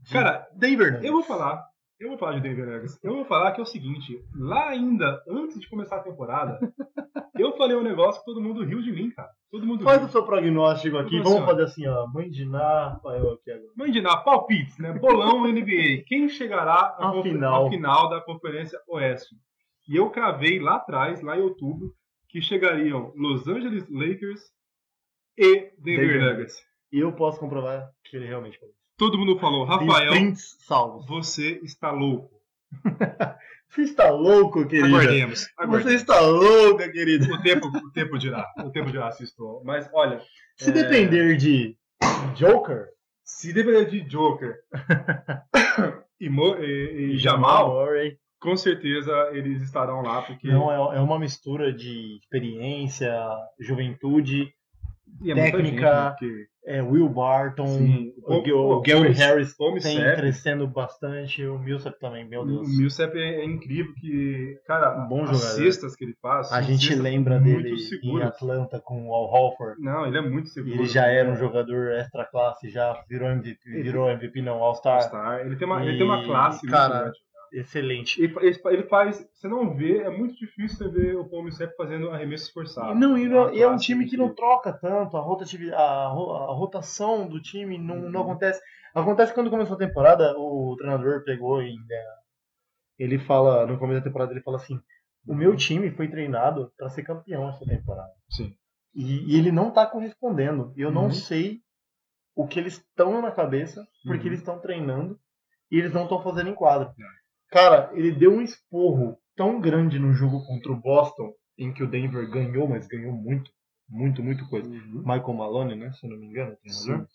de Cara, Denver Nuggets? eu vou falar. Eu vou falar de Denver Nuggets. Eu vou falar que é o seguinte: lá ainda, antes de começar a temporada, eu falei um negócio que todo mundo riu de mim, cara. Todo mundo Faz riu. o seu prognóstico aqui. Assim, Vamos ó. fazer assim, ó. Mãe de Ná, Rafael aqui agora. Mandinar, palpites, né? Bolão NBA. Quem chegará à A confer- final. final da Conferência Oeste? E eu cravei lá atrás, lá em outubro, que chegariam Los Angeles Lakers e Denver Denver Nuggets. E eu posso comprovar que ele realmente falou. Todo mundo falou, Rafael, prints salvos. você está louco. Você está louco, querida? Aguardemos. Você aguardemos. está louca, querida? O tempo, o tempo dirá. O tempo dirá se estou. Mas olha, Se É. depender de Joker se depender de Joker e, Mo- e- e Jamal, Murray, com certeza eles estarão lá, porque não, é, é uma mistura de experiência, juventude, é técnica, gente, né, é, Will Barton, Sim. o, O- o, Gary Harris tem crescendo bastante, o Millsap também, meu Deus. O Millsap é, é incrível que, cara, Um bom as jogador. cestas que ele faz. A gente lembra dele em seguras. Atlanta com o Al Horford. Não, ele é muito seguro. ele já era um jogador extra classe, já virou MVP, virou MVP não, All-Star. All-Star. Ele tem uma, ele tem uma classe cara. Excelente. Ele, ele- faz, você não vê, é muito difícil você ver o Paul Millsap fazendo arremessos forçados. Não, e, não- e é um time que não troca tanto, a, rotativi- a, a rotação do time não, não Uhum. acontece. Acontece quando começou a temporada, o treinador pegou e né, ele fala, no começo da temporada, ele fala assim: o meu time foi treinado para ser campeão essa temporada. Sim. E, e ele não tá correspondendo. E eu não Uhum. sei o que eles estão na cabeça, porque Uhum. eles estão treinando e eles não estão fazendo em quadra. É. Cara, ele deu um esporro tão grande no jogo contra o Boston, em que o Denver ganhou, mas ganhou muito, muito, muito coisa. Uhum. Michael Malone, né? Se eu não me engano, treinador.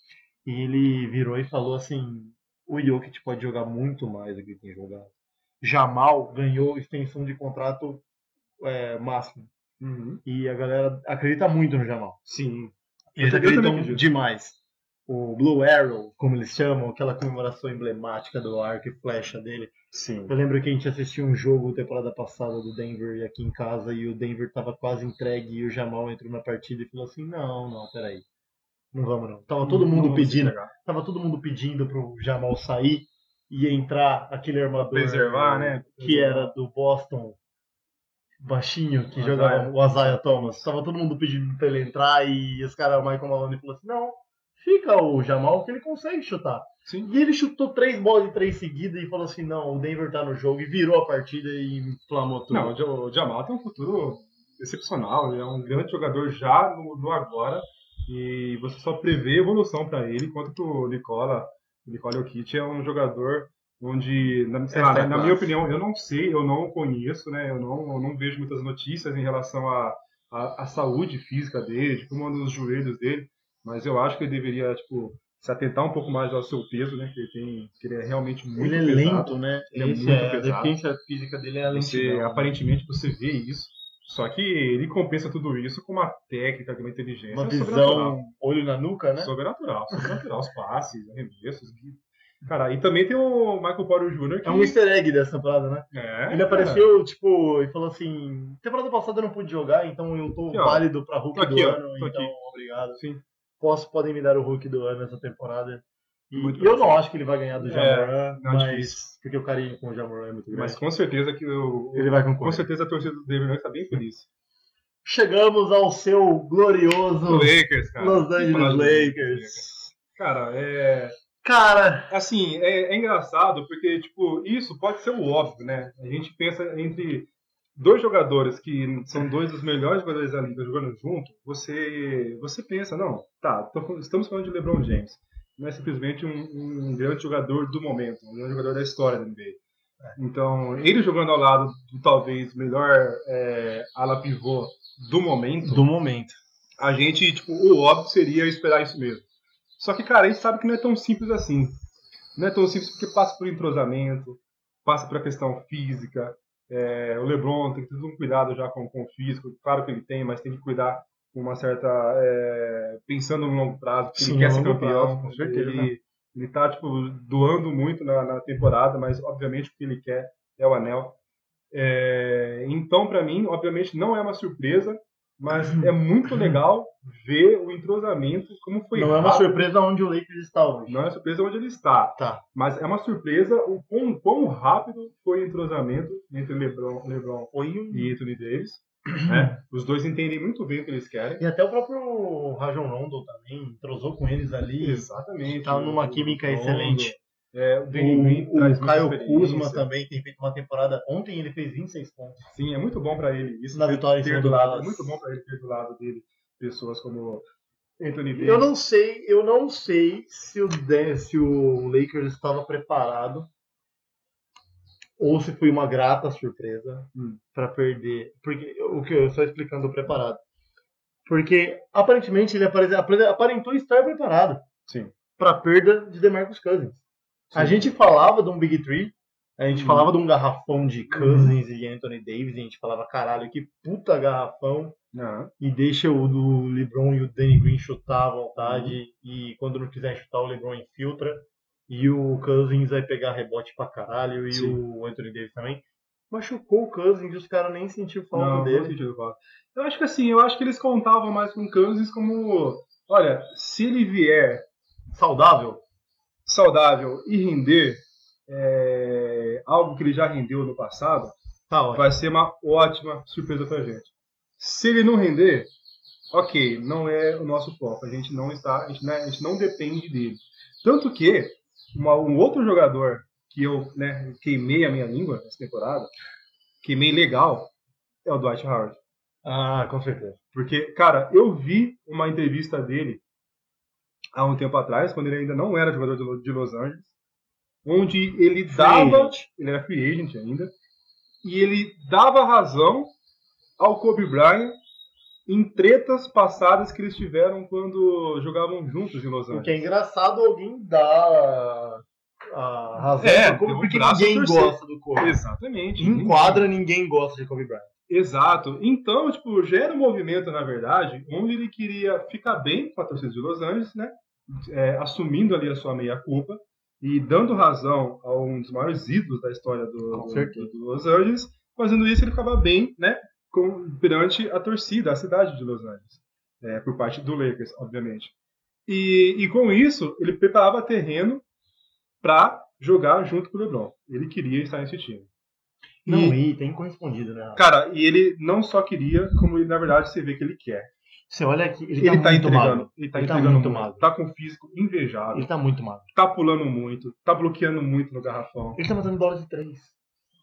E ele virou e falou assim: o Jokic pode jogar muito mais do que tem jogado. Jamal ganhou extensão de contrato é, máximo. Uhum. E a galera acredita muito no Jamal. Sim. Eles acreditam demais. O Blue Arrow, como eles chamam, aquela comemoração emblemática do arco e flecha dele. Sim. Eu lembro que a gente assistiu um jogo temporada passada do Denver aqui em casa e o Denver tava quase entregue e o Jamal entrou na partida e falou assim: não, não, peraí. Não vamos não. Tava todo Não mundo vamos pedindo, tava todo mundo pedindo pro Jamal sair e entrar aquele armador Preservar, né? que era do Boston baixinho que O jogava Isaiah. o Isaiah Thomas. Tava todo mundo pedindo pra ele entrar e os caras, o Michael Malone falou assim: não, fica o Jamal que ele consegue chutar. Sim. E ele chutou três bolas de três seguidas e falou assim: não, o Denver tá no jogo e virou a partida e inflamou tudo. Não, o Ja- o Jamal tem um futuro excepcional. Ele é um grande jogador já no, no agora. E você só prevê evolução para ele, enquanto que o Nicola, o Nicola Jokic é um jogador onde, na, lá, na, minha opinião, eu não sei, eu não conheço, né? Eu não, eu não vejo muitas notícias em relação à à à saúde física dele, de como andam os joelhos dele. Mas eu acho que ele deveria, tipo, se atentar um pouco mais ao seu peso, né? Que ele, tem, que ele é realmente muito ele é pesado. lento, né? Ele é Esse muito é, a pesado. deficiência física dele é a Você, né? aparentemente você vê isso. Só que ele compensa tudo isso com uma técnica, com uma inteligência Uma visão, olho na nuca, né? Sobrenatural, sobrenatural. Os passes, arremessos. Cara, e também tem o Michael Porter Jr. que É um easter egg dessa temporada, né? É, Ele apareceu, tipo, e falou assim: temporada passada eu não pude jogar, então eu tô ó. válido pra Hulk Tô aqui, do ó. ano, então aqui. obrigado. Sim. Posso, podem me dar o Hulk do ano essa temporada. E eu não acho que ele vai ganhar do É, Jamoran, não, mas porque o carinho com o Jamoran é muito grande. Mas com certeza que o, ele vai com concorrer. certeza a torcida do Denver Nuggets tá bem feliz. Chegamos ao seu glorioso Lakers, cara. Los Angeles Lakers. Cara, é. Cara, Assim, é, é engraçado porque, tipo, isso pode ser o óbvio, né? A gente pensa entre dois jogadores que são dois dos melhores jogadores da liga jogando junto, você, você pensa, não, tá, tô estamos falando de LeBron James. Não é simplesmente um, um grande jogador do momento, um grande jogador da história da NBA. Então, ele jogando ao lado do talvez melhor é, ala pivô do momento, do momento. a gente, tipo, o óbvio seria esperar isso mesmo. Só que, cara, a gente sabe que não é tão simples assim. Não é tão simples porque passa por entrosamento, passa por questão física. É, o LeBron tem que ter um cuidado já com, com o físico. Claro que ele tem, mas tem que cuidar com uma certa. é, pensando no longo prazo, porque Sim, ele quer ser campeão. prazo, com certeza. Ele, ele tá, tipo, doando muito na, na temporada, mas obviamente o que ele quer é o anel. É, então, pra mim, obviamente não é uma surpresa, mas é muito legal ver o entrosamento, como foi Uhum. Não é uma rápido. surpresa onde o Lakers está hoje. Não é surpresa onde ele está, Tá. mas é uma surpresa o quão, quão rápido foi o entrosamento entre LeBron, LeBron e Anthony Davis. né? Os dois entendem muito bem o que eles querem. E até o próprio Rajon Rondo também entrosou com eles ali. Exatamente. Tá numa química o excelente. É, o Danny Green O, traz o Caio. Kuzma também tem feito uma temporada. Ontem ele fez 26 pontos. Sim, é muito bom pra ele. Isso Na vitória em ter do do lado, é muito bom pra ele ter do lado dele pessoas como Anthony Davis. Eu não sei, eu não sei se o, se o Lakers estava preparado ou se foi uma grata surpresa Hum. para perder. Porque o que eu só explicando o preparado. Porque aparentemente ele apare- apare- aparentou estar preparado Sim. para perda de DeMarcus Cousins. A gente falava de um Big Three, a gente Uhum. falava de um garrafão de Cousins e Anthony Davis, e a gente falava, caralho, que puta garrafão e deixa o do LeBron e o Danny Green chutar à vontade Uhum. e quando não quiser chutar o LeBron infiltra e o Cousins vai pegar rebote pra caralho e Sim. o Anthony Davis também. Machucou o Cousins e os caras nem sentiram falta não, dele. não sentido falta. Eu acho que assim, eu acho que eles contavam mais com o Kansas como, olha, se ele vier Saudável? Saudável e render é, algo que ele já rendeu no passado, Tá vai ser uma ótima surpresa pra gente. Se ele não render, ok, não é o nosso foco. A gente não está, a gente, né, a gente não depende dele. Tanto que uma- um outro jogador que eu né, queimei a minha língua nessa temporada, queimei legal, é o Dwight Howard. Ah, com certeza. Porque, cara, eu vi uma entrevista dele há um tempo atrás, quando ele ainda não era jogador de Lo- de Los Angeles, onde ele dava. Ele era free agent ainda. E ele dava razão ao Kobe Bryant em tretas passadas que eles tiveram quando jogavam juntos em Los O Angeles. que é engraçado alguém dar a razão É, Kobe, porque ninguém torcer. gosta do Kobe. Exatamente. Em quadra, ninguém gosta de Kobe Bryant. Exato. Então, tipo, gera um movimento, na verdade, onde ele queria ficar bem com a torcida de Los Angeles, né? É, assumindo ali a sua meia-culpa e dando razão a um dos maiores ídolos da história do, do- do Los Angeles. Fazendo isso, ele ficava bem, né? Com, perante a torcida, a cidade de Los Angeles. É, por parte do Lakers, obviamente. E, e com isso, ele preparava terreno para jogar junto com o LeBron. Ele queria estar nesse time. Não, E- e tem correspondido, né? Cara, e ele não só queria, como ele, na verdade, você vê que ele quer. Você olha aqui, ele, Ele, tá, tá, muito entregando. magro. Ele tá Ele tá entregando muito muito. magro. Tá com um físico invejável. Ele tá muito magro. Tá pulando muito. Tá bloqueando muito no garrafão. Ele tá matando bola de três.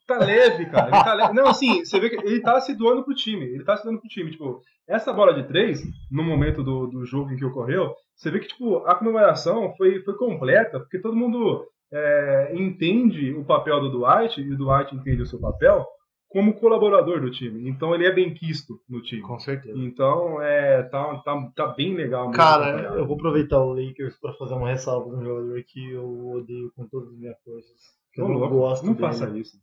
Tá leve, cara. Ele tá leve. Não, assim, você vê que ele tá se doando pro time. Ele tá se doando pro time. Tipo, essa bola de três, no momento do, do jogo em que ocorreu, você vê que, tipo, a comemoração foi, foi completa, porque todo mundo é, entende o papel do Dwight e o Dwight entende o seu papel como colaborador do time. Então ele é bem quisto no time. Com certeza. Então, é, tá, tá, tá bem legal. Cara, eu vou aproveitar o Lakers pra fazer uma ressalva de um jogador que eu odeio com todas as minhas forças. Eu Ô, não louco, gosto não dele. faça isso.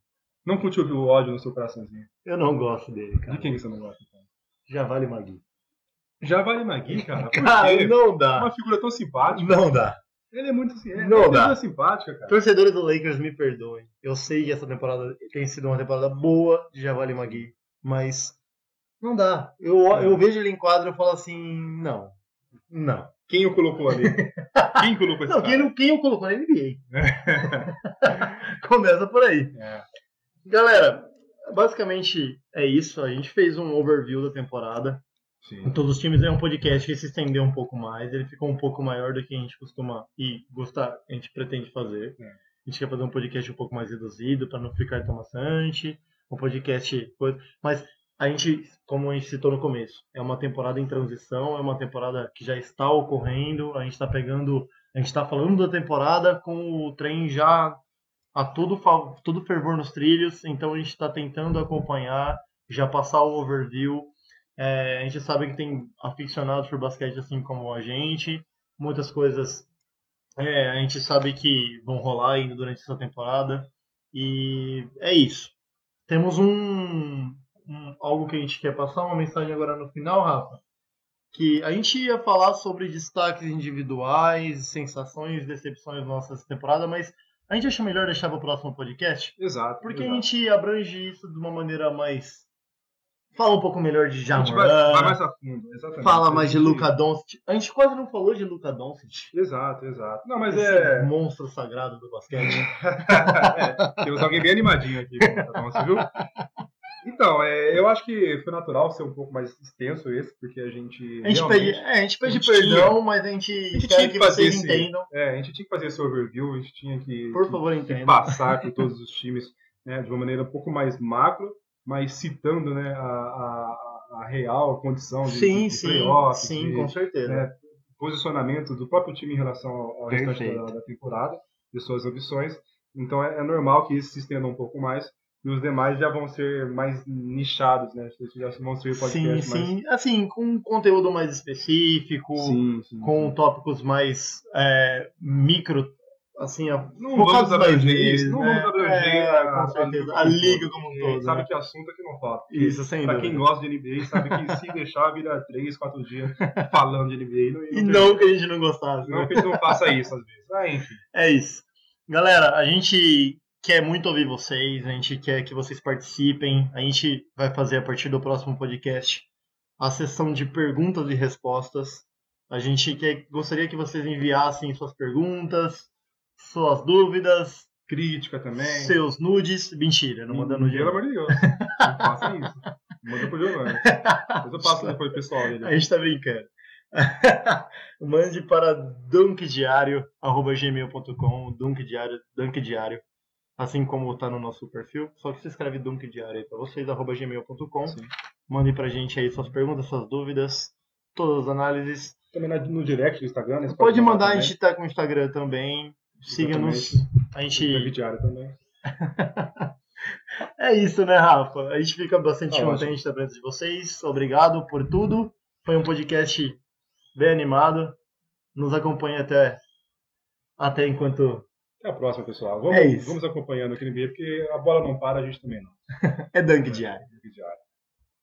Não cultive o ódio no seu coraçãozinho. Eu não gosto dele, cara. De quem você não gosta? Então? Já vale Magui. Já vale Magui, cara. Cara, não dá. uma figura tão simpática. Não dá. Ele é muito assim. É, Não é dá. simpática, cara. Torcedores do Lakers me perdoem. Eu sei que essa temporada tem sido uma temporada boa de Javali Magui, mas não dá. Eu, eu vejo ele em quadro e falo assim, não. Não. Quem o colocou ali? quem colocou esse Não, cara? quem, quem o colocou na NBA? Começa por aí. É. Galera, basicamente é isso. A gente fez um overview da temporada. Em Sim. todos os times é um podcast que se estendeu um pouco mais. Ele ficou um pouco maior do que a gente costuma e gostar, a gente pretende fazer. É. A gente quer fazer um podcast um pouco mais reduzido para não ficar tão maçante. Um podcast. Mas a gente, como a gente citou no começo, é uma temporada em transição, é uma temporada que já está ocorrendo. A gente está pegando. A gente está falando da temporada com o trem já a tudo, fa- tudo fervor nos trilhos. Então a gente está tentando acompanhar, já passar o overview. É, a gente sabe que tem aficionados por basquete assim como a gente. Muitas coisas é, a gente sabe que vão rolar ainda durante essa temporada. E é isso. Temos um, um- algo que a gente quer passar, uma mensagem agora no final, Rafa. Que a gente ia falar sobre destaques individuais, sensações, decepções nossas essa temporada, mas a gente acha melhor deixar para o próximo podcast. Exato. Porque exato. a gente abrange isso de uma maneira mais. Fala um pouco melhor de A gente Jamoran, vai, vai mais a fundo, exatamente. fala A mais de gente- Luca Doncic. A gente quase não falou de Luca Doncic. Exato, exato. Não, mas Esse é. monstro sagrado do basquete. é, temos alguém bem animadinho aqui, você viu? Então, é, eu acho que foi natural ser um pouco mais extenso esse, porque a gente. A gente pede, é, a gente pede a gente tinha- perdão, mas a gente, gente quer tinha que que fazer vocês esse- entendam. É, a gente tinha que fazer esse overview, a gente tinha que, Por favor, que passar por todos os times né, de uma maneira um pouco mais macro, mas citando né, a, a, a real condição de, Sim, de sim, playoff, sim, de com certeza. né, posicionamento do próprio time em relação ao, restante da, da temporada, de suas ambições. Então é, é normal que isso se estenda um pouco mais. E os demais já vão ser mais nichados, né? Já vão ser sim, podcasts mais... sim. Assim, com um conteúdo mais específico, Sim, sim, com sim. tópicos mais é, micro, assim, a- Não focados vamos abranger isso, não né? vamos abranger É, a, com certeza. a, A liga como um todo. Sabe né? que assunto é que não falta. Isso, sem Pra dúvida. quem gosta de NBA, sabe que se deixar, vira três, quatro dias falando de NBA. Não, E não que a gente não gostasse. não né? que a gente não faça isso às vezes. Ah, enfim. É isso. Galera, a gente quer muito ouvir vocês, a gente quer que vocês participem. A gente vai fazer a partir do próximo podcast a sessão de perguntas e respostas. A gente quer, gostaria que vocês enviassem suas perguntas, suas dúvidas, Crítica também. seus nudes. Mentira, não manda nude. Pelo não. amor de Deus. Não faça isso. Manda pro Giovanni. Depois eu passo depois pro pessoal dele. A gente tá brincando. Mande para dunkdiário.gmail.com, dunkdiário, dunkdiário, assim como tá no nosso perfil, só que se escreve dunkdiário aí pra vocês, arroba gmail.com. Mande pra gente aí suas perguntas, suas dúvidas, todas as análises. Também no direct do Instagram. né? Você Pode mandar, a gente tá com o Instagram também. Siga-nos. A gente. diário também. É isso, né, Rafa? A gente fica bastante Tá contente da presença de vocês. Obrigado por tudo. Foi um podcast bem animado. Nos acompanhe até, até enquanto Até a próxima, pessoal. Vamos, É isso. vamos acompanhando aqui no NBA, porque a bola não para, a gente também não. é Dunk Diário. Web diário.